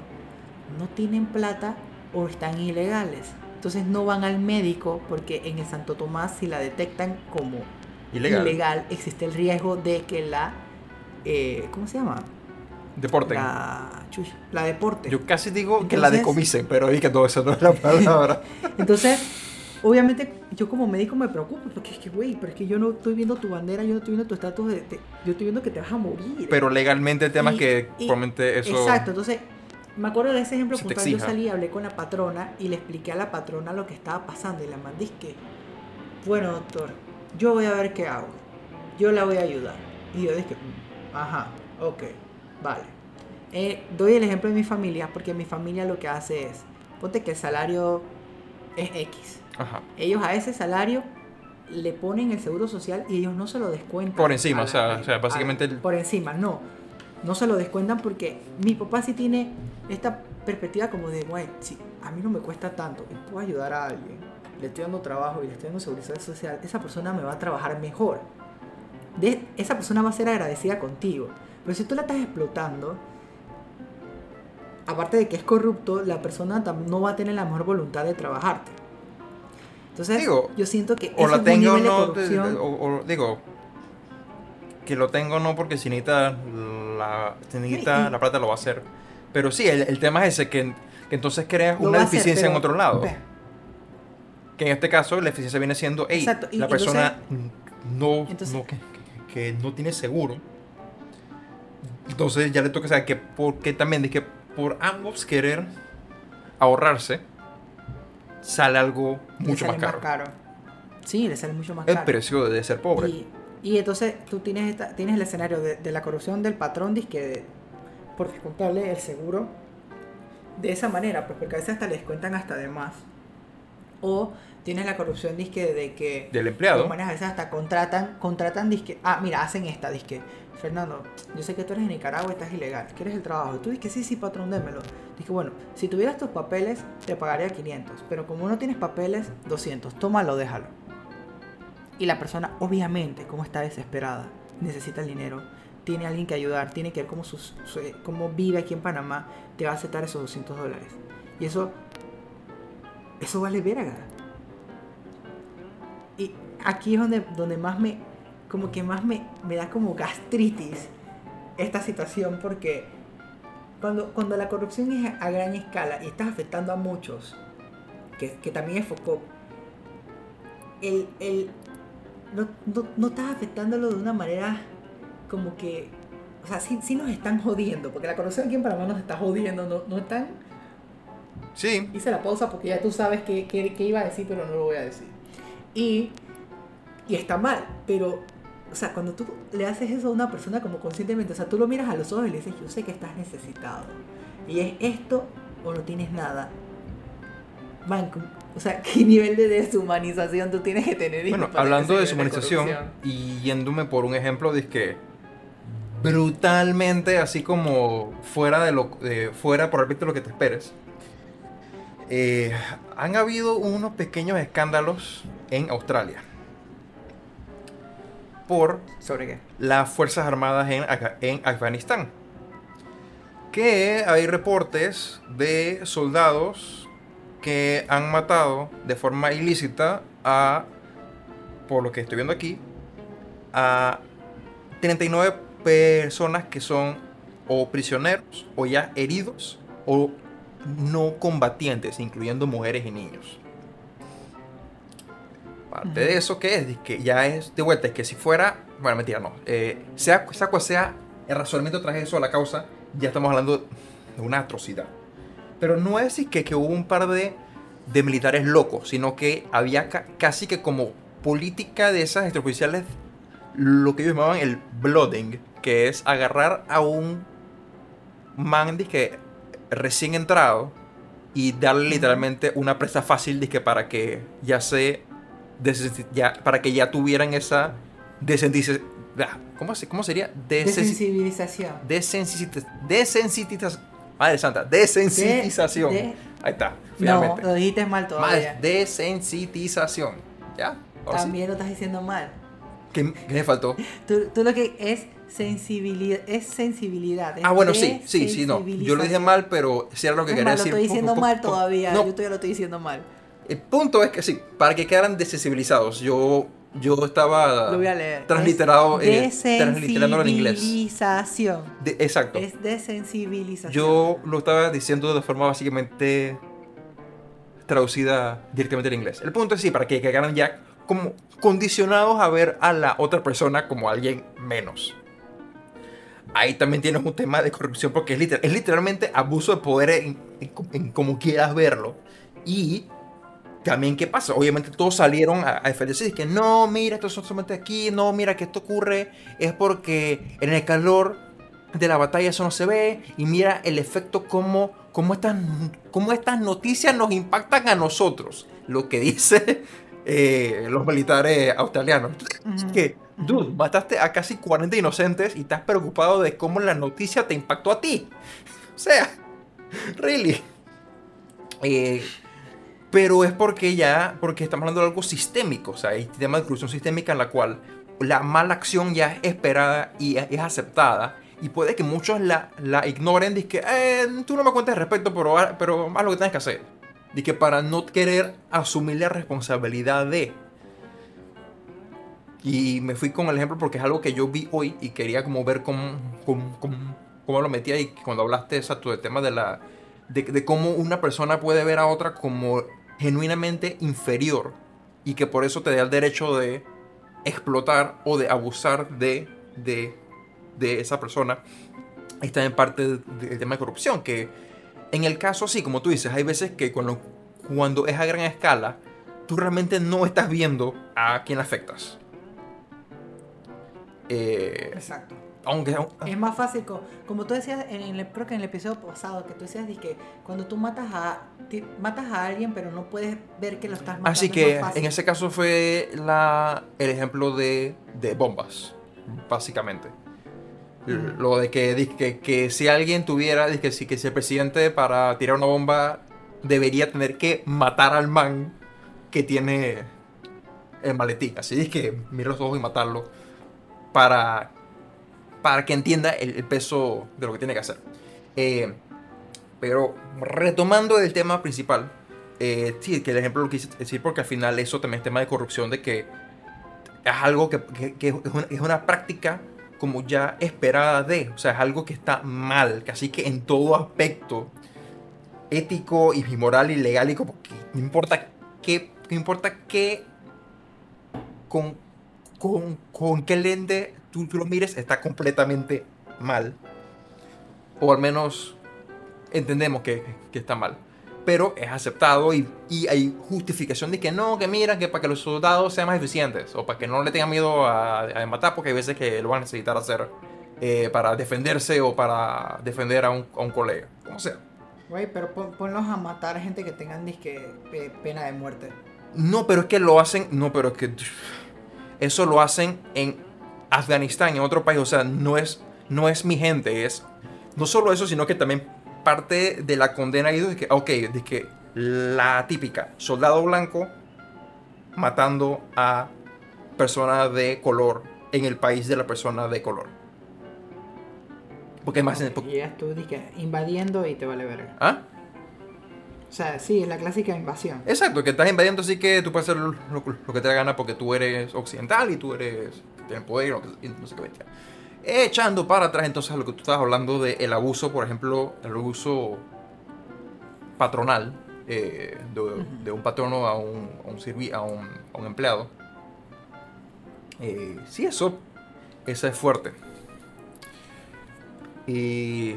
no tienen plata o están ilegales. Entonces no van al médico porque en el Santo Tomás si la detectan como ilegal, existe el riesgo de que la... Eh, ¿Cómo se llama? Deporte. La, la deporte. Yo casi digo que la decomisen, pero ahí que todo eso no es la palabra. Entonces, obviamente yo como médico me preocupo, porque es que, güey, pero es que yo no estoy viendo tu bandera, yo no estoy viendo tu estatus, de, yo estoy viendo que te vas a morir. Pero legalmente el tema es que probablemente eso... Exacto, entonces me acuerdo de ese ejemplo puntual, yo salí, hablé con la patrona y le expliqué a la patrona lo que estaba pasando y la mandé que, bueno doctor, yo voy a ver qué hago, yo la voy a ayudar. Y yo dije, ajá, ok, vale. Eh, doy el ejemplo de mi familia porque mi familia lo que hace es, ponte que el salario es X ellos a ese salario le ponen el seguro social y ellos no se lo descuentan. Por encima, o, sea, básicamente... Por encima, no. No se lo descuentan porque mi papá sí tiene esta perspectiva como de, bueno, si a mí no me cuesta tanto y puedo ayudar a alguien, le estoy dando trabajo y le estoy dando seguridad social, esa persona me va a trabajar mejor. De, esa persona va a ser agradecida contigo. Pero si tú la estás explotando, aparte de que es corrupto, la persona no va a tener la mejor voluntad de trabajarte. Entonces, digo, yo siento que o la tengo no, o, digo que lo tengo no porque si necesita la, la plata lo va a hacer. Pero sí, el, tema es ese, que, que entonces creas una deficiencia en otro lado. Que en este caso la deficiencia viene siendo, hey, la persona no, no que, no tiene seguro. Entonces ya le toca saber que porque también de que por ambos querer ahorrarse, sale algo mucho más caro. Sí, le sale mucho más caro. El precio de ser pobre. Y, entonces tú tienes, esta, tienes el escenario de, la corrupción del patrón, que por descontarle el seguro de esa manera, pues porque a veces hasta les cuentan hasta de más. O tienes la corrupción disque de que del empleado. a veces hasta contratan, contratan disque, ah, mira, hacen esta disque Fernando, yo sé que tú eres de Nicaragua y estás ilegal, ¿quieres el trabajo? tú dices que sí, sí, patrón, démelo. Dije, bueno, si tuvieras tus papeles, te pagaría 500, pero como no tienes papeles, 200, tómalo, déjalo. Y la persona, obviamente, como está desesperada, necesita el dinero, tiene alguien que ayudar, tiene que ver cómo, sus, cómo vive aquí en Panamá, te va a aceptar esos 200 dólares. Y eso, eso vale verga. Y aquí es donde, donde más me, como que más me, me da como gastritis esta situación porque cuando, cuando la corrupción es a gran escala y estás afectando a muchos, que, que también es foco, el, el, no, no, no, estás afectándolo de una manera como que, o sea, sí, sí, nos están jodiendo, porque la corrupción aquí en Panamá nos está jodiendo, no, no están... Sí. Hice la pausa porque ya tú sabes qué, qué, qué iba a decir, pero no lo voy a decir. Y, y está mal, pero o sea, cuando tú le haces eso a una persona como conscientemente, o sea, tú lo miras a los ojos y le dices, yo sé que estás necesitado. Y es esto o no tienes nada. Banco. O sea, ¿qué nivel de deshumanización tú tienes que tener? Bueno, hablando de deshumanización y yéndome por un ejemplo de que brutalmente así como fuera de lo de- fuera por a lo que te esperes. eh, han habido unos pequeños escándalos en Australia por ¿Sobre qué? las Fuerzas Armadas en, en Afganistán. Que hay reportes de soldados que han matado de forma ilícita a, por lo que estoy viendo aquí, a 39 personas que son o prisioneros o ya heridos o no combatientes, incluyendo mujeres y niños. Parte de eso que es, que ya es de vuelta, es que si fuera, bueno, mentira, no, eh, sea, sea cual sea el razonamiento tras eso a la causa, ya estamos hablando de una atrocidad. Pero no es que, que hubo un par de, de militares locos, sino que había ca- casi que como política de esas extraoficiales, lo que ellos llamaban el blooding, que es agarrar a un man que recién entrado y darle literalmente una presa fácil dizque, para que ya se ya, para que ya tuvieran esa. ¿Cómo, se- ¿Cómo sería? Desensi- Desensibilización. Desensitiz- Desensitización. Madre santa, desensitización. De- Ahí está, No, finalmente. lo dijiste mal todavía. Más desensitización. ¿Ya? Ahora sí. También lo estás diciendo mal. ¿Qué, qué me faltó? Tú, tú lo que es sensibilidad, es sensibilidad. es Ah, bueno, sí, sí, sí, no. Yo lo dije mal, pero sí era lo que Es quería lo decir. estoy diciendo mal todavía. No, Yo todavía lo estoy diciendo mal. El punto es que sí, para que quedaran desensibilizados. Yo, yo estaba Lo voy a leer. transliterado, Es eh, transliterándolo en inglés. Desensibilización. De- exacto. Es desensibilización. Yo lo estaba diciendo de forma básicamente traducida directamente en inglés. El punto es sí, para que quedaran ya como condicionados a ver a la otra persona como alguien menos. Ahí también tienes un tema de corrupción porque es, liter- es literalmente abuso de poder en, en- en como quieras verlo. Y también, ¿qué pasa? Obviamente todos salieron a, a defenderse y que no, mira, esto es solamente aquí, no, mira, que esto ocurre es porque en el calor de la batalla eso no se ve y mira el efecto como, como, estas, como estas noticias nos impactan a nosotros. Lo que dice eh, los militares australianos. Que, dude, mataste a casi 40 inocentes y estás preocupado de cómo la noticia te impactó a ti. O sea, really. Eh, pero es porque ya, porque estamos hablando de algo sistémico, o sea, hay tema de corrupción sistémica en la cual la mala acción ya es esperada y es aceptada. Y puede que muchos la, la ignoren, y que eh, tú no me cuentes al respecto, pero, pero haz lo que tienes que hacer. Y que para no querer asumir la responsabilidad de. Y me fui con el ejemplo porque es algo que yo vi hoy y quería como ver cómo, cómo, cómo- cómo lo metía. Y cuando hablaste exacto del tema de la. De cómo una persona puede ver a otra como genuinamente inferior y que por eso te da el derecho de explotar o de abusar de, de, de esa persona. Está en parte de- del tema de corrupción, que en el caso sí, como tú dices, hay veces que cuando, cuando es a gran escala, tú realmente no estás viendo a quién afectas. Eh, Exacto. aunque, Es más fácil, co- como tú decías, en el, creo que en el episodio pasado, que tú decías de que cuando tú matas a, matas a alguien, pero no puedes ver que lo estás matando. Así que en ese caso fue la, el ejemplo de, de bombas, básicamente. Lo de que, que, que si alguien tuviera, que si, que si el presidente para tirar una bomba debería tener que matar al man que tiene el maletín. Así es que mira los ojos y matarlo para, para que entienda el, el peso de lo que tiene que hacer. Eh, pero retomando el tema principal, eh, sí, que el ejemplo lo quise decir porque al final eso también es tema de corrupción, de que es algo que, es una práctica como ya esperada de, o sea, es algo que está mal, que así que en todo aspecto ético y moral y legal y como que no importa qué, no importa qué, con, con, con qué lente tú, tú lo mires, está completamente mal. O al menos entendemos que, que está mal. pero es aceptado y, y hay justificación de que no, que mira, que para que los soldados sean más eficientes o para que no le tengan miedo a, a matar, porque hay veces que lo van a necesitar hacer eh, para defenderse o para defender a un, a un colega, como sea. Güey, pero pon- ponlos a matar a gente que tengan disque eh, pena de muerte. No, pero es que lo hacen. No, pero es que. Eso lo hacen en Afganistán, en otro país. O sea, no es, no es mi gente. Es. No solo eso, sino que también parte de la condena ido de que. Ok, de que la típica soldado blanco matando a personas de color en el país de la persona de color. Porque más. Ok, y llegas tú invadiendo y te vale verga. ¿Ah? O sea, sí, es la clásica invasión. Exacto, que estás invadiendo así que tú puedes hacer lo, lo- lo que te da gana porque tú eres occidental y tú eres tienes poder y no, no sé qué bestia. Echando para atrás entonces a lo que tú estabas hablando del abuso, por ejemplo, el abuso patronal eh, de, de un patrono a un, a un, servi- a un, a un empleado. Eh, sí, eso, eso es fuerte. Y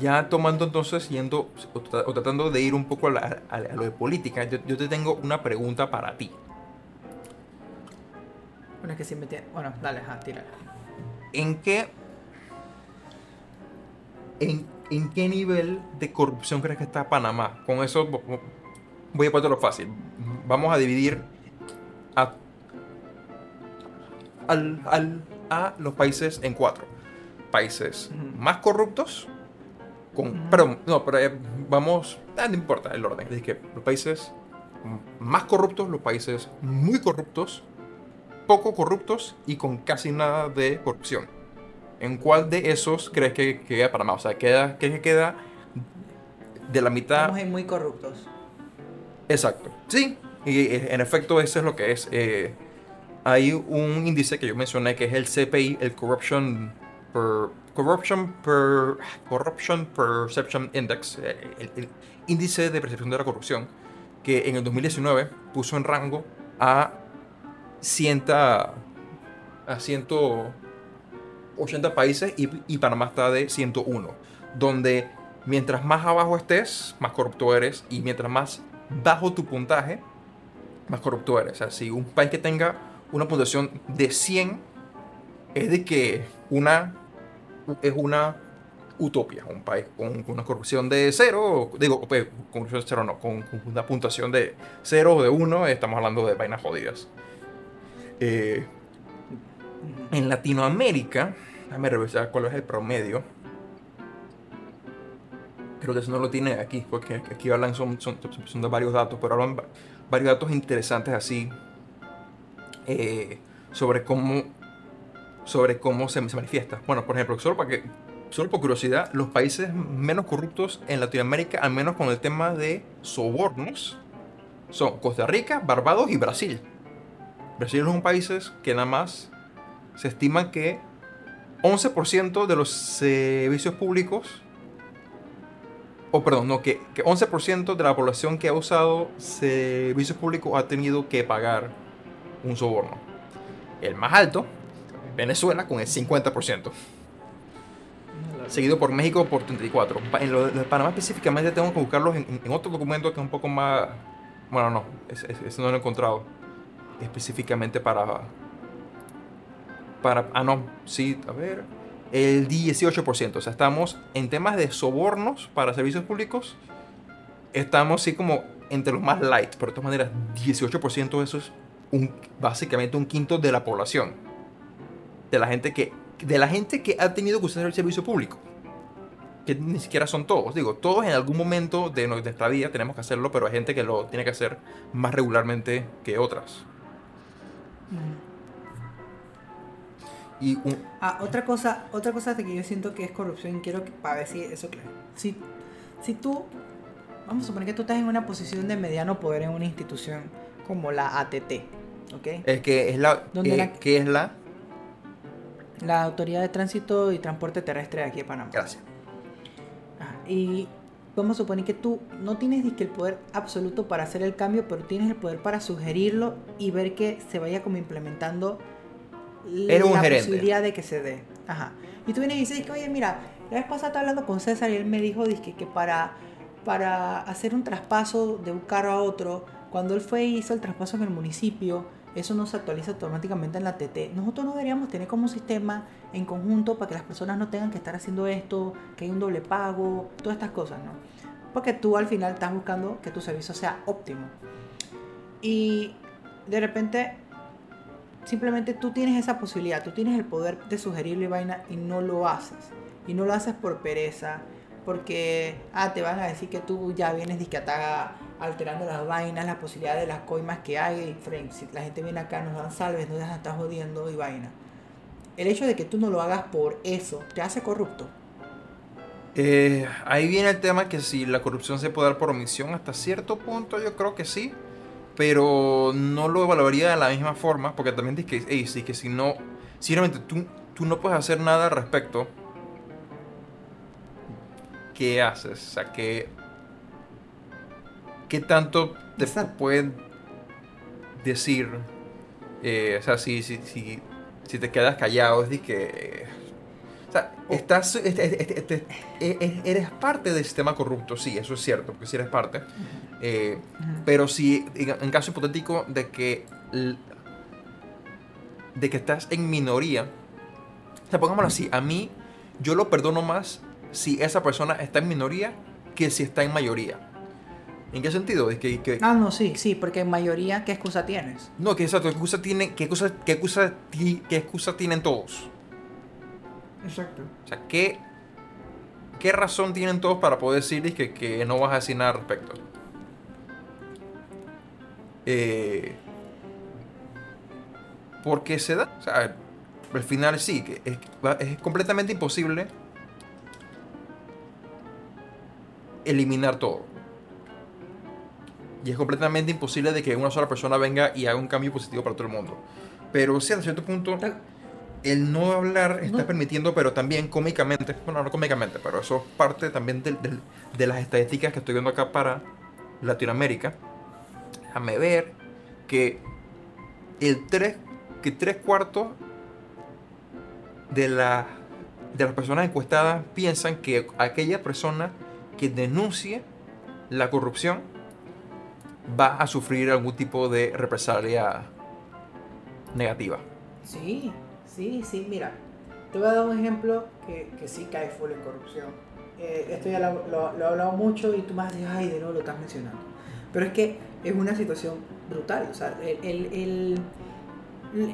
ya tomando entonces, yendo o, tra- o tratando de ir un poco a, la- a- a lo de política, yo, yo te tengo una pregunta para ti. Bueno, es que si me tiene... Bueno, dale, ajá, tírala. ¿En qué, en, en qué nivel de corrupción crees que está Panamá? Con eso vo- vo- voy a ponértelo fácil. Vamos a dividir a, al- al- a los países en cuatro. Países más corruptos, con, perdón, no, pero eh, vamos, ah, no importa el orden. Es que los países más corruptos, los países muy corruptos, poco corruptos y con casi nada de corrupción. ¿En cuál de esos crees que, que queda Panamá? O sea, queda, ¿crees que queda de la mitad? Estamos ahí muy corruptos. Exacto. Sí, y eh, en efecto eso es lo que es. Eh, hay un índice que yo mencioné que es el CPI, el Corruption per, Corruption per, Corruption Perception Index, eh, el, el índice de percepción de la corrupción, que en el 2019 puso en rango a 100, a 180 países y, y Panamá está de 101, donde mientras más abajo estés, más corrupto eres y mientras más bajo tu puntaje, más corrupto eres. O sea, si un país que tenga una puntuación de 100 es de que una es una utopia, un país con, una corrupción de cero, digo, pues, corrupción de cero no, con, con una puntuación de 0 o de 1, estamos hablando de vainas jodidas. Eh, en Latinoamérica, déjame revisar cuál es el promedio. Creo que eso no lo tiene aquí, porque aquí hablan, son, son, son de varios datos, pero hablan va- varios datos interesantes así eh, sobre cómo sobre cómo se, se manifiesta. Bueno, por ejemplo, solo para que solo por curiosidad, los países menos corruptos en Latinoamérica, al menos con el tema de sobornos, son Costa Rica, Barbados y Brasil. Brasil es un país que nada más se estima que 11% de los servicios públicos, o perdón, no, que, que 11% de la población que ha usado servicios públicos ha tenido que pagar un soborno. El más alto, Venezuela, con el 50%, seguido por México por 34%. Pa- En lo de Panamá específicamente tengo que buscarlos en, en otro documento que es un poco más... Bueno, no, ese no lo he encontrado específicamente para para ah no sí a ver el 18% o sea estamos en temas de sobornos para servicios públicos estamos así como entre los más light pero de todas maneras 18% de eso es un, básicamente un quinto de la población de la gente que de la gente que ha tenido que usar el servicio público que ni siquiera son todos. Digo todos en algún momento de nuestra vida tenemos que hacerlo pero hay gente que lo tiene que hacer más regularmente que otras Y un, Ah, otra cosa, otra cosa de que yo siento que es corrupción y quiero que para ver si eso claro. Si, si tú, vamos a suponer que tú estás en una posición de mediano poder en una institución como la ATT, ¿ok? Es que es la. ¿Dónde eh, la- que es la. La Autoridad de Tránsito y Transporte Terrestre de aquí de Panamá. Gracias. Y vamos a suponer que tú no tienes el poder absoluto para hacer el cambio, pero tienes el poder para sugerirlo y ver que se vaya como implementando la gerente. posibilidad de que se dé. Ajá. Y tú vienes y dices que, oye, mira, La vez pasada estaba hablando con César y él me dijo dizque, que para, para hacer un traspaso de un carro a otro, cuando él fue y hizo el traspaso en el municipio, eso no se actualiza automáticamente en la TT. Nosotros no deberíamos tener como un sistema en conjunto para que las personas no tengan que estar haciendo esto, que hay un doble pago, todas estas cosas, ¿no? Porque tú al final estás buscando que tu servicio sea óptimo. Y de repente, simplemente tú tienes esa posibilidad, tú tienes el poder de sugerirle vaina y no lo haces. Y no lo haces por pereza, porque, ah, te van a decir que tú ya vienes discataga alterando las vainas, la posibilidad de las coimas que hay. Y si la gente viene acá, nos dan salves, nos dejan estar jodiendo y vaina. El hecho de que tú no lo hagas por eso te hace corrupto. Eh, ahí viene el tema que si la corrupción se puede dar por omisión, hasta cierto punto yo creo que sí, pero no lo evaluaría de la misma forma, porque también dices que, sí, que si no, si realmente tú, tú no puedes hacer nada al respecto, ¿qué haces? O sea, ¿qué, qué tanto te pueden decir? Eh, o sea, si, si, si, si, te quedas callado, es de que... O sea, estás, eres parte del sistema corrupto, sí, eso es cierto, porque si eres parte. Eh, pero si, en caso hipotético de que, de que estás en minoría, o sea, pongámoslo así, a mí yo lo perdono más si esa persona está en minoría que si está en mayoría. ¿En qué sentido? Es que, ah, no, sí, sí, porque en mayoría, ¿qué excusa tienes? No, que exacto, ¿qué excusa, tiene, qué excusa, qué excusa, qué excusa tienen todos? Exacto. O sea, ¿qué, qué razón tienen todos para poder decirles que, que no vas a decir nada al respecto? Eh, porque se da, o sea, al final sí, que es, es completamente imposible eliminar todo. Y es completamente imposible de que una sola persona venga y haga un cambio positivo para todo el mundo. Pero sí, a cierto punto, el no hablar está permitiendo, pero también cómicamente, bueno, no cómicamente, pero eso es parte también de, las estadísticas que estoy viendo acá para Latinoamérica. Déjame ver que el 3, que tres cuartos de, la, de las personas encuestadas piensan que aquella persona que denuncie la corrupción va a sufrir algún tipo de represalia negativa. Sí, sí, sí, mira, te voy a dar un ejemplo que, que sí cae full en corrupción. Eh, esto ya lo, lo, he hablado mucho y tú más dices, ay, de nuevo lo estás mencionando. Pero es que es una situación brutal. O sea, el, el,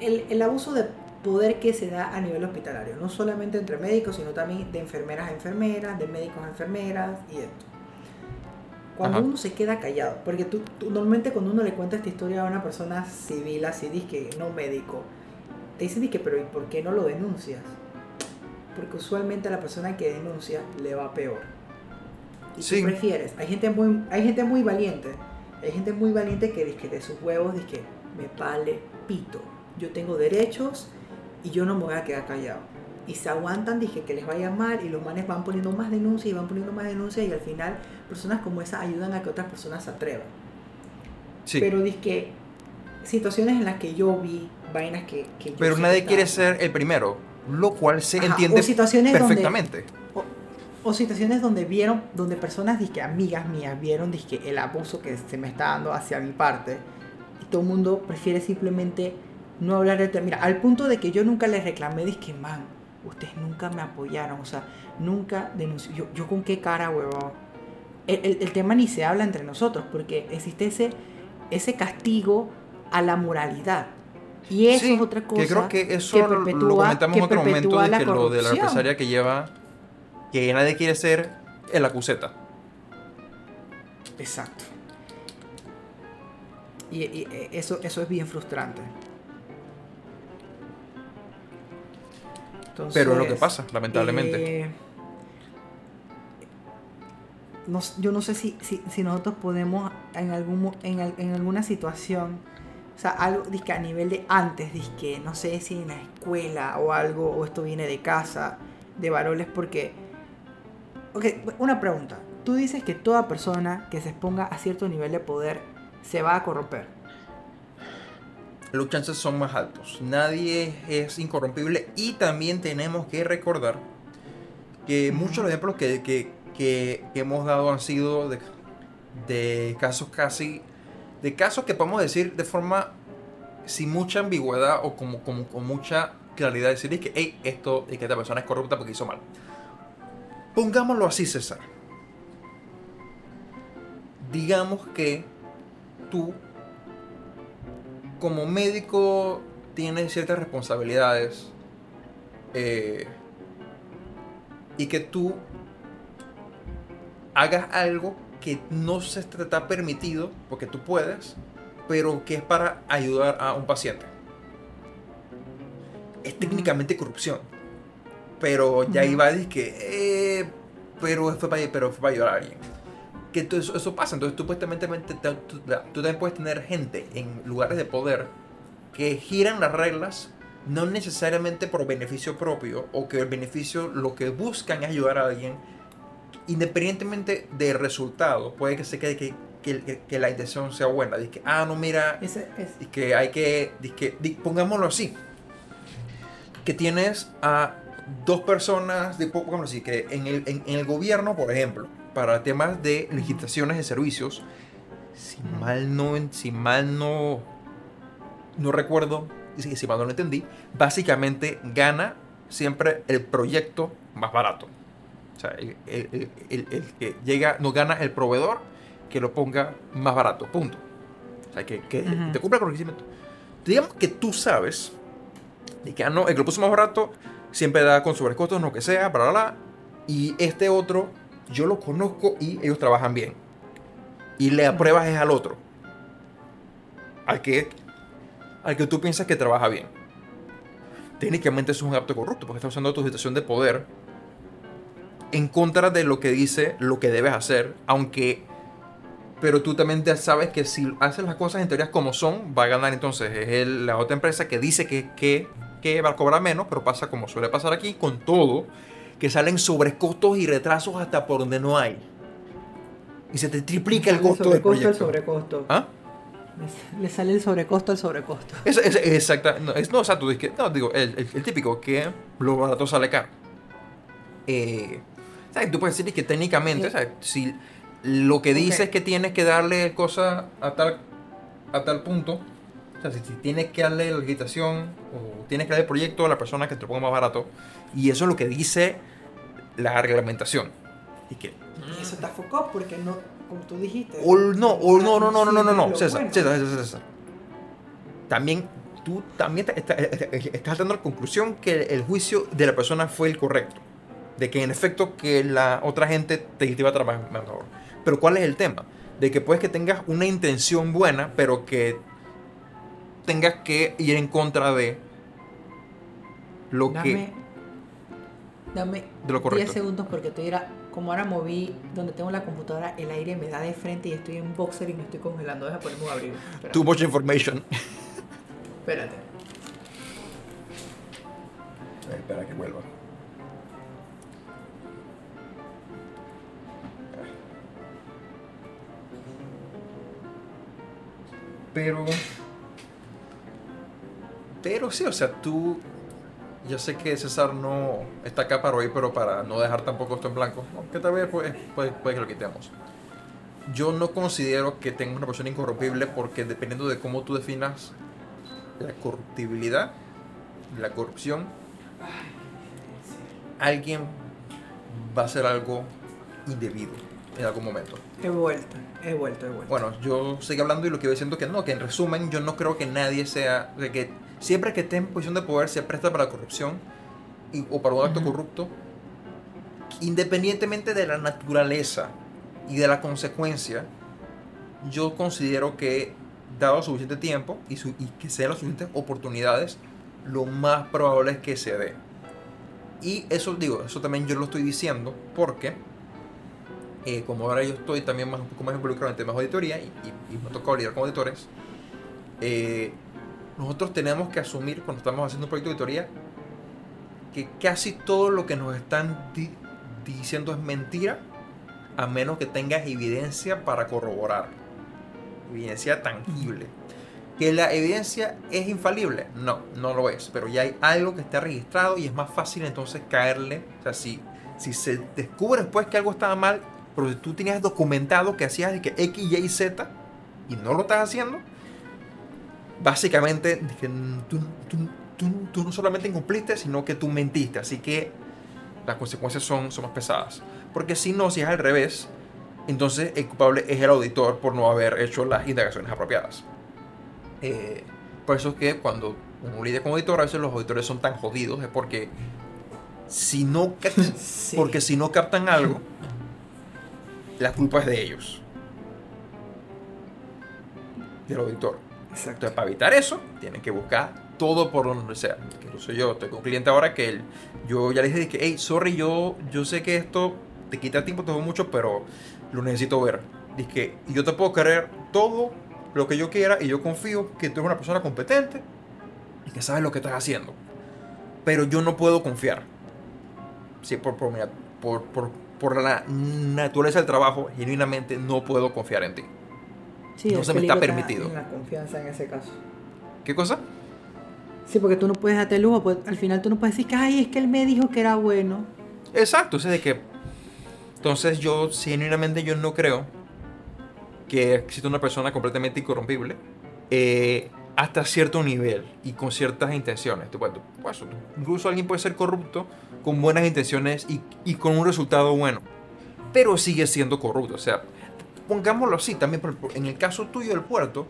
el, el abuso de poder que se da a nivel hospitalario, no solamente entre médicos, sino también de enfermeras a enfermeras, de médicos a enfermeras y esto. Cuando uno se queda callado, porque tú, normalmente cuando uno le cuenta esta historia a una persona civil, así que no médico, te dicen que, pero ¿y por qué no lo denuncias? Porque usualmente a la persona que denuncia le va peor. ¿Y sí. prefieres? Hay gente muy, hay gente muy valiente, hay gente muy valiente que dice de sus huevos dice que me pale pito. Yo tengo derechos y yo no me voy a quedar callado. Y se aguantan, dije que les vaya mal y los manes van poniendo más denuncias y van poniendo más denuncias y al final personas como esa ayudan a que otras personas se atrevan. Sí. Pero dije situaciones en las que yo vi vainas que... que Pero nadie quiere ser el primero, lo cual se entiende perfectamente. o, situaciones donde vieron, donde personas, dije, amigas mías, vieron dije, el abuso que se me está dando hacia mi parte y todo el mundo prefiere simplemente no hablar de... Mira, al punto de que yo nunca les reclamé, dije, man, ustedes nunca me apoyaron, o sea, nunca denunció. Yo, yo con qué cara, huevo. El, el, tema ni se habla entre nosotros, porque existe ese, ese castigo a la moralidad. Y eso es otra cosa. Que creo que eso lo, comentamos en otro momento, de que lo de la represalia que lleva, que nadie quiere ser el acuseta. Exacto. Y, y, eso, eso es bien frustrante. Pero es lo que pasa, lamentablemente. Eh, yo no sé si, si, nosotros podemos en, algún, en, en alguna situación, o sea, algo disque a nivel de antes, disque, no sé si en la escuela o algo, o esto viene de casa, de varones, porque... Ok, una pregunta. Tú dices que toda persona que se exponga a cierto nivel de poder se va a corromper los chances son más altos. Nadie es incorrompible y también tenemos que recordar que muchos de los ejemplos que, que- que- hemos dado han sido de, casos casi, de casos que podemos decir de forma sin mucha ambigüedad o como, con mucha claridad, decir es que, hey, esto, y que esta persona es corrupta porque hizo mal. Pongámoslo así, César. Digamos que tú, como médico, tienes ciertas responsabilidades eh, y que tú hagas algo que no se te está permitido, porque tú puedes, pero que es para ayudar a un paciente. Es técnicamente corrupción. Pero ya iba a decir que, eh, pero, fue para, pero fue para ayudar a alguien. Que tú- eso, eso pasa. Entonces tú, puedes también, también te- te- tú, tú también puedes tener gente en lugares de poder que giran las reglas no necesariamente por beneficio propio o que el beneficio lo que buscan es ayudar a alguien independientemente del resultado puede que se quede que, que, que- que la intención sea buena. Dice que ah no mira es. y que hay que, que pongámoslo así que tienes a dos personas de pongámoslo así que en el, en, en el gobierno por ejemplo para temas de licitaciones de servicios si mal no si mal no no recuerdo si, si mal no lo entendí básicamente gana siempre el proyecto más barato o sea el, el- el- el- que llega no gana el proveedor que lo ponga más barato punto o sea que, que Ujú. te cumpla con el requisito digamos que tú sabes de que ah, no, el que lo puso más barato siempre da con sobrecostos, lo que sea, bla, bla, bla. Y este otro, yo lo conozco y ellos trabajan bien. Y le apruebas es al otro. Al que, al que tú piensas que trabaja bien. Técnicamente eso es un acto corrupto porque estás usando tu situación de poder en contra de lo que dice lo que debes hacer, aunque pero tú también sabes que si haces las cosas en teorías como son, va a ganar entonces es el- la otra empresa que dice que, que, que va a cobrar menos, pero pasa como suele pasar aquí con todo, que salen sobrecostos y retrasos hasta por donde no hay. Y se te triplica el costo del proyecto. sobrecosto. ¿Ah? Le- Le sale el sobrecosto al sobrecosto. Es, es, exacta, no, es, no, exacto, es que, no, digo, el, el- el típico, que lo barato sale caro. Eh, ¿sabes? Tú puedes decir que técnicamente, Sí. ¿sabes? si lo que dice Ok. es que tienes que darle cosas a tal, a tal punto, o sea, si, si tienes que darle la licitación o tienes que darle el proyecto a la persona que te lo ponga más barato, y eso es lo que dice la reglamentación. Y que, Y eso está focado porque no, como tú dijiste. o no, o no, no, no, no, no, no, no, Lo César, bueno. César, César, César. También, tú también te- está- está- estás dando la conclusión que el juicio de la persona fue el correcto. De que en efecto que la otra gente te iba a trabajar mejor. Pero ¿cuál es el tema? De que puedes que tengas una intención buena, pero que tengas que ir en contra de lo Dame, que... dame De lo 10 correcto. segundos porque estoy ahora, como ahora moví donde tengo la computadora, el aire me da de frente y estoy en boxer y me estoy congelando. Deja un abrigo. Espérate. Too much information. Espérate. Espera que vuelva. Pero. Pero sí, o sea, tú. Yo sé que César no está acá para hoy, pero para no dejar tampoco esto en blanco, aunque tal vez puede, puede, puede que lo quitemos. Yo no considero que tenga una persona incorruptible porque dependiendo de cómo tú definas la corruptibilidad, la corrupción, alguien va a hacer algo indebido en algún momento. He vuelto, he vuelto, he vuelto. Bueno, yo sigo hablando y lo que voy diciendo que no, que en resumen yo no creo que nadie sea, o sea, que siempre que esté en posición de poder se presta para la corrupción y- o para un acto Ujú. corrupto, independientemente de la naturaleza y de la consecuencia, yo considero que dado suficiente tiempo y, su- y que sean las suficientes oportunidades, lo más probable es que se dé. Y eso digo, eso también yo lo estoy diciendo porque eh, como ahora yo estoy también más, un poco más involucrado en temas de auditoría y, y, y me tocó lidiar con auditores, eh, nosotros tenemos que asumir cuando estamos haciendo un proyecto de auditoría que casi todo lo que nos están di- diciendo es mentira a menos que tengas evidencia para corroborar. Evidencia tangible. ¿Que la evidencia es infalible? No, no lo es. Pero ya hay algo que está registrado y es más fácil entonces caerle. O sea, si, si se descubre después que algo estaba mal, pero si tú tenías documentado que hacías de que X, Y, Z y no lo estás haciendo, básicamente de que tú, tú- tú- tú no solamente incumpliste, sino que tú mentiste. Así que las consecuencias son, son más pesadas. Porque si no, si es al revés, entonces el culpable es el auditor por no haber hecho las indagaciones apropiadas. Eh, por eso es que cuando uno lidia con auditor, a veces los auditores son tan jodidos, es porque si no, Sí. porque si no captan algo, la culpa es de ellos. Del auditor. Exacto. Entonces, para evitar eso, tienen que buscar todo por donde sea. Incluso yo estoy con un cliente ahora que él, yo ya le dije que, hey, sorry, yo, yo sé que esto te quita tiempo, te mucho, pero lo necesito ver. Dice que yo te puedo creer todo lo que yo quiera y yo confío que tú eres una persona competente y que sabes lo que estás haciendo. Pero yo no puedo confiar. Sí, por, por, mira, por, por, por la naturaleza del trabajo, genuinamente no puedo confiar en ti. Sí, no se me está permitido. en la confianza en ese caso. ¿Qué cosa? Sí, porque tú no puedes darte lujo, pues al final tú no puedes decir que, ay, es que él me dijo que era bueno. Exacto, o sea, de que. Entonces, yo, genuinamente, yo no creo que exista una persona completamente incorrompible eh, hasta cierto nivel y con ciertas intenciones. Tú- pues, tú- incluso alguien puede ser corrupto con buenas intenciones y, y con un resultado bueno, pero sigue siendo corrupto. O sea, pongámoslo así, también en el caso tuyo del puerto,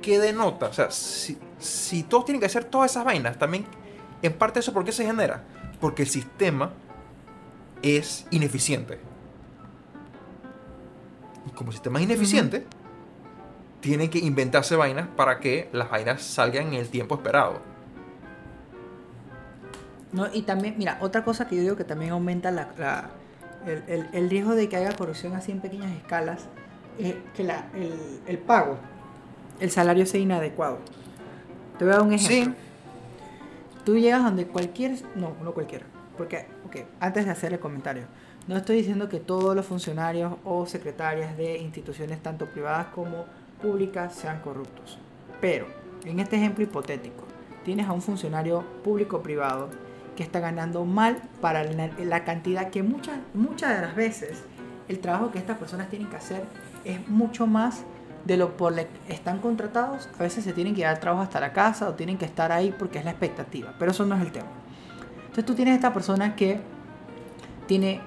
¿qué denota? O sea, si, si todos tienen que hacer todas esas vainas, también, en parte eso, ¿por qué se genera? Porque el sistema es ineficiente. Y como el sistema es ineficiente, tienen que inventarse vainas para que las vainas salgan en el tiempo esperado. No, y también, mira, otra cosa que yo digo que también aumenta la, la- el, el- el riesgo de que haya corrupción así en pequeñas escalas es que la, el, el pago, el salario sea inadecuado. Te voy a dar un ejemplo. Tú llegas donde cualquier, no, no cualquiera, porque, ok, antes de hacer el comentario, no estoy diciendo que todos los funcionarios o secretarias de instituciones, tanto privadas como públicas, sean corruptos. Pero, en este ejemplo hipotético, tienes a un funcionario público o privado que está ganando mal para la, la cantidad que muchas, muchas de las veces el trabajo que estas personas tienen que hacer es mucho más de lo por lo que están contratados. A veces se tienen que llevar trabajo hasta la casa o tienen que estar ahí porque es la expectativa, pero eso no es el tema. Entonces tú tienes esta persona que tiene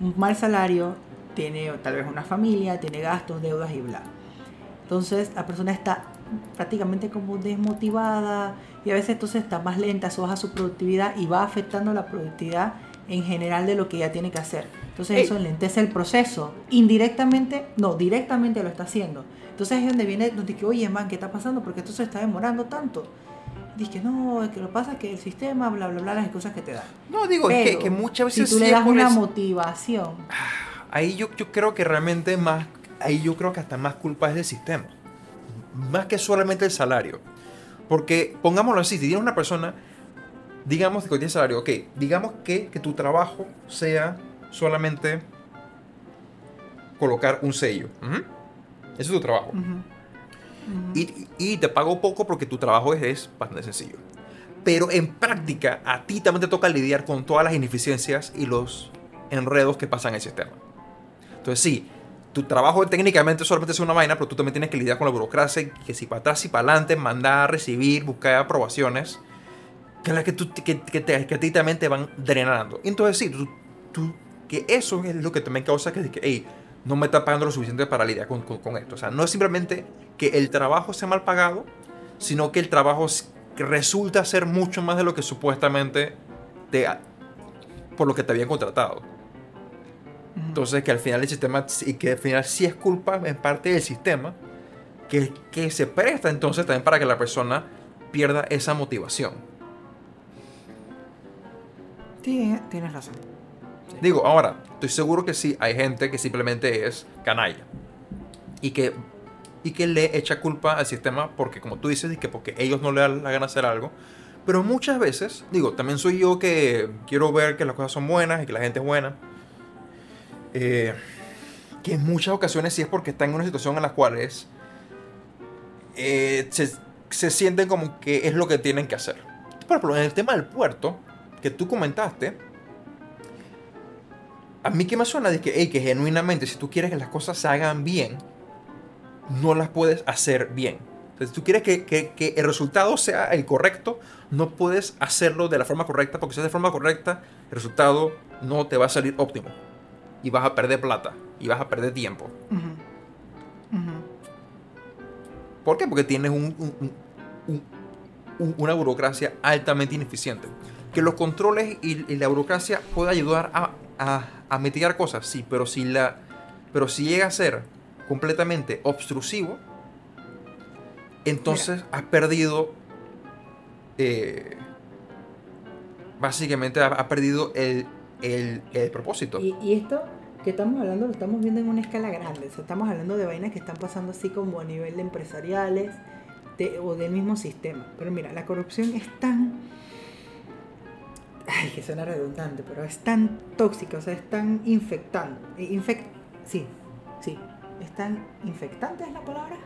un mal salario, tiene tal vez una familia, tiene gastos, deudas y bla. Entonces la persona está prácticamente como desmotivada y a veces entonces está más lenta, eso baja su productividad y va afectando la productividad en general de lo que ella tiene que hacer. Entonces Ey. eso enlentece el proceso. Indirectamente, no, directamente lo está haciendo. Entonces es donde viene, donde que, oye, man, ¿qué está pasando? Porque esto se está demorando tanto. Dice no, es que lo pasa es que el sistema, bla, bla, bla, las excusas que te da. No, digo, es que, Pero, que muchas veces si tú le das una motivación, Ahí yo, yo creo que realmente más, ahí yo creo que hasta más culpa es del sistema. Más que solamente el salario. Porque, pongámoslo así, si tienes una persona, digamos que tiene salario, ok, digamos que, que tu trabajo sea solamente colocar un sello. Ese es tu trabajo. Y, y te pago poco porque tu trabajo es, es bastante sencillo. Pero en práctica, a ti también te toca lidiar con todas las ineficiencias y los enredos que pasan en el sistema. Entonces, sí, tu trabajo técnicamente solamente es una vaina, pero tú también tienes que lidiar con la burocracia, que si para atrás y para adelante, mandar, recibir, buscar aprobaciones, que, es la que, tú, que, que te- que a ti también te van drenando. Entonces, sí, tú, tú- que eso es lo que también causa que, que hey, no me está pagando lo suficiente para lidiar con, con- con esto. O sea, no es simplemente que el trabajo sea mal pagado, sino que el trabajo resulta ser mucho más de lo que supuestamente te, por lo que te habían contratado. Entonces, que al final el sistema, y que al final sí es culpa en parte del sistema, que, que se presta entonces también para que la persona pierda esa motivación. Sí, tienes razón. Digo, ahora, estoy seguro que sí, hay gente que simplemente es canalla. Y que, y que le echa culpa al sistema porque, como tú dices, y que porque ellos no le dan la gana hacer algo. Pero muchas veces, digo, también soy yo que quiero ver que las cosas son buenas y que la gente es buena. Eh, que en muchas ocasiones sí es porque están en una situación en la cual es, eh, se, se sienten como que es lo que tienen que hacer. Por ejemplo, en el tema del puerto, que tú comentaste, a mí que me suena de que, hey, que genuinamente si tú quieres que las cosas se hagan bien, no las puedes hacer bien. Si tú quieres que- que el resultado sea el correcto, no puedes hacerlo de la forma correcta, porque si es de forma correcta, el resultado no te va a salir óptimo. Y vas a perder plata, y vas a perder tiempo. ¿Por qué? Porque tienes un- un- un- un- un- una burocracia altamente ineficiente. Que los controles y, y la burocracia puede ayudar a, a- a mitigar cosas, sí, pero si, la, pero si llega a ser completamente obstrusivo, entonces has perdido, eh, básicamente has, has perdido el, el- el propósito. Y, y esto que estamos hablando lo estamos viendo en una escala grande. O sea, estamos hablando de vainas que están pasando así como a nivel de empresariales de- o del mismo sistema. Pero mira, la corrupción es tan... Ay, que suena redundante, pero es tan tóxica, o sea, es tan infectante. Infect, sí, sí. Es tan infectante es la palabra.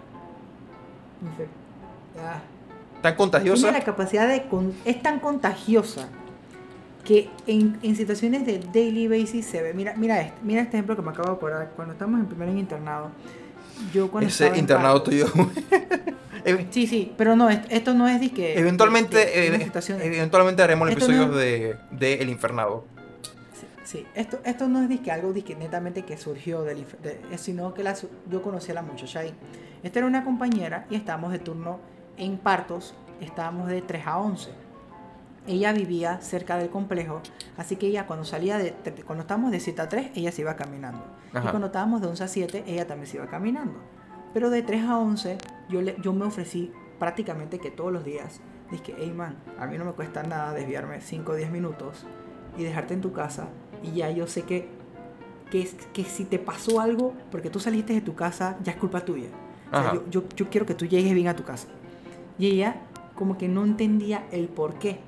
Infec- ah, Tan contagiosa. tiene la capacidad de... con- es tan contagiosa que en, en situaciones de daily basis se ve. Mira, mira, este, mira este ejemplo que me acabo de acordar. Cuando estamos en primer año internado, yo cuando Ese internado tuyo. Sí, sí, pero no, est- esto no es de que... Eventualmente, de- de situación- eventualmente haremos Esto episodios no- de, de El Infernado. Sí, sí. Esto, esto no es disque algo disque netamente que surgió del de- sino que la yo conocí a la muchacha ahí. Esta era una compañera y estábamos de turno en partos, estábamos de 3 a 11. Ella vivía cerca del complejo, así que ella cuando salía de, cuando estábamos de 7 a 3, ella se iba caminando. Y Ajá. cuando estábamos de 11 a 7, ella también se iba caminando. Pero de 3 a 11, yo, le, yo me ofrecí prácticamente que todos los días. Dije, hey man, a mí no me cuesta nada desviarme 5 o 10 minutos y dejarte en tu casa. Y ya yo sé que, que, que si te pasó algo, porque tú saliste de tu casa, ya es culpa tuya. O sea, yo, yo, yo quiero que tú llegues bien a tu casa. Y ella como que no entendía el por qué.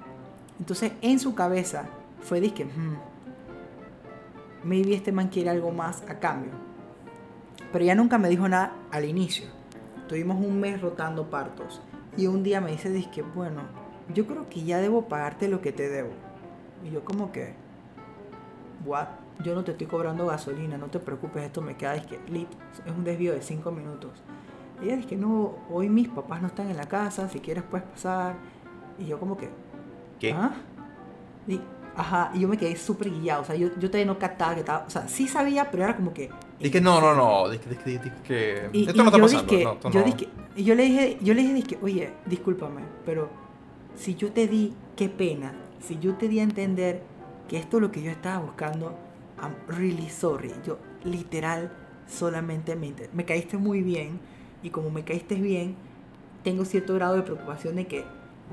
Entonces en su cabeza fue disque, "Hmm, maybe este man quiere algo más a cambio. Pero ella nunca me dijo nada al inicio. Tuvimos un mes rotando partos. Y un día me dice, disque, bueno, yo creo que ya debo pagarte lo que te debo. Y yo como que, what? Yo no te estoy cobrando gasolina, no te preocupes, esto me queda, disque, lit. Es un desvío de 5 minutos. Y ella dice, no, hoy mis papás no están en la casa, si quieres puedes pasar. Y yo como que, ¿Qué? ¿Ah? Y, ajá, y yo me quedé súper guillado. O sea, yo, yo todavía no captaba que estaba. O sea, sí sabía, pero era como que. Dije, no, no, no. Dije, dije, dije, dije que. Y, esto y no está pasando. dije, no, yo no. yo le dije, yo le dije, oye, discúlpame, pero si yo te di, qué pena, si yo te di a entender que esto es lo que yo estaba buscando, I'm really sorry. Yo literal solamente me, inter- me caíste muy bien y como me caíste bien, tengo cierto grado de preocupación de que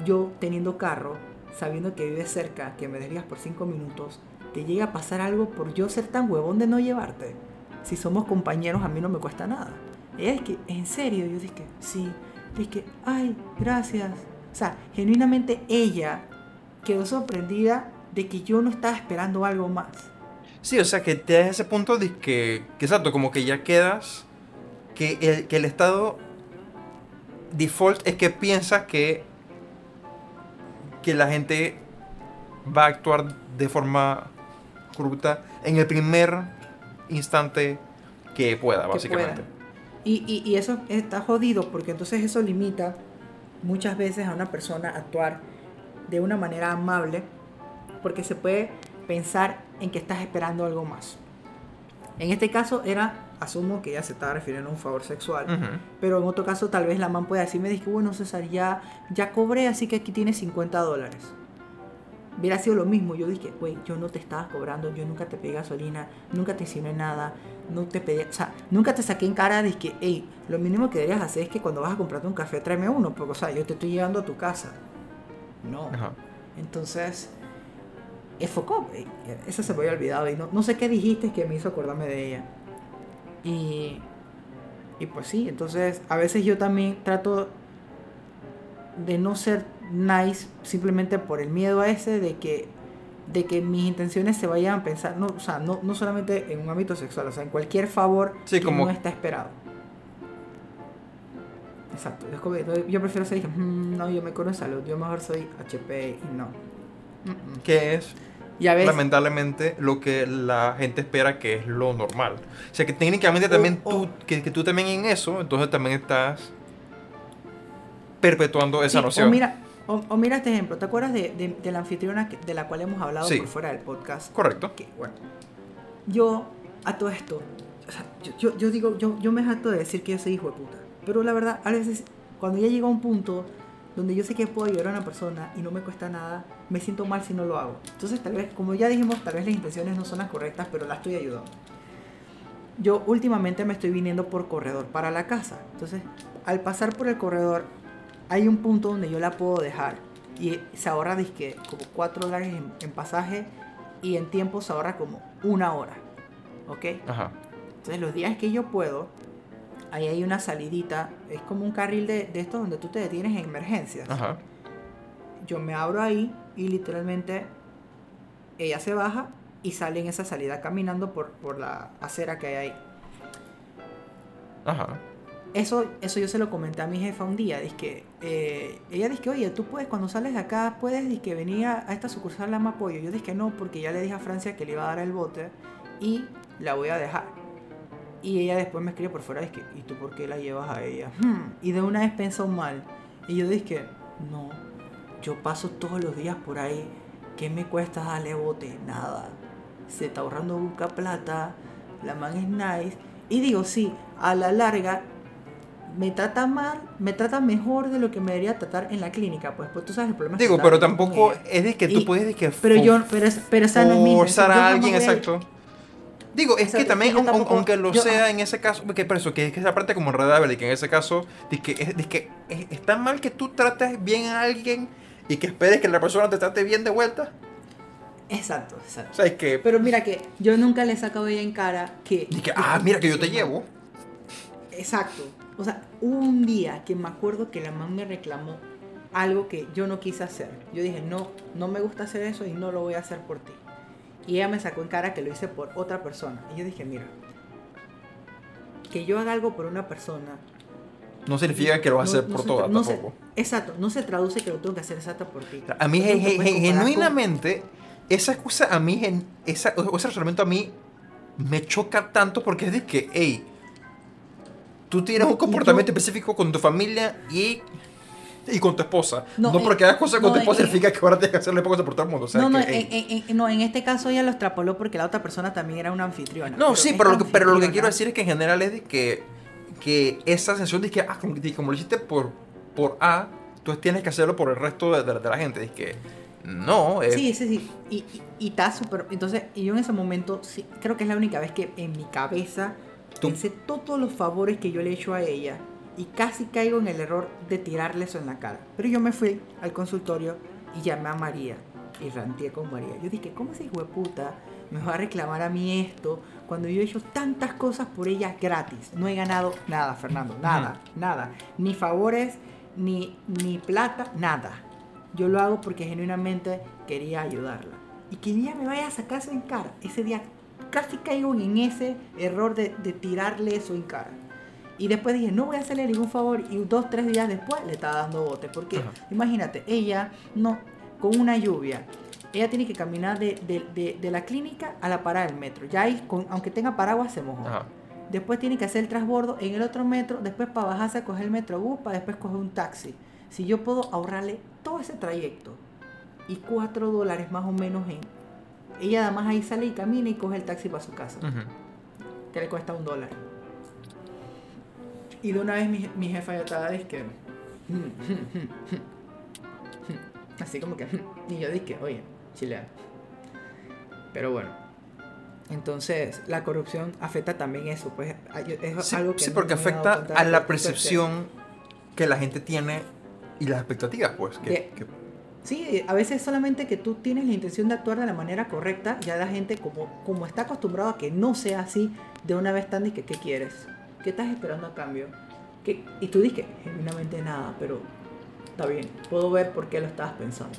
yo teniendo carro, sabiendo que vives cerca, que me desvías por cinco minutos, te llega a pasar algo por yo ser tan huevón de no llevarte. Si somos compañeros, a mí no me cuesta nada. Ella es que, ¿en serio? Yo dije, sí. Dije, ay, gracias. O sea, genuinamente ella quedó sorprendida de que yo no estaba esperando algo más. Sí, o sea, que te das ese punto de que, que exacto, como que ya quedas. Que el, que el estado default es que piensa que. Que la gente va a actuar de forma corrupta en el primer instante que pueda, que básicamente. pueda. Y, y, y eso está jodido porque entonces eso limita muchas veces a una persona a actuar de una manera amable porque se puede pensar en que estás esperando algo más. En este caso era, asumo que ella se estaba refiriendo a un favor sexual, Ujú. pero en otro caso tal vez la man pueda decirme, dije, bueno César, ya, ya cobré, así que aquí tienes 50 dólares. Hubiera sido lo mismo, yo dije, güey, yo no te estaba cobrando, yo nunca te pedí gasolina, nunca te insinué nada, no te pedí, o sea, nunca te saqué en cara de que, hey, lo mínimo que deberías hacer es que cuando vas a comprarte un café tráeme uno, porque, o sea, yo te estoy llevando a tu casa. No. Ajá. Entonces, enfocó, eh, eso se me había olvidado y no, no sé qué dijiste que me hizo acordarme de ella. Y, y pues sí, entonces a veces yo también trato de no ser nice simplemente por el miedo a ese de que de que mis intenciones se vayan a pensar, no, o sea, no, no solamente en un ámbito sexual, o sea, en cualquier favor Sí, que como- no está esperado. Exacto, yo prefiero ser, "Mm, no, yo me conozco salud, yo mejor soy HP y no. Mm, mm. ¿Qué es? Lamentablemente lo que la gente espera que es lo normal. O sea que técnicamente también O- tú, que, que tú también en eso, entonces también estás perpetuando esa Sí, noción. O mira, o, o mira este ejemplo. ¿Te acuerdas de, de- de la anfitriona que- de la cual hemos hablado Sí. por fuera del podcast? Correcto. Que, bueno, yo a todo esto, o sea, yo, yo, yo digo, yo, yo me jacto de decir que yo soy hijo de puta. Pero la verdad, a veces, cuando ya llega a un punto donde yo sé que puedo ayudar a una persona y no me cuesta nada, me siento mal si no lo hago. Entonces, tal vez, como ya dijimos, tal vez las intenciones no son las correctas, pero la estoy ayudando. Yo últimamente me estoy viniendo por corredor para la casa. Entonces, al pasar por el corredor, hay un punto donde yo la puedo dejar. Y se ahorra, disque, como 4 dólares en, en pasaje y en tiempo se ahorra como una hora. ¿Ok? Ajá. Entonces, los días que yo puedo, ahí hay una salidita. Es como un carril de, de estos donde tú te detienes en emergencias. Ajá. Yo me abro ahí y literalmente ella se baja y sale en esa salida caminando por, por la acera que hay ahí. Ajá. Eso, eso yo se lo comenté a mi jefa un día. Dice que, eh, ella dice que, oye, tú puedes, cuando sales de acá, puedes dice que venir a, esta sucursal la apoyo. Yo dije que no, porque ya le dije a Francia que le iba a dar el bote y la voy a dejar. Y ella después me escribe por fuera, que, ¿y tú por qué la llevas a ella? "Hmm", Y de una vez pensó mal. Y yo dije no, yo paso todos los días por ahí. ¿Qué me cuesta darle bote? Nada. Se está ahorrando busca plata. La man es nice. Y digo, sí, a la larga me trata mal, me trata mejor de lo que me debería tratar en la clínica, pues, pues tú sabes el problema. es que Digo, estaba pero tampoco es de que tú Y- puedes de que Pero yo, pero, es- pero esa no es mi forzar a alguien, exacto. Digo, es que es también, que yo aun- aun- tampoco- aunque lo yo- sea en ese caso, que por eso, que, que esa parte como enredable, que en ese caso, de que, es, que es, está mal que tú trates bien a alguien y que esperes que la persona te trate bien de vuelta. Exacto, exacto. O sea, es que, Pero mira que yo nunca le he sacado ella en cara que... y que, ah, mira que yo te llevo. Exacto. O sea, hubo un día que me acuerdo que la man me reclamó algo que yo no quise hacer. Yo dije, no, no me gusta hacer eso y no lo voy a hacer por ti. Y ella me sacó en cara que lo hice por otra persona. Y yo dije, mira, que yo haga algo por una persona. No significa que lo vas a hacer no por se no se- tampoco. exacto, no se traduce que lo tengo que hacer exacto por ti. A mí, gen- gen- con- genuinamente, esa excusa a mí, gen- esa, o ese razonamiento a mí me choca tanto porque es de que, hey, tú tienes un comportamiento yo- específico con tu familia y, y con tu esposa. No, No, en- porque hagas cosas con no, tu esposa en- significa que ahora tienes que hacerle cosas por todo el mundo. O sea, no, no, que, en, en- en- no, en este caso ella lo extrapoló porque la otra persona también era una anfitriona. No, sí, pero lo, que, pero lo que quiero decir es que en general es de que, que esa sensación de que, ah, como, de- como lo hiciste por, por A, tú tienes que hacerlo por el resto de, de- de la gente. Es que, no, es, Sí, sí, sí. Y, y, y está súper. Entonces, yo en ese momento, sí, creo que es la única vez que en mi cabeza Tú- pensé todos los favores que yo le he hecho a ella y casi caigo en el error de tirarle eso en la cara. Pero yo me fui al consultorio y llamé a María y ranteé con María. Yo dije, ¿cómo ese hijo de puta me va a reclamar a mí esto cuando yo he hecho tantas cosas por ella gratis? No he ganado nada, Fernando, nada, nada. Ni favores, ni, ni plata, nada. Yo lo hago porque genuinamente quería ayudarla. Y que ella me vaya a sacarse en cara. Ese día casi caigo en ese error de, de tirarle eso en cara. Y después dije, no voy a hacerle ningún favor. Y dos, tres días después le estaba dando bote. Porque Ajá. imagínate, ella no, con una lluvia, ella tiene que caminar de, de- de- de la clínica a la parada del metro. Ya ahí, con- aunque tenga paraguas, se mojó. Ajá. Después tiene que hacer el transbordo en el otro metro, después para bajarse a coger el metrobús, para después coger un taxi. Si yo puedo ahorrarle todo ese trayecto y cuatro dólares más o menos en... Ella además ahí sale y camina y coge el taxi para su casa, que le cuesta un dólar. Y de una vez mi, mi jefa ya estaba, es que... Así como que... Y yo dije, oye, chilea. Pero bueno. Entonces, la corrupción afecta también eso, pues es Sí, algo que sí, no porque afecta a la percepción que la gente tiene y las expectativas, pues. Que, De- que- Sí, a veces solamente que tú tienes la intención de actuar de la manera correcta, ya la gente como, como está acostumbrado a que no sea así, de una vez tan y que ¿qué quieres? ¿Qué estás esperando a cambio? ¿Qué? Y tú dices, genuinamente nada, pero está bien, puedo ver por qué lo estabas pensando.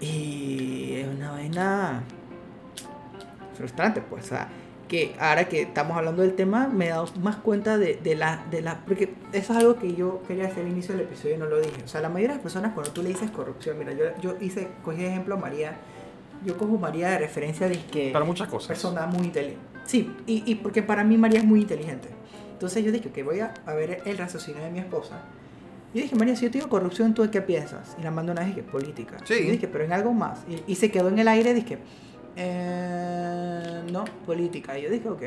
Y es una vaina frustrante, pues, o sea, que ahora que estamos hablando del tema me he dado más cuenta de, de la, de la, porque eso es algo que yo quería hacer al inicio del episodio y no lo dije. O sea, la mayoría de las personas cuando tú le dices corrupción, mira, yo, yo hice, cogí de ejemplo a María, yo cojo María de referencia de que Para muchas cosas. persona muy inteligente. Sí, y, y porque para mí María es muy inteligente. Entonces yo dije que voy a, a ver el raciocinio de mi esposa. Y dije, María, si yo te digo corrupción, ¿tú de qué piensas? Y la mando una vez que política. Sí. Y yo dije, pero en algo más. Y, y se quedó en el aire, dije, eh, no, política. Y yo dije, ok.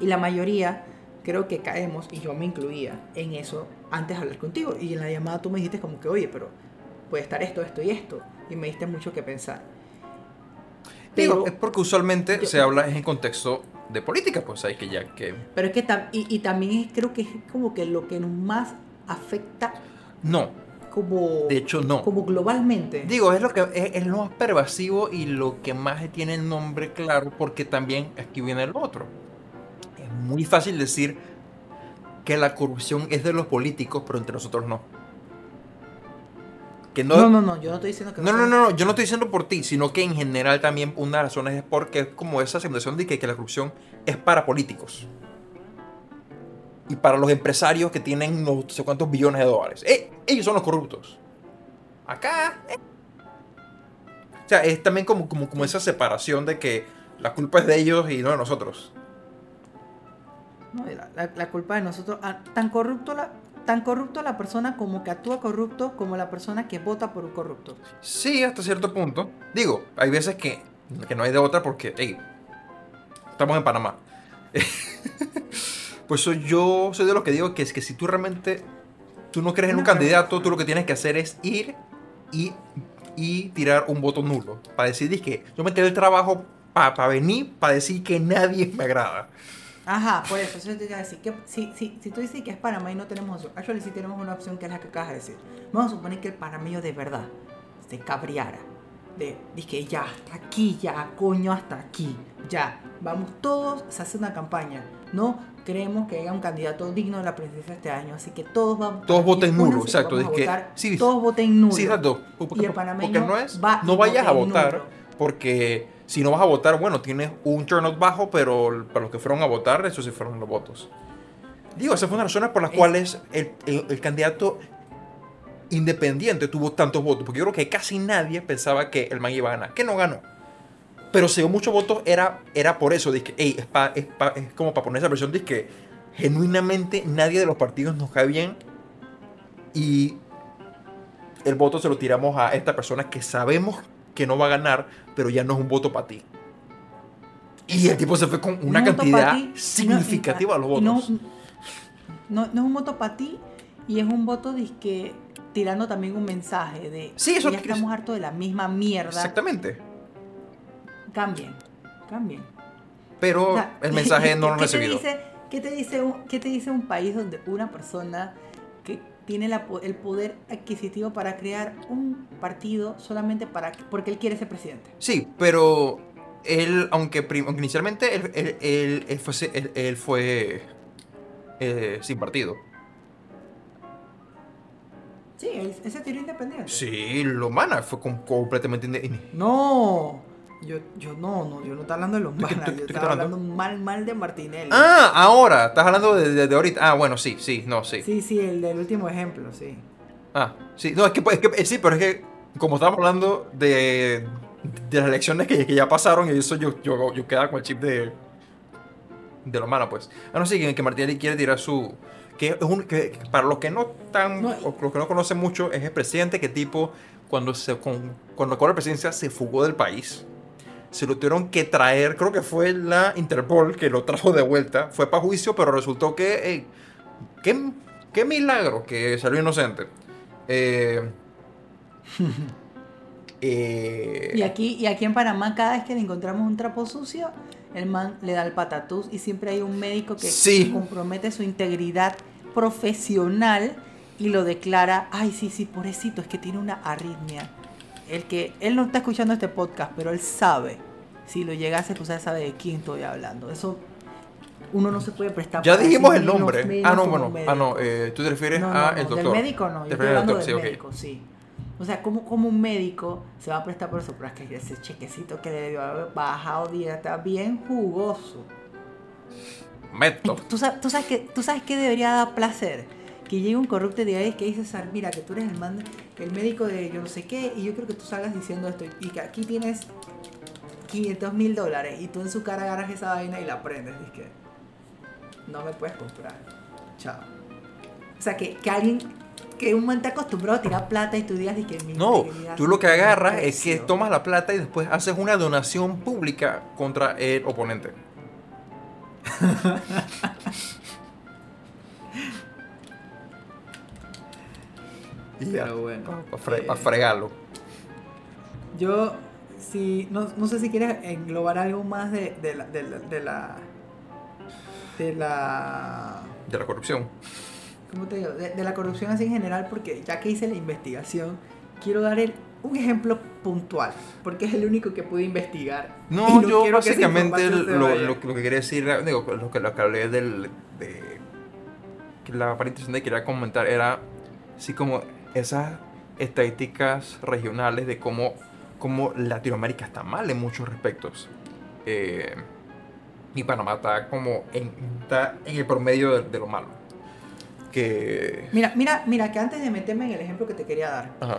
Y la mayoría creo que caemos, y yo me incluía en eso antes de hablar contigo. Y en la llamada tú me dijiste como que, oye, pero puede estar esto, esto y esto. Y me diste mucho que pensar. Digo, Pero- es porque usualmente yo- se habla en contexto de política, pues hay que ya que... Pero es que tam- y, y también es- creo que es como que lo que nos más afecta No, como, de hecho no. como globalmente. Digo, es lo que es, es lo más pervasivo y lo que más tiene el nombre claro, porque también aquí viene el otro. Es muy fácil decir que la corrupción es de los políticos, pero entre nosotros no. Que no, no, no, no, yo no estoy diciendo que No, no, no, no, yo no estoy diciendo por ti, sino que en general también una de las razones es porque es como esa sensación de que, que la corrupción es para políticos. Y para los empresarios que tienen no sé cuántos billones de dólares. Eh, ellos son los corruptos. Acá. eh. O sea, es también como, como, como esa separación de que la culpa es de ellos y no de nosotros. No, la, la- la culpa de nosotros. ah, tan corrupto la tan corrupto la persona como que actúa corrupto como la persona que vota por un corrupto. Sí, hasta cierto punto. Digo, hay veces que, que no hay de otra porque, hey, estamos en Panamá. pues soy- yo soy de los que digo que es que si tú realmente, tú no crees en un Una pregunta. candidato, tú lo que tienes que hacer es ir y, y tirar un voto nulo. Para decir que yo me tiré el trabajo para venir, para decir que nadie me agrada. Ajá, por eso, eso te iba a decir que si, si, si tú dices que es Panamá y no tenemos opción, actually sí tenemos una opción que es la que acabas de decir. Vamos a suponer que el panameño de verdad se cabreara. De, que ya, hasta aquí, ya, coño, hasta aquí, ya. Vamos todos, se hace una campaña. No creemos que haya un candidato digno de la presidencia este año, así que todos vamos. Todos voten nulo, exacto, es que- sí, todos voten nulo. Sí, exacto. Porque, Y el porque panameño no es, va no vayas a votar, nulo. porque si no vas a votar, bueno, tienes un turnout bajo, pero para los que fueron a votar, esos sí fueron los votos. Digo, esa fue una razones por las Es- cuales el, el- el candidato independiente tuvo tantos votos, porque yo creo que casi nadie pensaba que el man iba a ganar, que no ganó. Pero si dio muchos votos era, era por eso, dije, ey, es, pa- es, pa- es como para poner esa presión de que genuinamente nadie de los partidos nos cae bien y el voto se lo tiramos a esta persona que sabemos que no va a ganar, pero ya no es un voto para ti. Y el tipo se fue con una No es un cantidad significativa de los y no- votos. No, no es un voto para ti y es un voto que tirando también un mensaje de Sí, eso ya quiere- estamos hartos de la misma mierda. Exactamente. Cambien, cambien. Pero O sea, el mensaje no lo han ¿qué te recibido. dice- ¿qué, te dice un, ¿Qué te dice un país donde una persona que tiene la el poder adquisitivo para crear un partido solamente para porque él quiere ser presidente? Sí, pero él, aunque, inicialmente él, él- él- él fue, él, él fue eh, sin partido. Sí, él, él se tiró independiente. Sí, lo mana fue com- completamente inde- in- No, yo, yo no, no, yo no estaba hablando de los ¿Tú qué- manas, tú- yo estaba hablando? hablando mal, mal de Martinelli. Ah, ahora, estás hablando de, de- de ahorita. Ah, bueno, sí, sí, no, sí. Sí, sí, el del último ejemplo, sí. Ah, sí, no, es que, es que- eh, sí, pero es que como estábamos hablando de, de las elecciones que, que ya pasaron, y eso yo, yo, yo quedaba con el chip de, de lo malo, pues. Ah, no, sí, que, que Martinelli quiere tirar su... Que es un, que, para los que no o los que no conocen mucho, es el presidente que tipo, cuando se con, cuando la presidencia, se fugó del país. Se lo tuvieron que traer, creo que fue la Interpol que lo trajo de vuelta. Fue para juicio, pero resultó que... ey, qué, qué milagro que salió inocente. Eh, eh, Y aquí, y aquí en Panamá, cada vez que le encontramos un trapo sucio, el man le da el patatús y siempre hay un médico que Sí. compromete su integridad profesional y lo declara, ay, sí, sí, pobrecito, es que tiene una arritmia. El que, él no está escuchando este podcast, pero él sabe. Si lo llegase a escuchar, sabe de quién estoy hablando. Eso, uno no se puede prestar ya dijimos el nombre. menos ah, no, bueno. Ah, no. eh, tú te refieres No, no, a no, el doctor. Del médico no, Te yo estoy refieres al hablando doctor, del sí, ok. médico, sí. O sea, ¿cómo, cómo un médico se va a prestar por eso? Pero es que ese chequecito que le debió haber bajado día está bien jugoso. Meto. ¿Tú sabes, tú, sabes que, ¿Tú sabes qué debería dar placer? Que llegue un corrupto de ahí que dice, mira, que tú eres el man el médico de yo no sé qué, y yo creo que tú salgas diciendo esto, y que aquí tienes 500 mil dólares, y tú en su cara agarras esa vaina y la prendes, y es que no me puedes comprar. Chao. O sea, que, que alguien, que un man te acostumbrado a tirar plata y tú digas y que mi No, tú lo que agarras es que tomas la plata y después haces una donación pública contra el oponente. y ya, Pero bueno. para eh, fregarlo. Yo, si, no, no sé si quieres englobar algo más de, de la... De la, de la, de la De la corrupción. ¿cómo te digo? De, de la corrupción así en general, porque ya que hice la investigación, quiero dar el- un ejemplo puntual, porque es el único que pude investigar. No, yo básicamente lo, lo, lo que quería decir, digo, lo que, lo que hablé del, de la parte interesante que quería comentar era, sí, como esas estadísticas regionales de cómo, cómo Latinoamérica está mal en muchos respectos. Eh, y Panamá está como en, está en el promedio de, de lo malo. Que... Mira, mira, mira, que antes de meterme en el ejemplo que te quería dar, Ajá.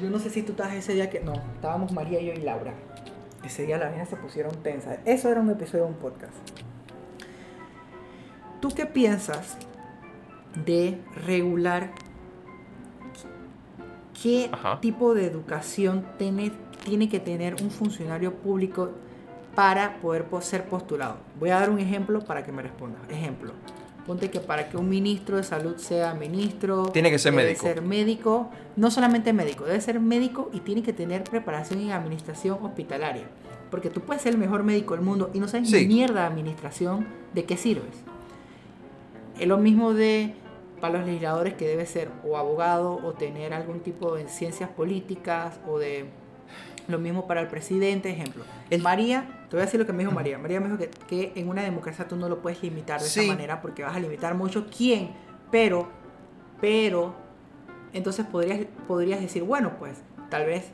yo no sé si tú estabas ese día que... No, estábamos María, yo y Laura. Ese día las viejas se pusieron tensas. Eso era un episodio de un podcast. ¿Tú qué piensas de regular qué Ajá. tipo de educación tiene, tiene que tener un funcionario público para poder po- ser postulado? Voy a dar un ejemplo para que me respondas. Ejemplo. Ponte que para que un ministro de salud sea ministro, Tiene que ser debe médico. ser médico, no solamente médico, debe ser médico y tiene que tener preparación en administración hospitalaria. Porque tú puedes ser el mejor médico del mundo y no sabes Sí. ni mierda de administración, ¿de qué sirves? Es lo mismo de para los legisladores que debe ser o abogado o tener algún tipo de ciencias políticas o de lo mismo para el presidente, ejemplo. El- María, te voy a decir lo que me dijo María. María me dijo que, que en una democracia tú no lo puedes limitar de Sí. esa manera porque vas a limitar mucho quién, pero, pero, entonces podrías, podrías decir, bueno, pues, tal vez,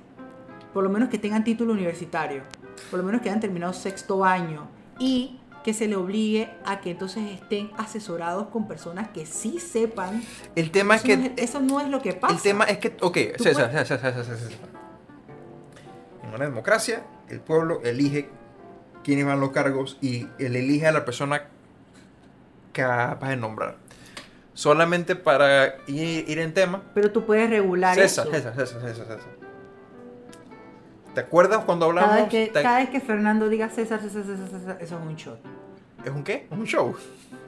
por lo menos que tengan título universitario, por lo menos que hayan terminado sexto año y que se le obligue a que entonces estén asesorados con personas que sí sepan. El tema es no que... es, eso no es lo que pasa. El tema es que, ok, César, César, César, César, César. En una democracia, el pueblo elige quiénes van los cargos y él elige a la persona capaz de nombrar. Solamente para ir, ir en tema, Pero tú puedes regular César, eso. César, César, César, César. ¿Te acuerdas cuando Cada hablamos? vez, que, te- cada vez que Fernando diga César, César, César, César, eso es un shot. ¿Es un qué? ¿Es un show?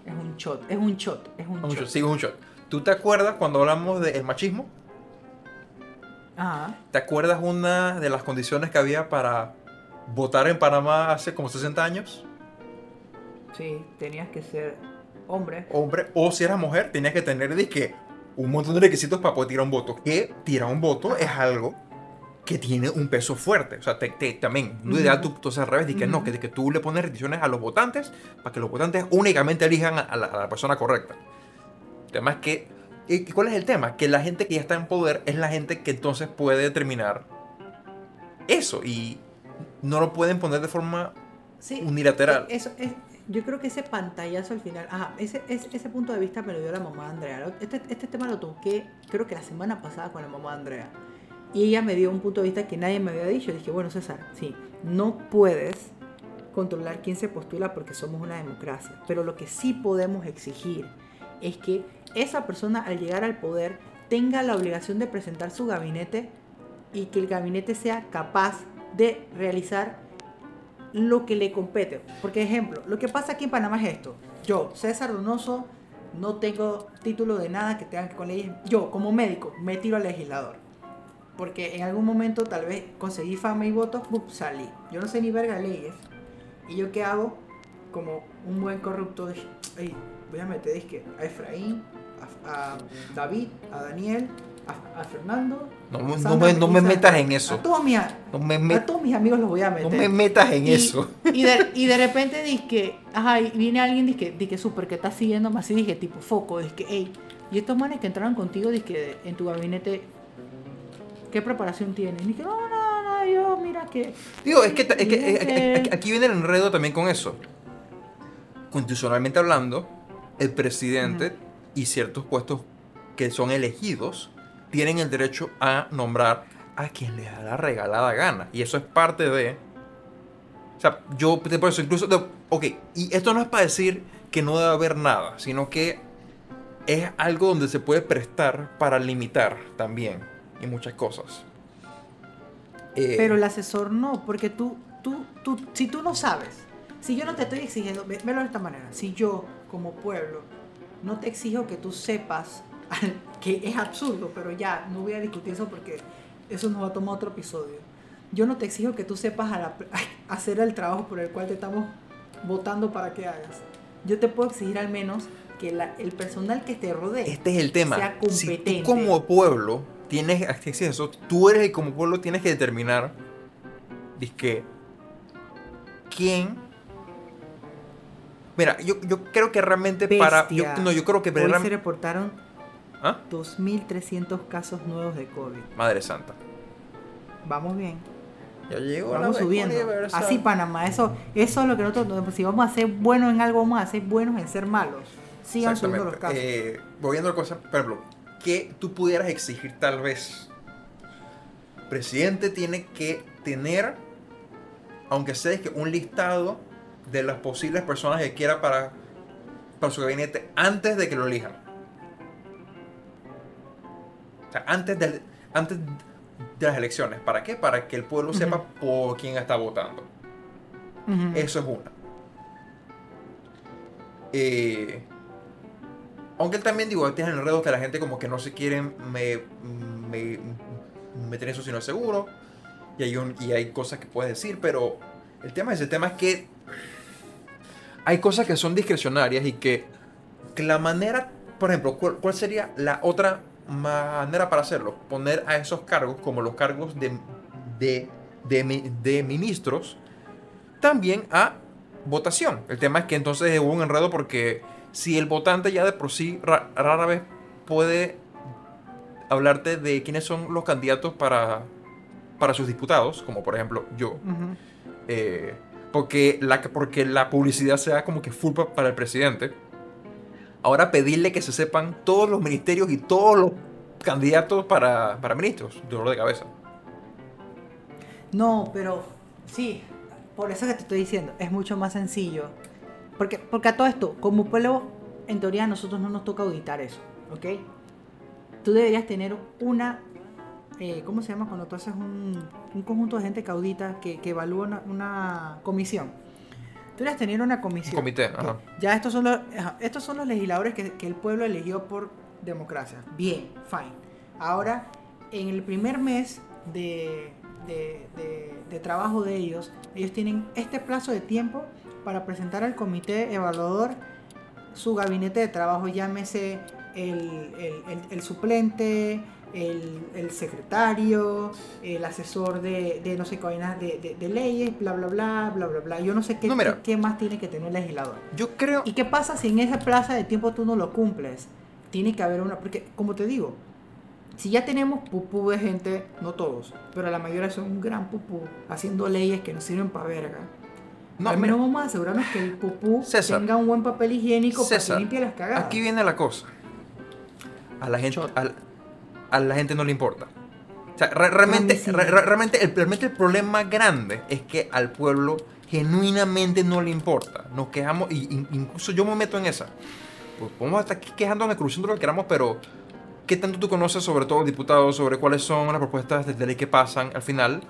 Es un shot, es un shot, es un, Un shot. shot, sí, es un shot. ¿Tú te acuerdas cuando hablamos del machismo? Ajá. ¿Te acuerdas una de las condiciones que había para votar en Panamá hace como 60 años? Sí, tenías que ser hombre. hombre o si eras mujer, tenías que tener dizque, un montón de requisitos para poder tirar un voto. Que tirar un voto es algo que tiene un peso fuerte. O sea, te, te- también, lo ideal tú, tú al revés, que no, que, que tú le pones restricciones a los votantes para que los votantes únicamente elijan a la, a la persona correcta. El tema es que, ¿y cuál es el tema? Que la gente que ya está en poder es la gente que entonces puede determinar eso y no lo pueden poner de forma Sí. unilateral. Eso es, yo creo que ese pantallazo al final, ajá, ese, ese, ese punto de vista me lo dio la mamá de Andrea. Este, este tema lo toqué, creo que la semana pasada con la mamá de Andrea. Y ella me dio un punto de vista que nadie me había dicho. dije, bueno, César, sí, no puedes controlar quién se postula porque somos una democracia. Pero lo que sí podemos exigir es que esa persona al llegar al poder tenga la obligación de presentar su gabinete y que el gabinete sea capaz de realizar lo que le compete. Porque, ejemplo, lo que pasa aquí en Panamá es esto. Yo, César Donoso, no tengo título de nada que tenga que con leyes. Yo, como médico, me tiro al legislador. Porque en algún momento tal vez conseguí fama y votos, salí. Yo no sé ni verga leyes. ¿Y yo qué hago? Como un buen corrupto, dije, "Ey, voy a meter dizque, a Efraín, a, a David, a Daniel, a, a Fernando. No, a no me, no me metas en eso. A todos mis, a No me, met- todos mis amigos los voy a meter. no me metas en Y- eso. Y de, y de repente dije, ajá, y viene alguien dije, dije súper que está siguiendo así, dije tipo foco, dije, hey, y estos manes que entraron contigo, dije, en tu gabinete, ¿qué preparación tienen? Y dije, no, no, no, yo, mira que. Digo, es que, es que- es que- que aquí viene el enredo también con eso. Constitucionalmente hablando, el presidente y ciertos puestos que son elegidos tienen el derecho a nombrar a quien les da la regalada gana. Y eso es parte de... O sea, yo te por eso incluso... ok, y esto no es para decir que no debe haber nada, sino que es algo donde se puede prestar para limitar también y muchas cosas. Eh, Pero el asesor no, porque tú, tú, tú, si tú no sabes, si yo no te estoy exigiendo, ve- velo de esta manera, si yo como pueblo no te exijo que tú sepas, que es absurdo, pero ya, no voy a discutir eso porque eso nos va a tomar otro episodio. Yo no te exijo que tú sepas a la- hacer el trabajo por el cual te estamos votando para que hagas. Yo te puedo exigir al menos que la- el personal que te rodee Este es el tema. sea Si competente. tú como pueblo tienes acceso, tú eres el como pueblo tienes que determinar que quién. Mira, yo, yo creo que realmente para. Yo, Bestia. no, yo creo que Hoy se realmente- reportaron ¿Ah? 2.300 casos nuevos de COVID. Madre Santa. Vamos bien. Ya llegó Vamos subiendo. Así Panamá, eso, eso es lo que nosotros, si vamos a ser buenos en algo, vamos a ser buenos en ser malos. Sigan subiendo los casos. Eh, volviendo a la cosa, por ejemplo, que tú pudieras exigir tal vez. El presidente tiene que tener, aunque sea que un listado de las posibles personas que quiera para, para su gabinete antes de que lo elijan. O sea, antes, del, antes de las elecciones. ¿Para qué? Para que el pueblo sepa por quién está votando. Eso es una. Eh, aunque él también digo, tiene enredos que la gente como que no se quiere me, me- meter eso si no es seguro. Y hay, un- y hay cosas que puedes decir, pero el tema es el tema es que hay cosas que son discrecionarias y que, la manera, por ejemplo, ¿cuál, sería la otra manera para hacerlo? Poner a esos cargos como los cargos de, de, de, de ministros también a votación. El tema es que entonces hubo un enredo porque si el votante ya de por sí ra- rara vez puede hablarte de quiénes son los candidatos para, para sus diputados, como por ejemplo yo, eh, porque, la, porque la publicidad sea como que full pa- para el presidente. Ahora pedirle que se sepan todos los ministerios y todos los candidatos para, para ministros, dolor de cabeza. No, pero sí, por eso que te estoy diciendo, es mucho más sencillo. Porque, porque a todo esto, como pueblo, en teoría a nosotros no nos toca auditar eso, ¿ok? Tú deberías tener una, eh, ¿cómo se llama? Cuando tú haces un, un conjunto de gente que audita, que, que evalúa una, una comisión. Tú deberías tener una comisión. Comité, Ok, ajá. Ya estos son los, estos son los legisladores que, que el pueblo eligió por democracia. Bien, fine. Ahora, en el primer mes de, de- de- de trabajo de ellos, ellos tienen este plazo de tiempo para presentar al comité evaluador su gabinete de trabajo, llámese el, el- el- el suplente, el, el secretario, el asesor de, de no sé qué vainas de, de- de leyes, bla, bla, bla, bla, bla, bla. Yo no sé qué, No, mira. qué, qué más tiene que tener el legislador. Yo creo... ¿Y qué pasa si en esa plaza de tiempo tú no lo cumples? Tiene que haber una, porque como te digo, si ya tenemos pupú de gente, no todos, pero la mayoría son un gran pupú haciendo leyes que nos sirven para verga. No, Al mira, menos vamos a asegurarnos que el pupú César. tenga un buen papel higiénico para César, que limpie las cagadas. Aquí viene la cosa. A la gente, a, a la gente no le importa. O sea, re- realmente, A re- re- realmente, el, realmente el problema grande es que al pueblo genuinamente no le importa. Nos quejamos, y, incluso yo me meto en esa. Pues podemos estar aquí quejándonos, cruzando lo que queramos, pero ¿qué tanto tú conoces sobre todos los diputados, sobre cuáles son las propuestas de ley que pasan al final?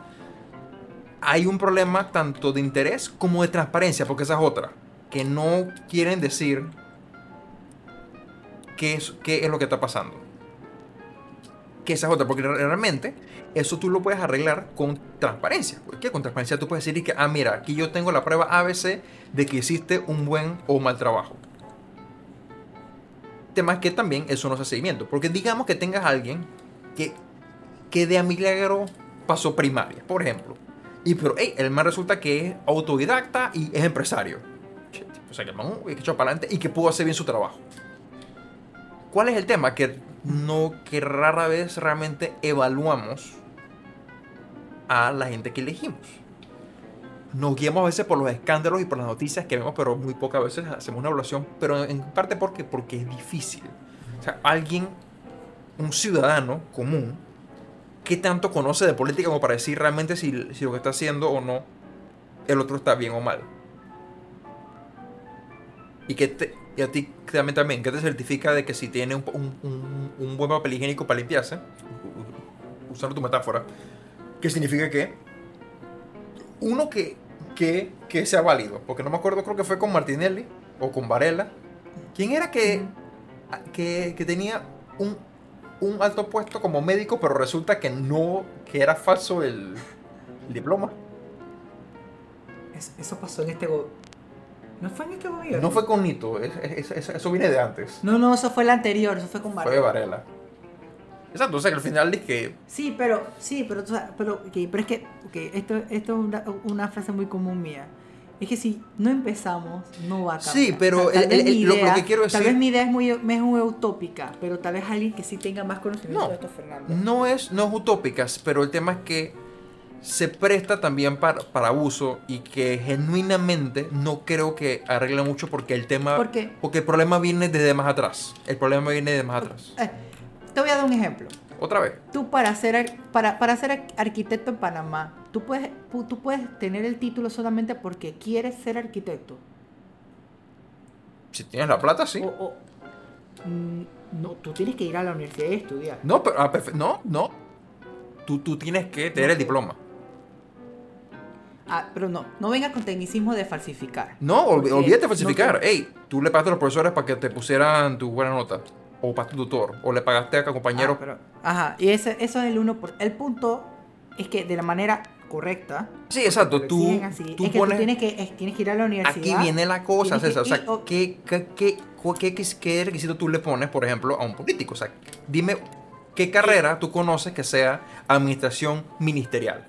Hay un problema tanto de interés como de transparencia, porque esa es otra. Que no quieren decir qué es, qué es lo que está pasando. Que esa es otra, porque re- realmente eso tú lo puedes arreglar con transparencia. Porque con transparencia tú puedes decir que, ah, mira, aquí yo tengo la prueba ABC de que hiciste un buen o mal trabajo. Tema que también eso no es seguimiento. Porque digamos que tengas a alguien que, que de a milagro pasó primaria, por ejemplo. Y pero, hey, el más resulta que es autodidacta y es empresario. O sea, que el man, que echó para adelante y que pudo hacer bien su trabajo. ¿Cuál es el tema? Que no, que rara vez realmente evaluamos a la gente que elegimos. Nos guiamos a veces por los escándalos y por las noticias que vemos, pero muy pocas veces hacemos una evaluación, pero en parte porque, porque es difícil. O sea, alguien un ciudadano común, ¿qué tanto conoce de política como para decir realmente si, lo que está haciendo o no el otro está bien o mal? Y, que y a ti también, también, ¿qué te certifica de que si tiene un, un- buen papel higiénico para limpiarse? Usando tu metáfora. ¿Qué significa que? Uno que, que, que sea válido. Porque no me acuerdo, creo que fue con Martinelli o con Varela. ¿Quién era que, que, que tenía un, un alto puesto como médico, pero resulta que no, que era falso el, el diploma? Es- eso pasó en este ¿No fue en este gobierno? No fue con Nito, es- es- es- eso viene de antes. No, no, eso fue el anterior, eso fue con Fue de Varela. Varela. Exacto, o sea que al final es que. Sí, pero, sí, pero, pero, ok, pero es que, ok, esto, esto es una, una frase muy común mía. Es que si no empezamos, no va a cambiar. Sí, pero tal el- el- el- lo- lo idea- que quiero Tal decir- vez mi idea es muy, es muy utópica, pero tal vez alguien que sí tenga más conocimiento No. de esto, Fernando. No es, no es utópicas, pero el tema es que se presta también para, para abuso y que genuinamente no creo que arregle mucho porque el tema. ¿Por qué? Porque el problema viene desde más atrás. El problema viene de más atrás. Eh, te voy a dar un ejemplo. Otra vez. Tú para ser, ar- para, para ser ar- arquitecto en Panamá, tú puedes, pu- tú puedes tener el título solamente porque quieres ser arquitecto. Si tienes la plata, sí. O, o- mm, no, tú tienes que ir a la universidad y estudiar. No, pero, ah, no, no. Tú, tú tienes que tener el diploma. Ah, pero no, no vengas con tecnicismo de falsificar. No, olvídate de no falsificar. quiero- Ey, tú le pagaste a los profesores para que te pusieran tu buena nota. O para tu tutor. O le pagaste a compañeros. Ah, pero- ajá, y ese, eso es el 1%. Por, el punto es que de la manera correcta. sí, exacto. Tú, tú es que pones. tú tienes que, es- tienes que ir a la universidad. Aquí viene la cosa, César. O sea, ir- o- ¿qué, qué, qué, cu- qué, qué- qué requisito tú le pones, por ejemplo, a un político? O sea, dime qué carrera tú conoces que sea administración ministerial.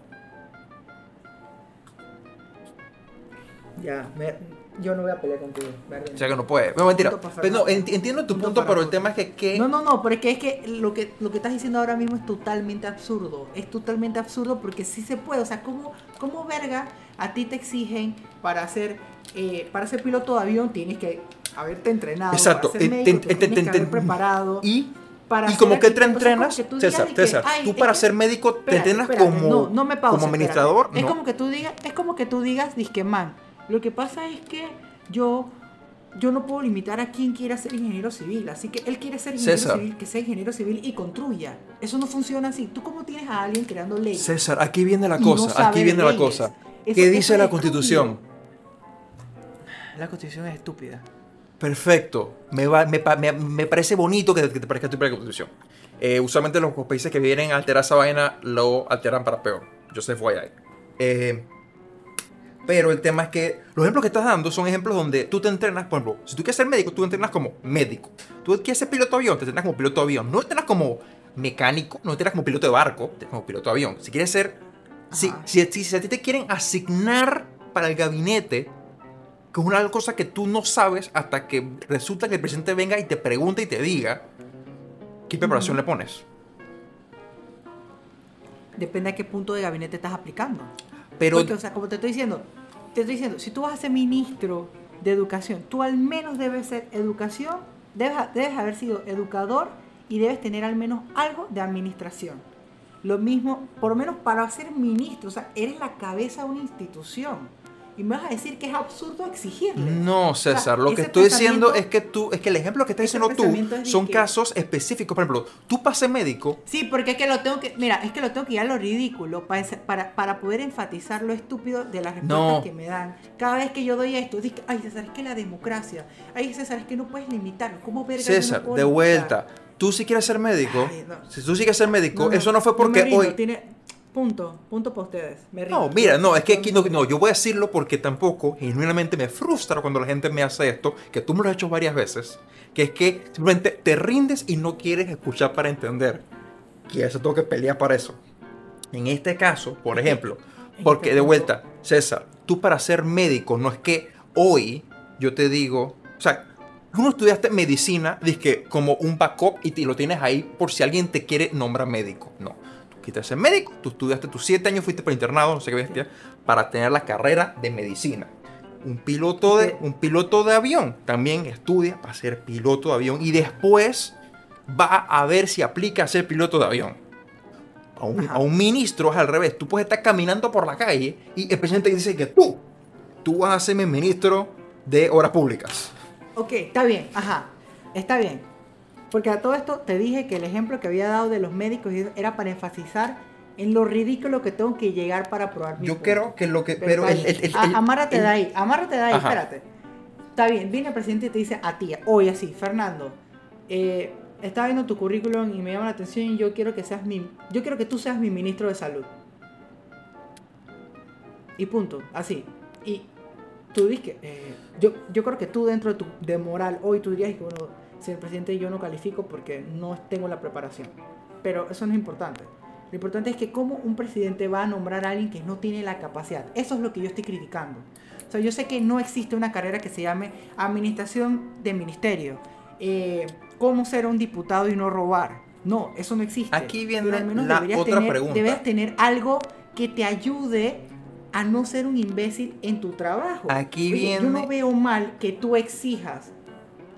Ya, me- yo no voy a pelear contigo. Verga. O sea, que no puede. No, mentira. Pero no, entiendo tu Punto pero el tema es que. ¿qué? No, no, no, porque es que lo que lo que estás diciendo ahora mismo es totalmente absurdo. Es totalmente absurdo porque sí se puede. O sea, ¿cómo, cómo verga a ti te exigen para ser, eh, para ser piloto de avión? Tienes que haberte entrenado. Exacto. Para ser médico, te que haber preparado. Y, para y como que te entrenas, que tú César, y que, César, "Ay, tú es para que- ser médico te entrenas espérate, como, no, no me como administrador. Es como que tú digas, es como que tú digas, disque man, lo que pasa es que yo yo no puedo limitar a quien quiera ser ingeniero civil, así que él quiere ser ingeniero César. civil, que sea ingeniero civil y construya. Eso no funciona así. ¿Tú cómo tienes a alguien creando leyes? César, aquí viene la no cosa, sabe aquí viene la leyes? cosa. Eso- ¿Qué eso dice la estúpido. Constitución? La constitución es estúpida. Perfecto. Me, va- me, me- me parece bonito que, que te parezca estúpida la Constitución. Eh, usualmente los países que vienen a alterar esa vaina lo alteran para peor. Joseph Guayay. Eh, pero el tema es que los ejemplos que estás dando son ejemplos donde tú te entrenas, por ejemplo, si tú quieres ser médico, tú te entrenas como médico. Tú quieres ser piloto de avión, te entrenas como piloto de avión. No te entrenas como mecánico, no te entrenas como piloto de barco, te entrenas como piloto de avión. Si quieres ser... Si, Ajá. si, si- si a ti te quieren asignar para el gabinete, que es una cosa que tú no sabes hasta que resulta que el presidente venga y te pregunte y te diga, ¿qué preparación le pones? Depende a qué punto de gabinete estás aplicando. Pero... Porque, o sea, como te estoy diciendo, te estoy diciendo, si tú vas a ser ministro de educación, tú al menos debes ser educación, debes, debes haber sido educador y debes tener al menos algo de administración. Lo mismo, por lo menos para ser ministro, o sea, eres la cabeza de una institución. Y me vas a decir que es absurdo exigirle. No, César, O sea, lo que estoy diciendo es que tú, es que el ejemplo que estás diciendo tú son que- casos específicos. Por ejemplo, tú ser médico, Sí, porque es que lo tengo que, mira, es que lo tengo que ir a lo ridículo para, para, para poder enfatizar lo estúpido de las respuestas No. que me dan. Cada vez que yo doy esto, digo, ay César, es que la democracia, ay César, es que no puedes limitarlo, ¿cómo verga yo no César, de limitar? vuelta, tú si quieres ser médico, Ay, no. si tú sí quieres ser médico, eso no fue porque hoy... tiene, punto, punto para ustedes. me No, mira, no, es que aquí no, no, yo voy a decirlo porque tampoco, genuinamente me frustra cuando la gente me hace esto, que tú me lo has hecho varias veces, que es que simplemente te rindes y no quieres escuchar para entender. Que eso tengo que pelear para eso. En este caso, por ejemplo, porque de vuelta, César, tú para ser médico, no es que hoy yo te digo, o sea, tú no estudiaste medicina, que como un backup y te- lo tienes ahí por si alguien te quiere nombrar médico. No. Quieres ser médico, tú estudiaste tus siete años, fuiste para internado, no sé qué bestia, para tener la carrera de medicina. Un piloto de, un piloto de avión también estudia para ser piloto de avión y después va a ver si aplica a ser piloto de avión. A un, a un ministro es al revés. Tú puedes estar caminando por la calle y el presidente dice que tú, tú vas a ser mi ministro de obras públicas. Ok, está bien, ajá, está bien. Porque a todo esto te dije que el ejemplo que había dado de los médicos era para enfatizar en lo ridículo que tengo que llegar para probar mi Yo creo que lo que... Pero, Pero, el, el- el- A- amárrate de ahí, amárrate de ahí, Ajá. espérate. Está bien, viene el presidente y te dice a ti, hoy así, Fernando, eh, estaba viendo tu currículum y me llama la atención y yo quiero que seas mi, yo quiero que tú seas mi ministro de salud. Y punto, así. Y tú dices que, eh, yo, yo creo que tú dentro de tu de moral, hoy tú dirías que, bueno, señor presidente, yo no califico porque no tengo la preparación. Pero eso no es importante. Lo importante es que cómo un presidente va a nombrar a alguien que no tiene la capacidad. Eso es lo que yo estoy criticando. O sea, yo sé que no existe una carrera que se llame Administración de Ministerio. eh, cómo ser un diputado y no robar. No, eso no existe. Aquí viene Pero al menos la deberías otra tener, pregunta. Deberías tener algo que te ayude a no ser un imbécil en tu trabajo. Aquí Oye, Yo viene- no veo mal que tú exijas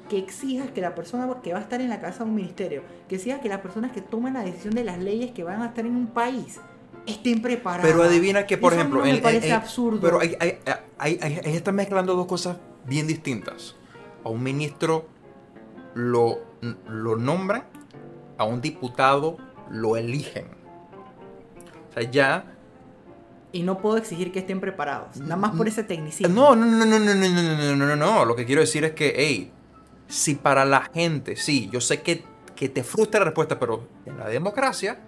que exijas que la persona que va a estar en la casa de un ministerio, que exijas que las personas que toman la decisión de las leyes que van a estar en un país estén preparadas. Pero adivina que, por Eso ejemplo... no me en- parece en- absurdo. Pero ahí, ahí- ahí- ahí están mezclando dos cosas bien distintas. A un ministro lo, lo nombran, a un diputado lo eligen. O sea, ya... Y no puedo exigir que estén preparados, nada más por ese tecnicismo. No, no, no, no, no, no, no, no, no, no. Lo que quiero decir es que, hey, si para la gente, sí, yo sé que, que te frustra la respuesta, pero en la democracia,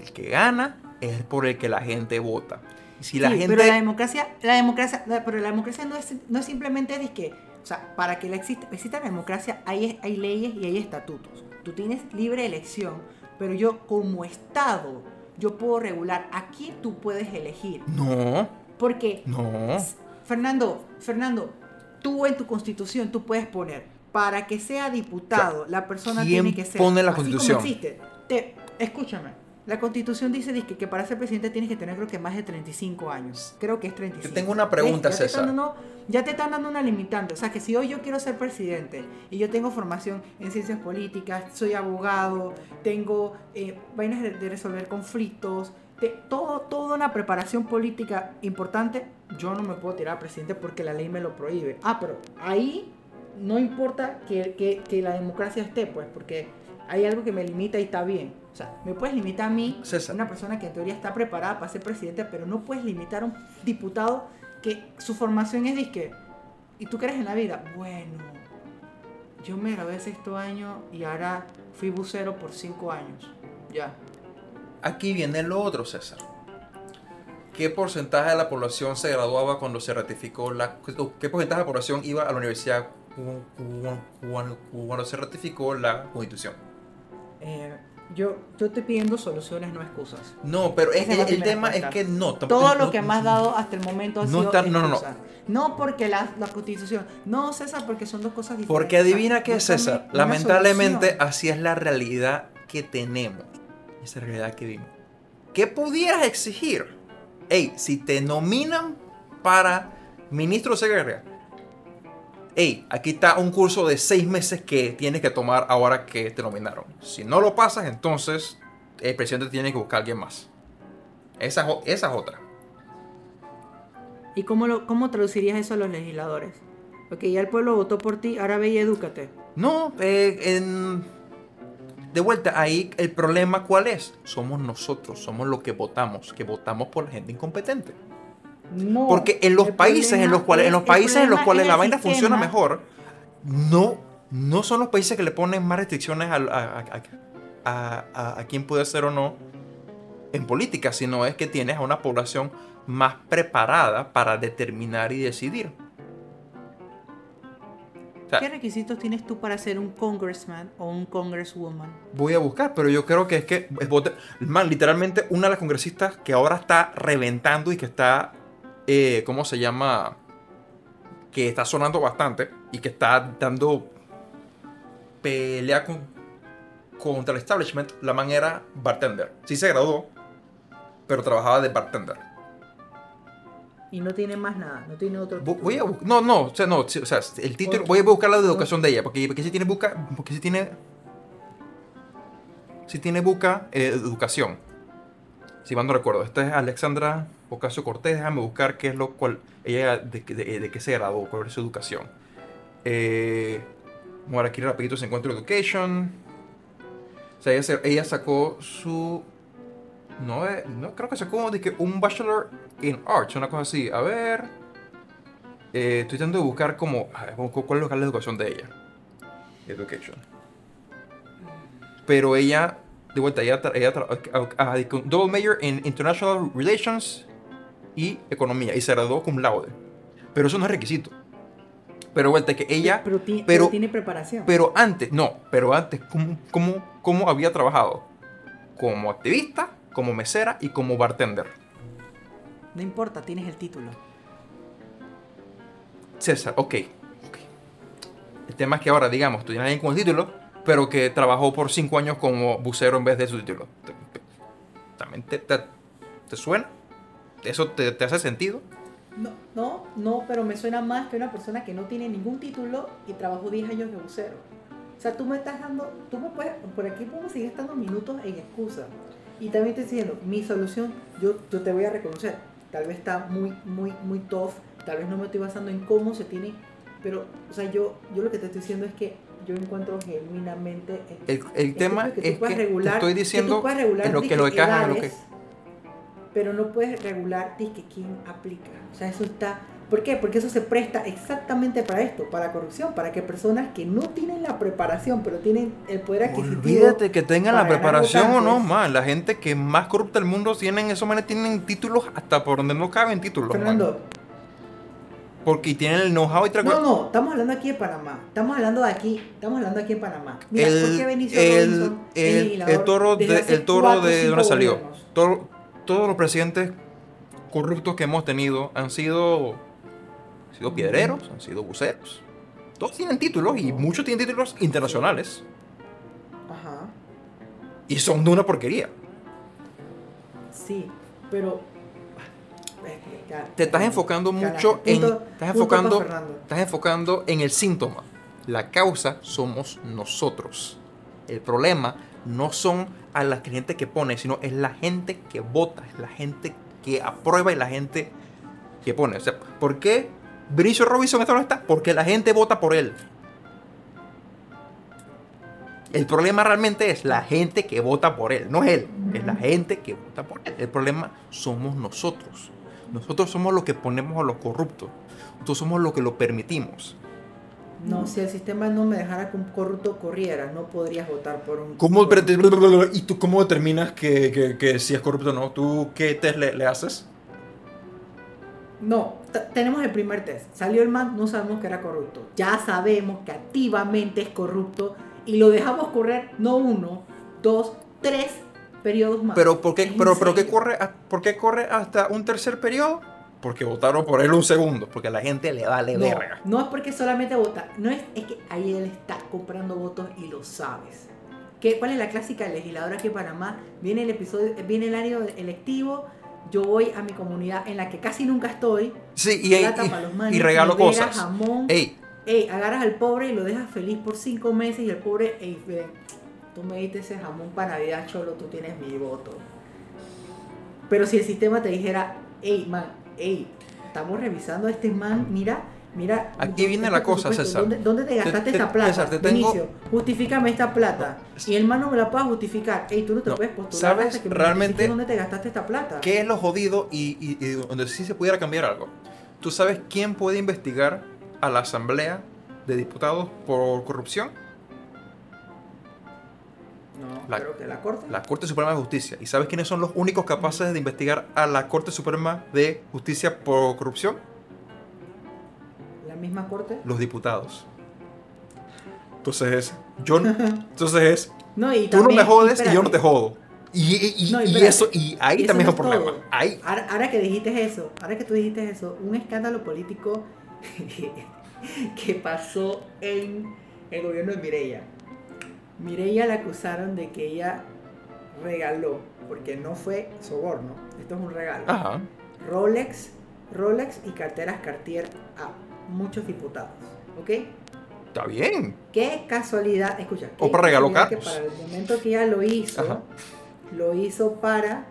el que gana es por el que la gente vota. Si la Sí, gente... Pero la democracia, la democracia, pero la democracia no es, no es simplemente de que, o sea, para que la exista, exista la democracia hay, hay leyes y hay estatutos. Tú tienes libre elección, pero yo como Estado, yo puedo regular a quién tú puedes elegir. No, Porque, no. Fernando, Fernando, tú en tu constitución tú puedes poner, para que sea diputado, la persona ¿quién tiene que ser... pone la así como constitución? existe. Te- escúchame. La constitución dice que para ser presidente tienes que tener creo que más de 35 años. Creo que es 35. Yo tengo una pregunta, ¿Ves? Ya te César. están dando- ya te están dando una limitante. O sea, que si hoy yo quiero ser presidente y yo tengo formación en ciencias políticas, soy abogado, tengo eh, vainas de, resolver conflictos, te- todo, toda una preparación política importante, yo no me puedo tirar a presidente porque la ley me lo prohíbe. Ah, pero ahí no importa que, que- que la democracia esté, pues, porque hay algo que me limita y está bien. O sea, me puedes limitar a mí, César. una persona que en teoría está preparada para ser presidente, pero no puedes limitar a un diputado que su formación es disque. ¿Y tú crees en la vida? Bueno, yo me gradué sexto año y ahora fui bucero por cinco años. Ya. Aquí viene lo otro, César. ¿Qué porcentaje de la población se graduaba cuando se ratificó la... ¿Qué porcentaje de la población iba a la universidad cuando, cuando se ratificó la constitución? Eh, yo, yo estoy pidiendo soluciones, no excusas. No, pero es- es el, tema es respuesta. que no. Todo lo no- que me has dado hasta el momento ha No sido está- no, no, no. No porque la, la constitución. No, César, porque son dos cosas diferentes. Porque adivina qué, César. Lamentablemente solución. así es la realidad que tenemos. Esa es realidad que vimos. ¿Qué pudieras exigir? Ey, si te nominan para ministro de secretaría. Ey, aquí está un curso de seis meses que tienes que tomar ahora que te nominaron. Si no lo pasas, entonces el presidente tiene que buscar a alguien más. Esa, esa es otra. ¿Y cómo, lo, cómo traducirías eso a los legisladores? Ok, ya el pueblo votó por ti, ahora ve y edúcate. No, eh, en- de vuelta, ahí el problema cuál es? Somos nosotros, somos los que votamos, que votamos por la gente incompetente. No. Porque en los países en los cuales, en los países en los cuales es la vaina sistema. funciona mejor, no, no son los países que le ponen más restricciones a, a, a- a- a quién puede ser o no en política, sino es que tienes a una población más preparada para determinar y decidir. ¿Qué requisitos tienes tú para ser un congressman o un congresswoman? Voy a buscar, pero yo creo que es que es man, literalmente una de las congresistas que ahora está reventando y que está, eh, ¿cómo se llama? Que está sonando bastante y que está dando pelea con- contra el establishment. La man era bartender. Sí se graduó, pero trabajaba de bartender. Y no tiene más nada, no tiene otro. Bu- Voy a. No, no, o sea, no, o sea, el título. Voy a buscar la educación de ella, porque, porque si tiene busca, porque si tiene. sí tiene buca eh, educación. Si mal no recuerdo. Esta es Alexandra Ocasio Cortés. Déjame buscar qué es lo cual. Ella de, de, de qué se graduó, cuál es su educación. Eh, bueno, aquí rapidito se encuentra Education. O sea, ella, ella sacó su. No, eh, no creo que sacó de que un Bachelor in Arts, una cosa así. A ver. Eh, estoy tratando de buscar como. a ¿Cuál es la educación de ella? Education. Pero ella. De vuelta, ella, ella double major in International Relations y Economía. Y se graduó cum laude. Pero eso no es requisito. Pero vuelta, que ella. pero, ti- pero- pero tiene preparación. Pero antes, no, pero antes, ¿cómo, cómo, cómo había trabajado? Como activista, como mesera y como bartender. no importa, tienes el título. César, ok. ok. El tema es que ahora, digamos, tú tienes alguien con el título, pero que trabajó por cinco años como bucero en vez de su título. ¿Te- te- ¿También te, te- te suena? ¿Eso te, te hace sentido? No, no, no, pero me suena más que una persona que no tiene ningún título y trabajó 10 años de bucero. O sea, tú me estás dando, tú me puedes, por aquí podemos seguir estando minutos en excusa. Y también te estoy diciendo, mi solución, yo, yo te voy a reconocer, tal vez está muy, muy, muy tough, tal vez no me estoy basando en cómo se tiene, pero, o sea, yo, yo lo que te estoy diciendo es que yo encuentro genuinamente... El, el tema es que te estoy diciendo regular, en lo que lo que caja, en lo que... Pero no puedes regular que quién aplica. O sea, eso está... ¿Por qué? Porque eso se presta exactamente para esto, para corrupción, para que personas que no tienen la preparación, pero tienen el poder adquisitivo... Olvídate que tengan la preparación o no, man. La gente que más corrupta del mundo tienen, esos manes tienen títulos hasta por donde no caben títulos, man. Porque tienen el know-how y no, no, estamos hablando aquí de Panamá. Estamos hablando de aquí, estamos hablando aquí en Panamá. Mira, ¿por el, qué Benicio el, Robinson el- toro de, el toro cuatro de dónde salió. Todo- todos los presidentes corruptos que hemos tenido han sido, han sido piedreros, han sido buceros. Todos tienen títulos y muchos tienen títulos internacionales. Ajá. Y son de una porquería. Sí, pero. Te estás enfocando mucho en. punto Estás enfocando, estás enfocando en el síntoma. La causa somos nosotros. El problema no son a la gente que pone, sino es la gente que vota, es la gente que aprueba y la gente que pone. O sea, ¿por qué Benicio Robinson está donde está? Porque la gente vota por él. El problema realmente es la gente que vota por él, no es él, es la gente que vota por él. El problema somos nosotros. Nosotros somos los que ponemos a los corruptos. Nosotros somos los que lo permitimos. No, si el sistema no me dejara que un corrupto corriera, no podrías votar por un. ¿Cómo por- ¿Y tú cómo determinas que, que- que si es corrupto o no? ¿Tú qué test le, le haces? No, tenemos el primer test. Salió el man, no sabemos que era corrupto. Ya sabemos que activamente es corrupto y lo dejamos correr no uno, dos, tres periodos más. Pero ¿por qué, pero, pero qué corre, ¿por qué corre hasta un tercer periodo? Porque votaron por él un segundo. Porque a la gente le vale No, verga. no es porque solamente vota, no es, es que ahí él está comprando votos y lo sabes. ¿Qué, ¿Cuál es la clásica del legislador aquí en Panamá? Viene el episodio, viene el año electivo, yo voy a mi comunidad en la que casi nunca estoy, Sí, y, los manes, y regalo cosas. jamón, Ey, Ey, agarras al pobre y lo dejas feliz por cinco meses y el pobre, ey, tú me diste ese jamón para Navidad, cholo, tú tienes mi voto. Pero si el sistema te dijera, ey, man, ey, estamos revisando a este man, mira, mira. Aquí viene este la cosa, César. ¿Dónde, dónde te gastaste te- esta plata? César, te tengo- Benicio, justifícame esta plata. Y el man no me la puede justificar. Ey, tú no te No, puedes postular ¿sabes hasta que me realmente dónde te gastaste esta plata. ¿qué es lo jodido y, y- y donde sí se pudiera cambiar algo? ¿Tú sabes quién puede investigar a la Asamblea de Diputados por corrupción? No, La- creo que la corte. La Corte Suprema de Justicia. ¿Y sabes quiénes son los únicos capaces de investigar a la Corte Suprema de Justicia por corrupción? La misma corte. Los diputados. Entonces es, yo, entonces es, No, y tú no me jodes y yo no te jodo. Y, y- y- No, y eso, y ahí también no es el problema. Ahí, Ahora, ahora que dijiste eso, ahora que tú dijiste eso, un escándalo político que pasó en el gobierno de Mireya. Mireya la acusaron de que ella regaló, porque no fue soborno, esto es un regalo. ajá. Rolex, Rolex y carteras Cartier a muchos diputados, ¿ok? Está bien. Qué casualidad, escucha. O para que carros. para el momento que ella lo hizo, Ajá. lo hizo para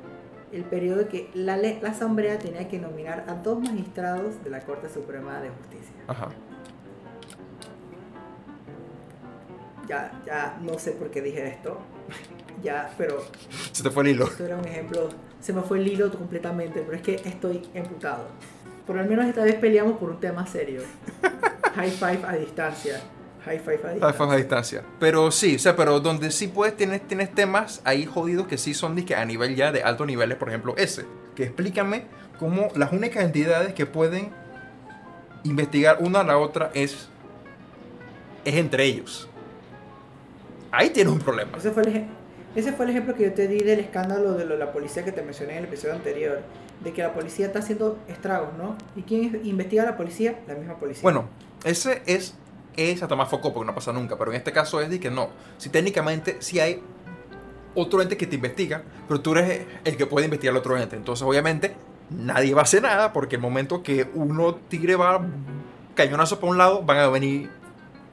el periodo que la, la Asamblea tenía que nominar a dos magistrados de la Corte Suprema de Justicia. Ajá. Ya, ya no sé por qué dije esto. Ya, pero Se te fue el hilo. esto era un ejemplo. Se me fue el hilo completamente, pero es que estoy emputado. Por al menos esta vez peleamos por un tema serio. High five a distancia. High five a A distancia. faja distancia. Pero sí, o sea, pero donde sí puedes, tienes, tienes temas ahí jodidos que sí son disque a nivel ya de altos niveles, por ejemplo, ese. Que explícame cómo las únicas entidades que pueden investigar una a la otra es, es entre ellos. Ahí tienes un problema. Ese fue, el, ese fue el ejemplo que yo te di del escándalo de lo- la policía que te mencioné en el episodio anterior. De que la policía está haciendo estragos, ¿no? ¿Y quién es- investiga a la policía? La misma policía. Bueno, ese es, es hasta más foco porque no pasa nunca, pero en este caso es de que no. Si técnicamente sí hay otro ente que te investiga, pero tú eres el que puede investigar al otro ente. Entonces, obviamente, nadie va a hacer nada porque el momento que uno tire va cañonazo para un lado, van a venir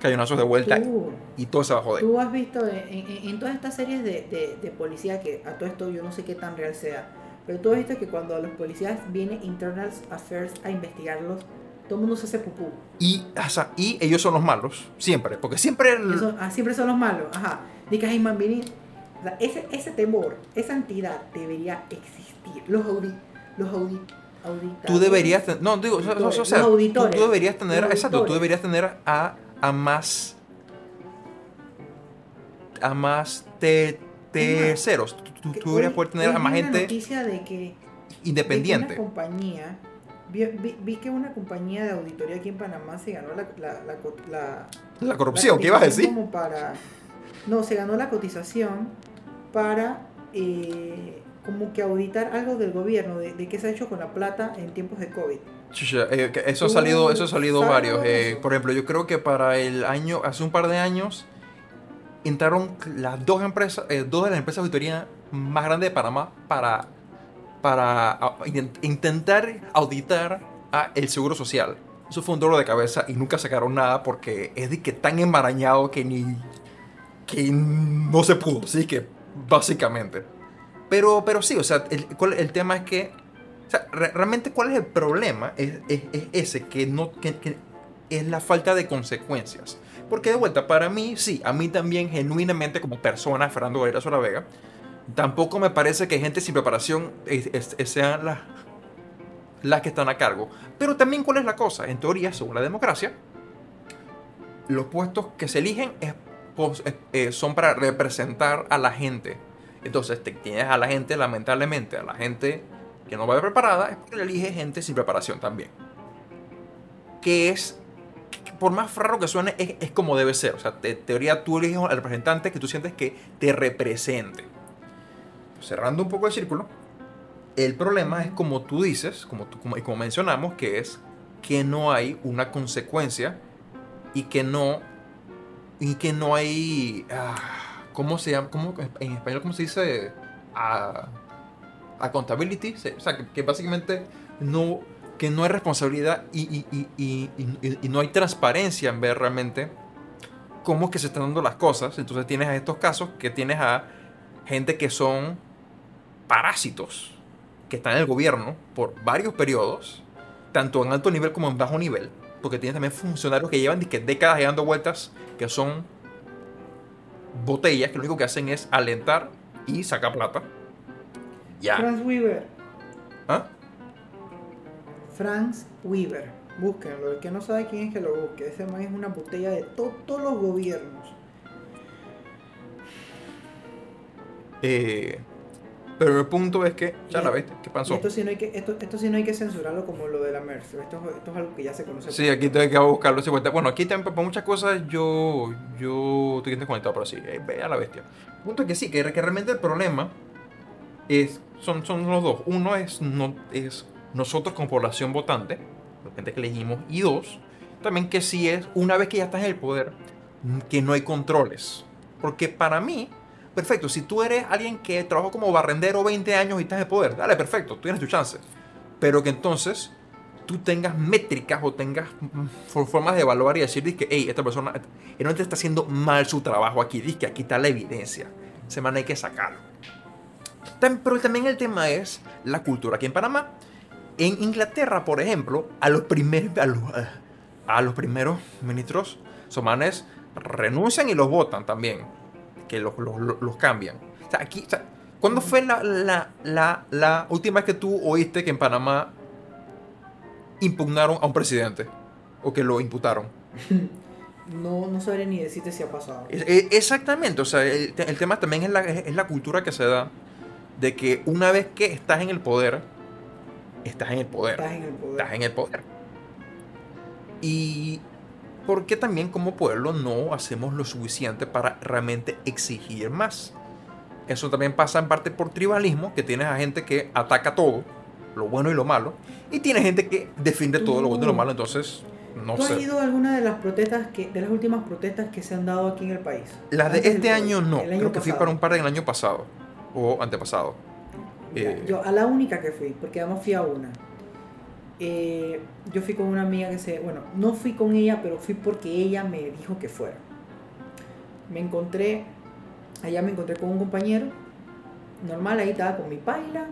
cañonazos de vuelta tú, y todo se va a joder. tú has visto en, en- en todas estas series de, de, de policía que a todo esto yo no sé qué tan real sea. Pero tú has visto que cuando a los policías viene Internal Affairs a investigarlos, todo el mundo se hace pupú. Y, o sea, y ellos son los malos, siempre, porque siempre... el- Eso- ah, siempre son los malos, ajá. Que ay, man, viene- o sea, ese, ese temor, esa entidad debería existir. Los audi, los audi, auditadores. tú deberías no digo sea, o sea, tú, auditores. tú deberías tener exacto tú auditores. deberías tener a, a más a más te- terceros. Tú, tú- deberías poder tener a más gente noticia de que independiente. de que una compañía vi, vi- vi que una compañía de auditoría aquí en Panamá se ganó la, la, la, la- la corrupción ¿qué ibas a decir? como para no se ganó la cotización para eh, como que auditar algo del gobierno de, de qué se ha hecho con la plata en tiempos de covid eh, eso ha salido eso ha salido varios eh, por ejemplo yo creo que para el año hace un par de años entraron las dos empresas eh, dos de las empresas de auditoría más grandes de Panamá para para a- in- intentar auditar a el seguro social. Eso fue un dolor de cabeza y nunca sacaron nada porque es de que tan embarañado que ni que no se pudo, así que básicamente. Pero pero sí, o sea, el, el tema es que o sea, re- realmente cuál es el problema es, es- es ese que no que- que es la falta de consecuencias. Porque de vuelta, para mí, sí, a mí también, genuinamente, como persona, Fernando Varela Sola Vega, tampoco me parece que gente sin preparación es- sean las, las que están a cargo. Pero también, ¿cuál es la cosa? En teoría, según la democracia, los puestos que se eligen es- eh, eh, son para representar a la gente. Entonces, te tienes a la gente, lamentablemente, a la gente que no va preparada, es porque elige gente sin preparación también. Que es, por más raro que suene, es, es como debe ser. O sea, en teoría tú eliges al representante que tú sientes que te represente. Cerrando un poco el círculo, el problema es como tú dices, como, tú, como, y como mencionamos, que es que no hay una consecuencia y que no y que no hay ah, ¿cómo se llama? ¿Cómo, en español cómo se dice? Ah, accountability, o que, básicamente no que no hay responsabilidad y, no hay transparencia en ver realmente cómo es que se están dando las cosas. Entonces tienes a estos casos que tienes a gente que son parásitos que están en el gobierno por varios periodos, tanto en alto nivel como en bajo nivel, porque tienes también funcionarios que llevan décadas dando vueltas, que son botellas que lo único que hacen es alentar y sacar plata. Ya. Franz Weaver ¿Ah? Franz Weaver búsquenlo el que no sabe quién es que lo busque ese man es una botella de to- todos los gobiernos Eh, pero el punto es que, ya la ves, ¿qué pasó? esto sí no hay que esto, esto sí no hay que censurarlo como lo de la MERS esto, es- esto es algo que ya se conoce Sí, aquí tengo que buscarlo. Bueno, aquí también para muchas cosas yo, yo estoy desconectado, pero sí, eh, a la bestia. El punto es que sí, que, que realmente el problema es, son, son los dos. Uno es, no, es nosotros como población votante, la gente que elegimos, y dos, también que sí es, una vez que ya estás en el poder, que no hay controles. Porque para mí, perfecto, si tú eres alguien que trabajó como barrendero 20 años y estás en el poder, dale, perfecto, tú tienes tu chance. Pero que entonces tú tengas métricas o tengas mm, for- formas de evaluar y decir que, hey, esta persona realmente está haciendo mal su trabajo aquí, que aquí está la evidencia. Ese man hay que sacarlo. Pero también el tema es la cultura aquí en Panamá. En Inglaterra, por ejemplo, a los, primer- a los, a los primeros ministros somanes renuncian y los votan también. Que los, los- los- cambian. O sea, aquí, o sea, ¿cuándo fue la, la, la, la última vez que tú oíste que en Panamá impugnaron a un presidente? O que lo imputaron. No, no sabré ni decirte si ha pasado. E- Exactamente, o sea, el, el tema también es la, es la cultura que se da de que una vez que estás en el poder, estás en el poder. Estás en el poder. Estás en el poder. Y por qué también como pueblo no hacemos lo suficiente para realmente exigir más. Eso también pasa en parte por tribalismo, que tienes a gente que ataca todo, lo bueno y lo malo, y tienes gente que defiende todo lo bueno y lo malo, entonces no ¿Tú has sé. ido a alguna de las protestas que, de las últimas protestas que se han dado aquí en el país? Las de este año no, el año creo que fui pasado. para un par del año pasado o antepasado. Eh, Yo a la única que fui, porque además fui a una. Eh, yo fui con una amiga que se, bueno, no fui con ella, pero fui porque ella me dijo que fuera. Me encontré, allá me encontré con un compañero, normal, ahí estaba con mi paila,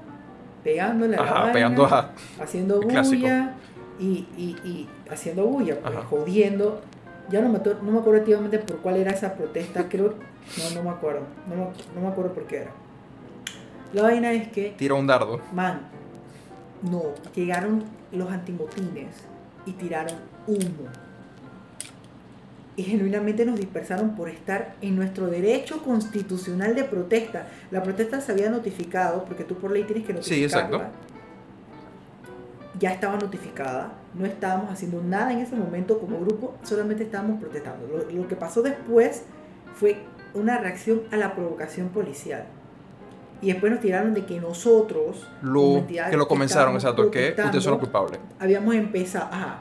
pegándole a la vaina, pegando a... haciendo bulla y, y, y haciendo bulla, pues, jodiendo. Ya no me, no me acuerdo activamente por cuál era esa protesta, creo, no, no me acuerdo, no no me acuerdo por qué era. La vaina es que Tira un dardo. Man, no, llegaron los antimotines y tiraron humo. Y genuinamente nos dispersaron por estar en nuestro derecho constitucional de protesta. La protesta se había notificado, porque tú por ley tienes que Sí, notificarla. exacto. Ya estaba notificada, no estábamos haciendo nada en ese momento como grupo, solamente estábamos protestando. Lo, lo que pasó después fue una reacción a la provocación policial. Y después nos tiraron de que nosotros, Lo, que lo comenzaron, exacto, que ustedes son los culpables. habíamos empezado. Ajá.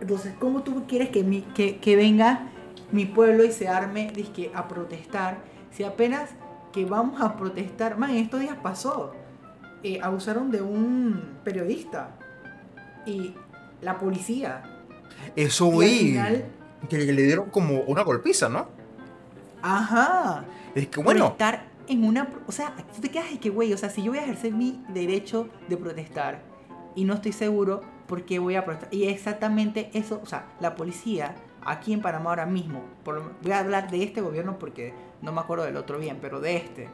Entonces, ¿cómo tú quieres que, mi, que, que venga mi pueblo y se arme dizque, a protestar? Si apenas que vamos a protestar, man, en estos días pasó. eh, abusaron de un periodista y la policía. Eso final, Que le dieron como una golpiza, ¿no? ajá. Es que bueno, estar en una. O sea, tú te quedas de que, güey, o sea, si yo voy a ejercer mi derecho de protestar y no estoy seguro, ¿por qué voy a protestar? Y exactamente eso, o sea, la policía aquí en Panamá ahora mismo, por voy a hablar de este gobierno porque no me acuerdo del otro bien, pero de este.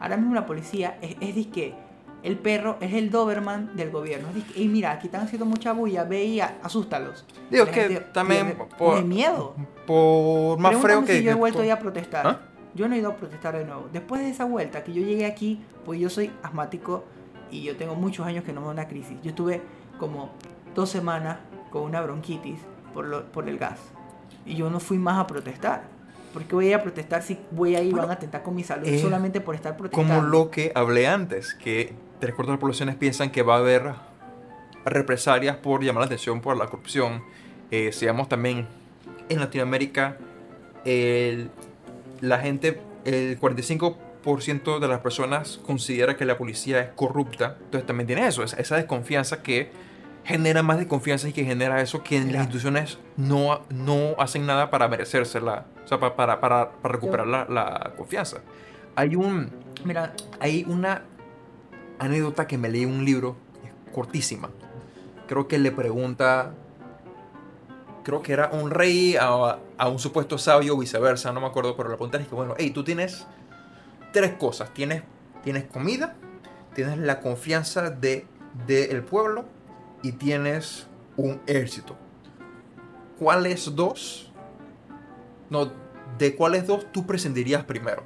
Ahora mismo la policía es, es disque, el perro es el Doberman del gobierno. Es disque, "Ey, mira, aquí están haciendo mucha bulla, ve y a- asústalos. digo La que gente también pierde- por, miedo. por más Pregúntame feo que. si yo he vuelto ya a protestar. ¿Ah? Yo no he ido a protestar de nuevo. Después de esa vuelta que yo llegué aquí, pues yo soy asmático y yo tengo muchos años que no me da una crisis. Yo estuve como dos semanas con una bronquitis por, lo- por el gas. Y yo no fui más a protestar. ¿Por qué voy a ir a protestar si voy a ir y Bueno, van a atentar con mi salud eh, solamente por estar protestando? Como lo que hablé antes, que tres cuartos de las poblaciones piensan que va a haber represalias por llamar la atención por la corrupción. Eh, sigamos también en Latinoamérica, el- la gente, el 45% de las personas considera que la policía es corrupta. Entonces también tiene eso, esa, desconfianza que genera más desconfianza y que genera eso que Mira. las instituciones no, no hacen nada para merecérsela, o sea, pa- para, para, para recuperar la, la confianza. Hay un, Mira, hay una anécdota que me leí en un libro, es cortísima. Creo que le pregunta, creo que era un rey a, a un supuesto sabio viceversa, no me acuerdo, pero la pregunta es que, bueno, hey, tú tienes tres cosas. Tienes, tienes comida, tienes la confianza de, del pueblo y tienes un ejército. ¿Cuáles dos? No, ¿de cuáles dos tú prescindirías primero?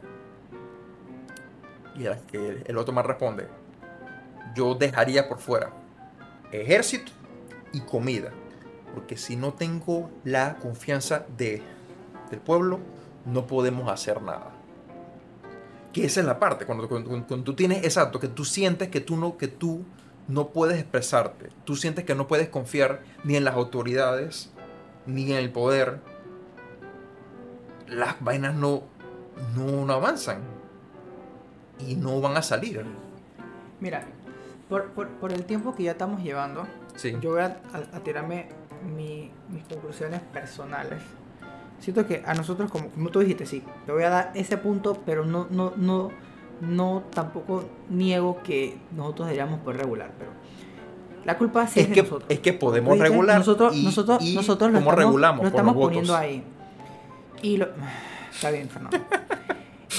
Y el, el- el otro más responde, yo dejaría por fuera ejército y comida. Porque si no tengo la confianza de, del pueblo, no podemos hacer nada. Que esa es la parte, cuando, cuando- cuando tú tienes, exacto, que tú sientes que tú, no, que tú no puedes expresarte, tú sientes que no puedes confiar ni en las autoridades, ni en el poder, las vainas no, no, no avanzan y no van a salir. mira, Por, por, por el tiempo que ya estamos llevando, Sí. yo voy a, a- a tirarme mi- mis conclusiones personales. Siento que a nosotros, como, como tú dijiste, sí, te voy a dar ese punto, pero no, no, no, no tampoco niego que nosotros deberíamos poder regular, pero la culpa sí es, es, de que, nosotros. es que podemos regular. Nosotros, y, nosotros, y nosotros lo ¿cómo estamos, regulamos? lo estamos poniendo votos. ahí. Y lo, está bien, Fernando.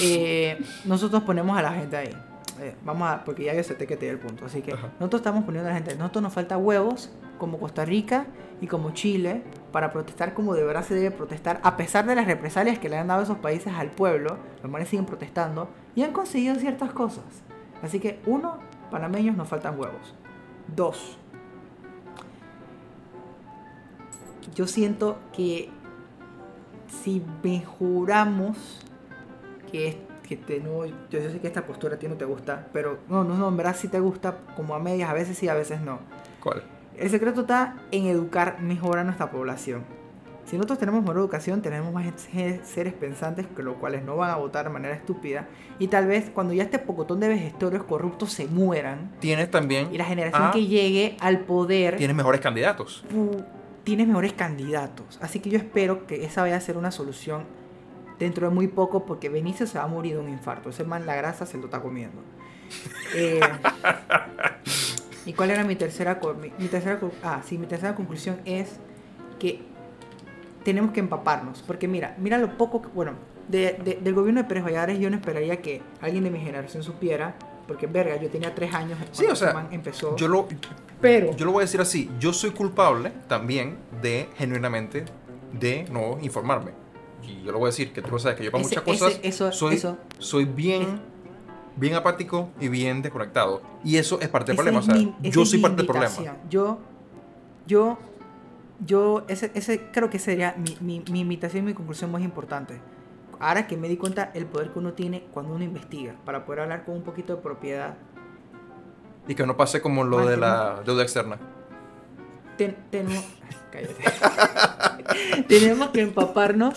Eh, nosotros ponemos a la gente ahí. Eh, vamos a, porque ya yo acepté que te di el punto. Así que Ajá. nosotros estamos poniendo a la gente. Nosotros nos falta huevos, como Costa Rica y como Chile, para protestar como de verdad se debe protestar, a pesar de las represalias que le han dado esos países al pueblo. Los manes siguen protestando y han conseguido ciertas cosas. Así que, uno, panameños nos faltan huevos. Dos, yo siento que si mejoramos que, es- que te, no, yo, yo sé que esta postura a ti no te gusta, pero no, no, no, en verdad sí te gusta como a medias, a veces sí, a veces no. ¿Cuál? El secreto está en educar mejor a nuestra población. Si nosotros tenemos mejor educación, tenemos más se- seres pensantes, que los cuales no van a votar de manera estúpida. Y tal vez cuando ya este pocotón de vejestorios corruptos se mueran, Tienes también. y la generación Ah. que llegue al poder Tienes mejores candidatos. tienes mejores candidatos. Así que yo espero que esa vaya a ser una solución dentro de muy poco porque Benicio se va a morir de un infarto. Ese man la grasa se lo está comiendo. Eh, ¿Y cuál era mi tercera, mi, mi tercera ah, sí, mi tercera conclusión es que tenemos que empaparnos. Porque mira, mira lo poco que, bueno, de- de- del gobierno de Pérez Valladares yo no esperaría que alguien de mi generación supiera. Porque, verga, yo tenía tres años Sí, o sea, empezó. Yo lo, pero, yo lo voy a decir así. Yo soy culpable también de, genuinamente, de no informarme. Y yo lo voy a decir, que tú lo sabes, que yo para Ese- muchas cosas ese- eso- soy, eso- soy bien, bien apático y bien desconectado. Y eso es parte del Esa problema. o sea, yo soy parte del problema. Yo, yo, yo, ese, ese creo que sería mi, mi, mi invitación y mi conclusión más importante. Ahora que me di cuenta el poder que uno tiene cuando uno investiga, para poder hablar con un poquito de propiedad. Y que no pase como lo de la deuda externa. Ten- tenemos, cállate. tenemos que empaparnos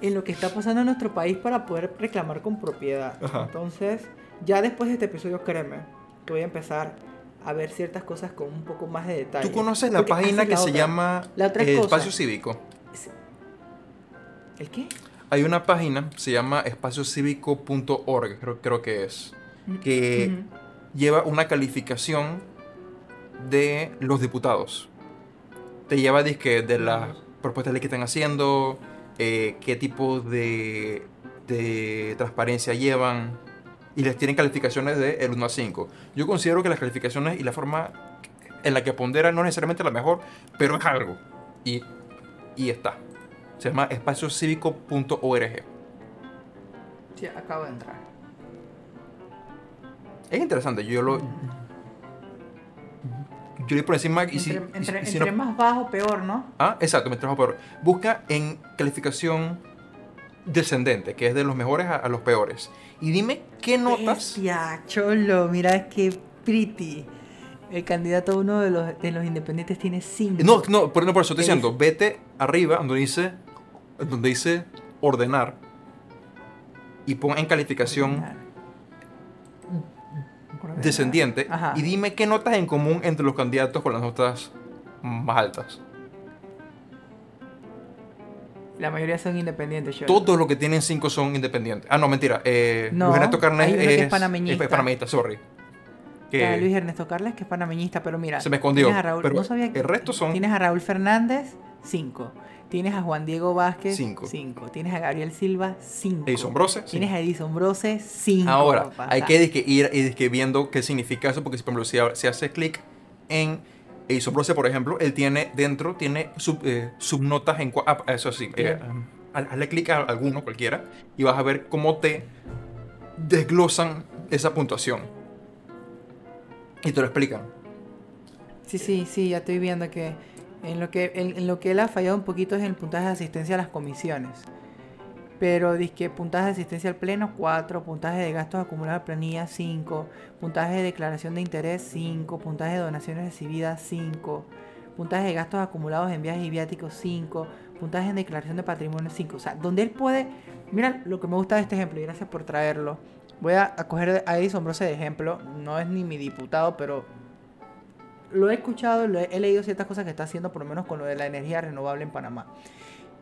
en lo que está pasando en nuestro país para poder reclamar con propiedad. Ajá. Entonces, ya después de este episodio, créeme, que voy a empezar a ver ciertas cosas con un poco más de detalle. ¿Tú conoces la Porque página que la se otra. llama La otra eh. Espacio Cívico? ¿El qué? Hay una página, se llama espaciocívico.org, creo, creo que es, que Ujú. lleva una calificación de los diputados. Te lleva dizque, de las propuestas de que están haciendo, eh, qué tipo de, de transparencia llevan, y les tienen calificaciones de el 1 a 5. Yo considero que las calificaciones y la forma en la que ponderan no es necesariamente la mejor, pero es algo. Y, y está. Se llama espaciocívico.org. Sí, acabo de entrar. Es interesante, yo lo... Yo le por encima. Entre, y si- entre- y si entre no- más bajo, peor, ¿no? Ah, exacto, mientras más peor. Busca en calificación descendente, que es de los mejores a, a los peores. Y dime qué notas... Bestia, cholo, mira qué pretty. El candidato uno de los, de los independientes tiene 5. No, no, por, no, por eso estoy ¿Qué diciendo, vete arriba donde dice, donde dice ordenar y pon en calificación descendiente Ajá. y dime qué notas en común entre los candidatos con las notas más altas. La mayoría son independientes, cholo. Todos los que tienen 5 son independientes. Ah, no, mentira. Eh, No, Luis Ernesto Carnes que es panameñista. es panameñista, sorry. Que Luis Ernesto Carles, que es panameñista, pero mira. se me escondió. tienes a Raúl- pero no sabía que- el resto son Tienes a Raúl Fernández, 5. Tienes a Juan Diego Vázquez, Cinco. 5. Tienes a Gabriel Silva, 5. Edison Brose. Tienes a Edison Brose, 5. Ahora, hay que dizque, ir y dizque viendo qué significa eso, porque si, por ejemplo, si, si hace clic en Edison Brose, por ejemplo, él tiene dentro, tiene sub, eh, subnotas en... ah, eso sí, eh, haz- hazle clic a alguno, cualquiera, y vas a ver cómo te desglosan esa puntuación. Y te lo explican. Sí, sí, sí, ya estoy viendo que en lo que, en, lo que él ha fallado un poquito es en el puntaje de asistencia a las comisiones. Pero que puntaje de asistencia al pleno, 4. Puntaje de gastos acumulados a planilla, 5. Puntaje de declaración de interés, 5. Puntaje de donaciones recibidas, 5. Puntaje de gastos acumulados en viajes y viáticos, 5. Puntaje en declaración de patrimonio, 5. O sea, donde él puede... Mira lo que me gusta de este ejemplo y gracias por traerlo. Voy a, coger a Edison de ejemplo. No es ni mi diputado, pero lo he escuchado, lo he, he leído ciertas cosas que está haciendo, por lo menos con lo de la energía renovable en Panamá.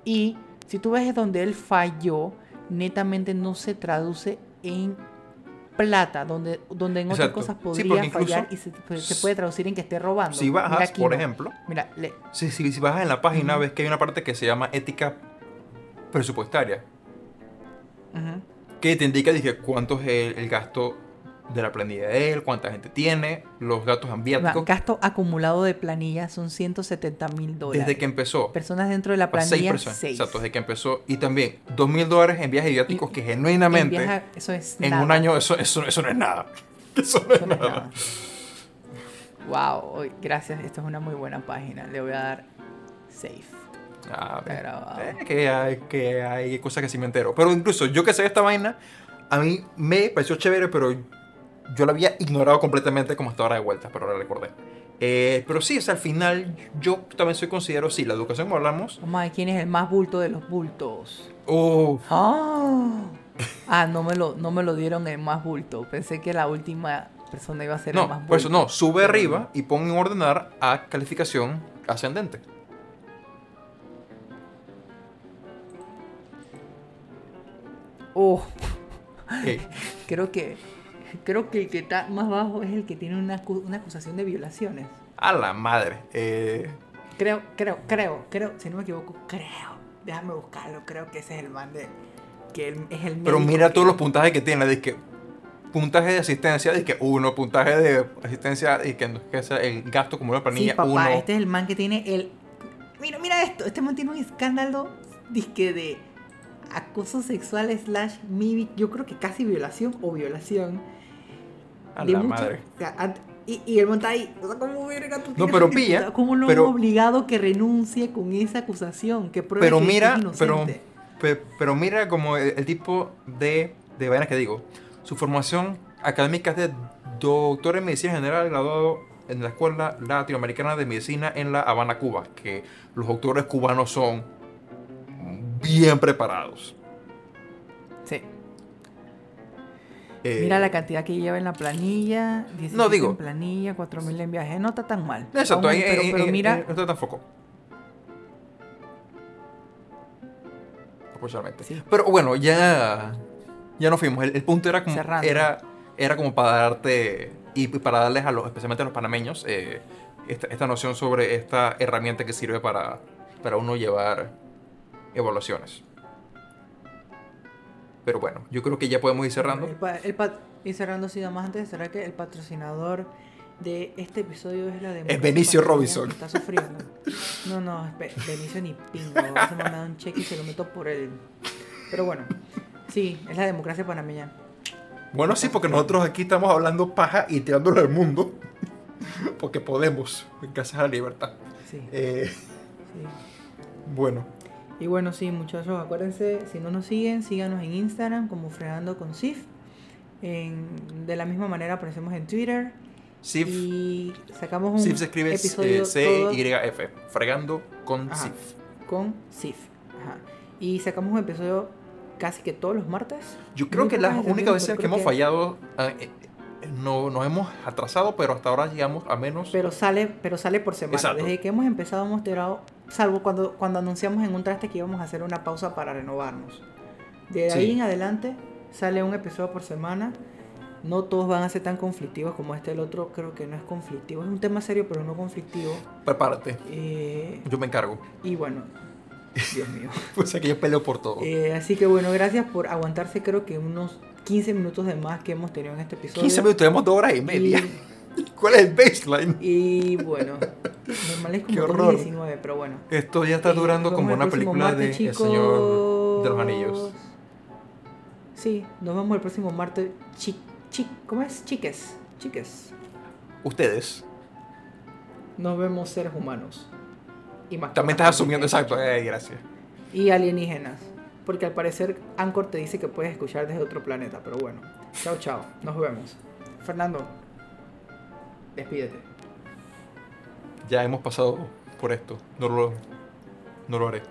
Y si tú ves donde él falló, netamente no se traduce en plata, donde, donde en otras cosas podría fallar y se, se puede traducir en que esté robando. Si Mira bajas, aquí por ejemplo, Mira, le- si, si, si bajas en la página, ves que hay una parte que se llama ética presupuestaria, ujú. que te indica dije, cuánto es el, el gasto de la planilla de él, cuánta gente tiene, los gastos Mira, ambiáticos, gasto acumulado de planilla son 170 mil dólares. desde que empezó. Personas dentro de la a seis planilla, personas. 6. Exacto, desde que empezó. Y también, dos mil dólares en viajes viáticos Y- que genuinamente en, eso es un nada. año eso, eso, eso no es nada. Eso no es Eso es nada. nada. Wow, gracias. Esta es una muy buena página. Le voy a dar safe. Ah, eh, que, hay, que hay cosas que sí me entero. Pero incluso yo que sé esta vaina, a mí me pareció chévere, pero yo la había ignorado completamente como hasta ahora de vuelta, pero ahora recordé. Eh, pero sí, o sea, al final yo también soy considero, sí, la educación como hablamos. A ver quién es el más bulto de los bultos. Oh, Ah, Ah, no me lo, no me lo dieron en más bulto. Pensé que la última persona iba a ser el más no, bulto. por eso no, sube arriba y pon en ordenar a calificación ascendente. Oh, creo que creo que el que está más bajo es el que tiene una, una acusación de violaciones. a la madre. Eh, Creo, creo, creo, creo, si no me equivoco, creo. Déjame buscarlo, creo que ese es el man de que él es el Pero mira que- todos los puntajes que tiene, de que puntaje de asistencia, de que uno, puntaje de asistencia, y que, es el gasto como una Sí, planilla, papá, uno. este es el man que tiene el Mira, mira esto, este man tiene un escándalo disque de acoso sexual slash maybe, yo creo que casi violación o violación a de la mucho- madre. o sea, ant- y, y man está ahí, o sea, ¿cómo verga tú No, pero pilla? ¿Cómo lo pero- han obligado que renuncie con esa acusación? Que pruebe Pero que mira, es pero, inocente? pe- pero mira como el, el tipo de, de vainas que digo. Su formación académica es de doctor en medicina general, graduado en la Escuela Latinoamericana de Medicina en La Habana, Cuba. Que los doctores cubanos son bien preparados. Eh, Mira la cantidad que lleva en la planilla. 17 No, digo- En planilla, 4000 en viaje. No está tan mal. Exacto, Aún- ahí, pero, ahí- pero ahí- mira, no está tan foco. Sí. Pero bueno, ya, ya nos fuimos. El, el punto era como, Cerrando. era, era como para darte, y para darles a los, especialmente a los panameños, eh, esta, esta noción sobre esta herramienta que sirve para, para uno llevar evaluaciones. Pero bueno, yo creo que ya podemos ir cerrando. El pa- el pa- y cerrando así, más antes de cerrar que el patrocinador de este episodio es la de Es Benicio Robinson. Está sufriendo. No, no, es Be- Benicio ni pingo. Se me ha dado un cheque y se lo meto por el. Pero bueno, sí, es la democracia panameña. Bueno, sí, porque nosotros aquí estamos hablando paja y tirándolo al mundo. Porque podemos, gracias a la libertad. Sí, Eh, sí. bueno, Y bueno, sí, muchachos, acuérdense, si no nos siguen, síganos en Instagram como Fregando con Sif. En- de la misma manera aparecemos en Twitter. Sif, Y sacamos un Sif se escribe episodio eh, C-Y-F, fregando con Ajá. Sif. con Sif. Ajá. Y sacamos un episodio casi que todos los martes. Yo creo que las únicas veces que hemos fallado, eh, eh, no, nos hemos atrasado, pero hasta ahora llegamos a menos. Pero sale, pero sale por semana. Exacto. Desde que hemos empezado hemos tirado, salvo cuando, cuando anunciamos en un traste que íbamos a hacer una pausa para renovarnos. De Sí. ahí en adelante sale un episodio por semana. No todos van a ser tan conflictivos como este. El otro creo que no es conflictivo. Es un tema serio, pero no conflictivo. Prepárate, Eh, yo me encargo. y bueno, Dios mío. O sea que yo peleo por todo. Eh, así que bueno, gracias por aguantarse. Creo que unos 15 minutos de más que hemos tenido en este episodio. 15 minutos, tenemos dos horas y media. Y, ¿Cuál es el baseline? y bueno, normal es Qué como horror. 19, pero bueno. Esto ya está Eh, durando como una película de El Señor de los. Anillos. Sí, nos vemos el próximo martes. Chi, chi- ¿Cómo es? Chiques. Chiques. Ustedes. Nos vemos seres humanos. Y más También estás asumiendo, exacto. Eh, gracias. Y alienígenas. Porque al parecer Anchor te dice que puedes escuchar desde otro planeta. Pero bueno. Chao, chao. Nos vemos. Fernando. Despídete. Ya hemos pasado por esto. No lo, no lo haré.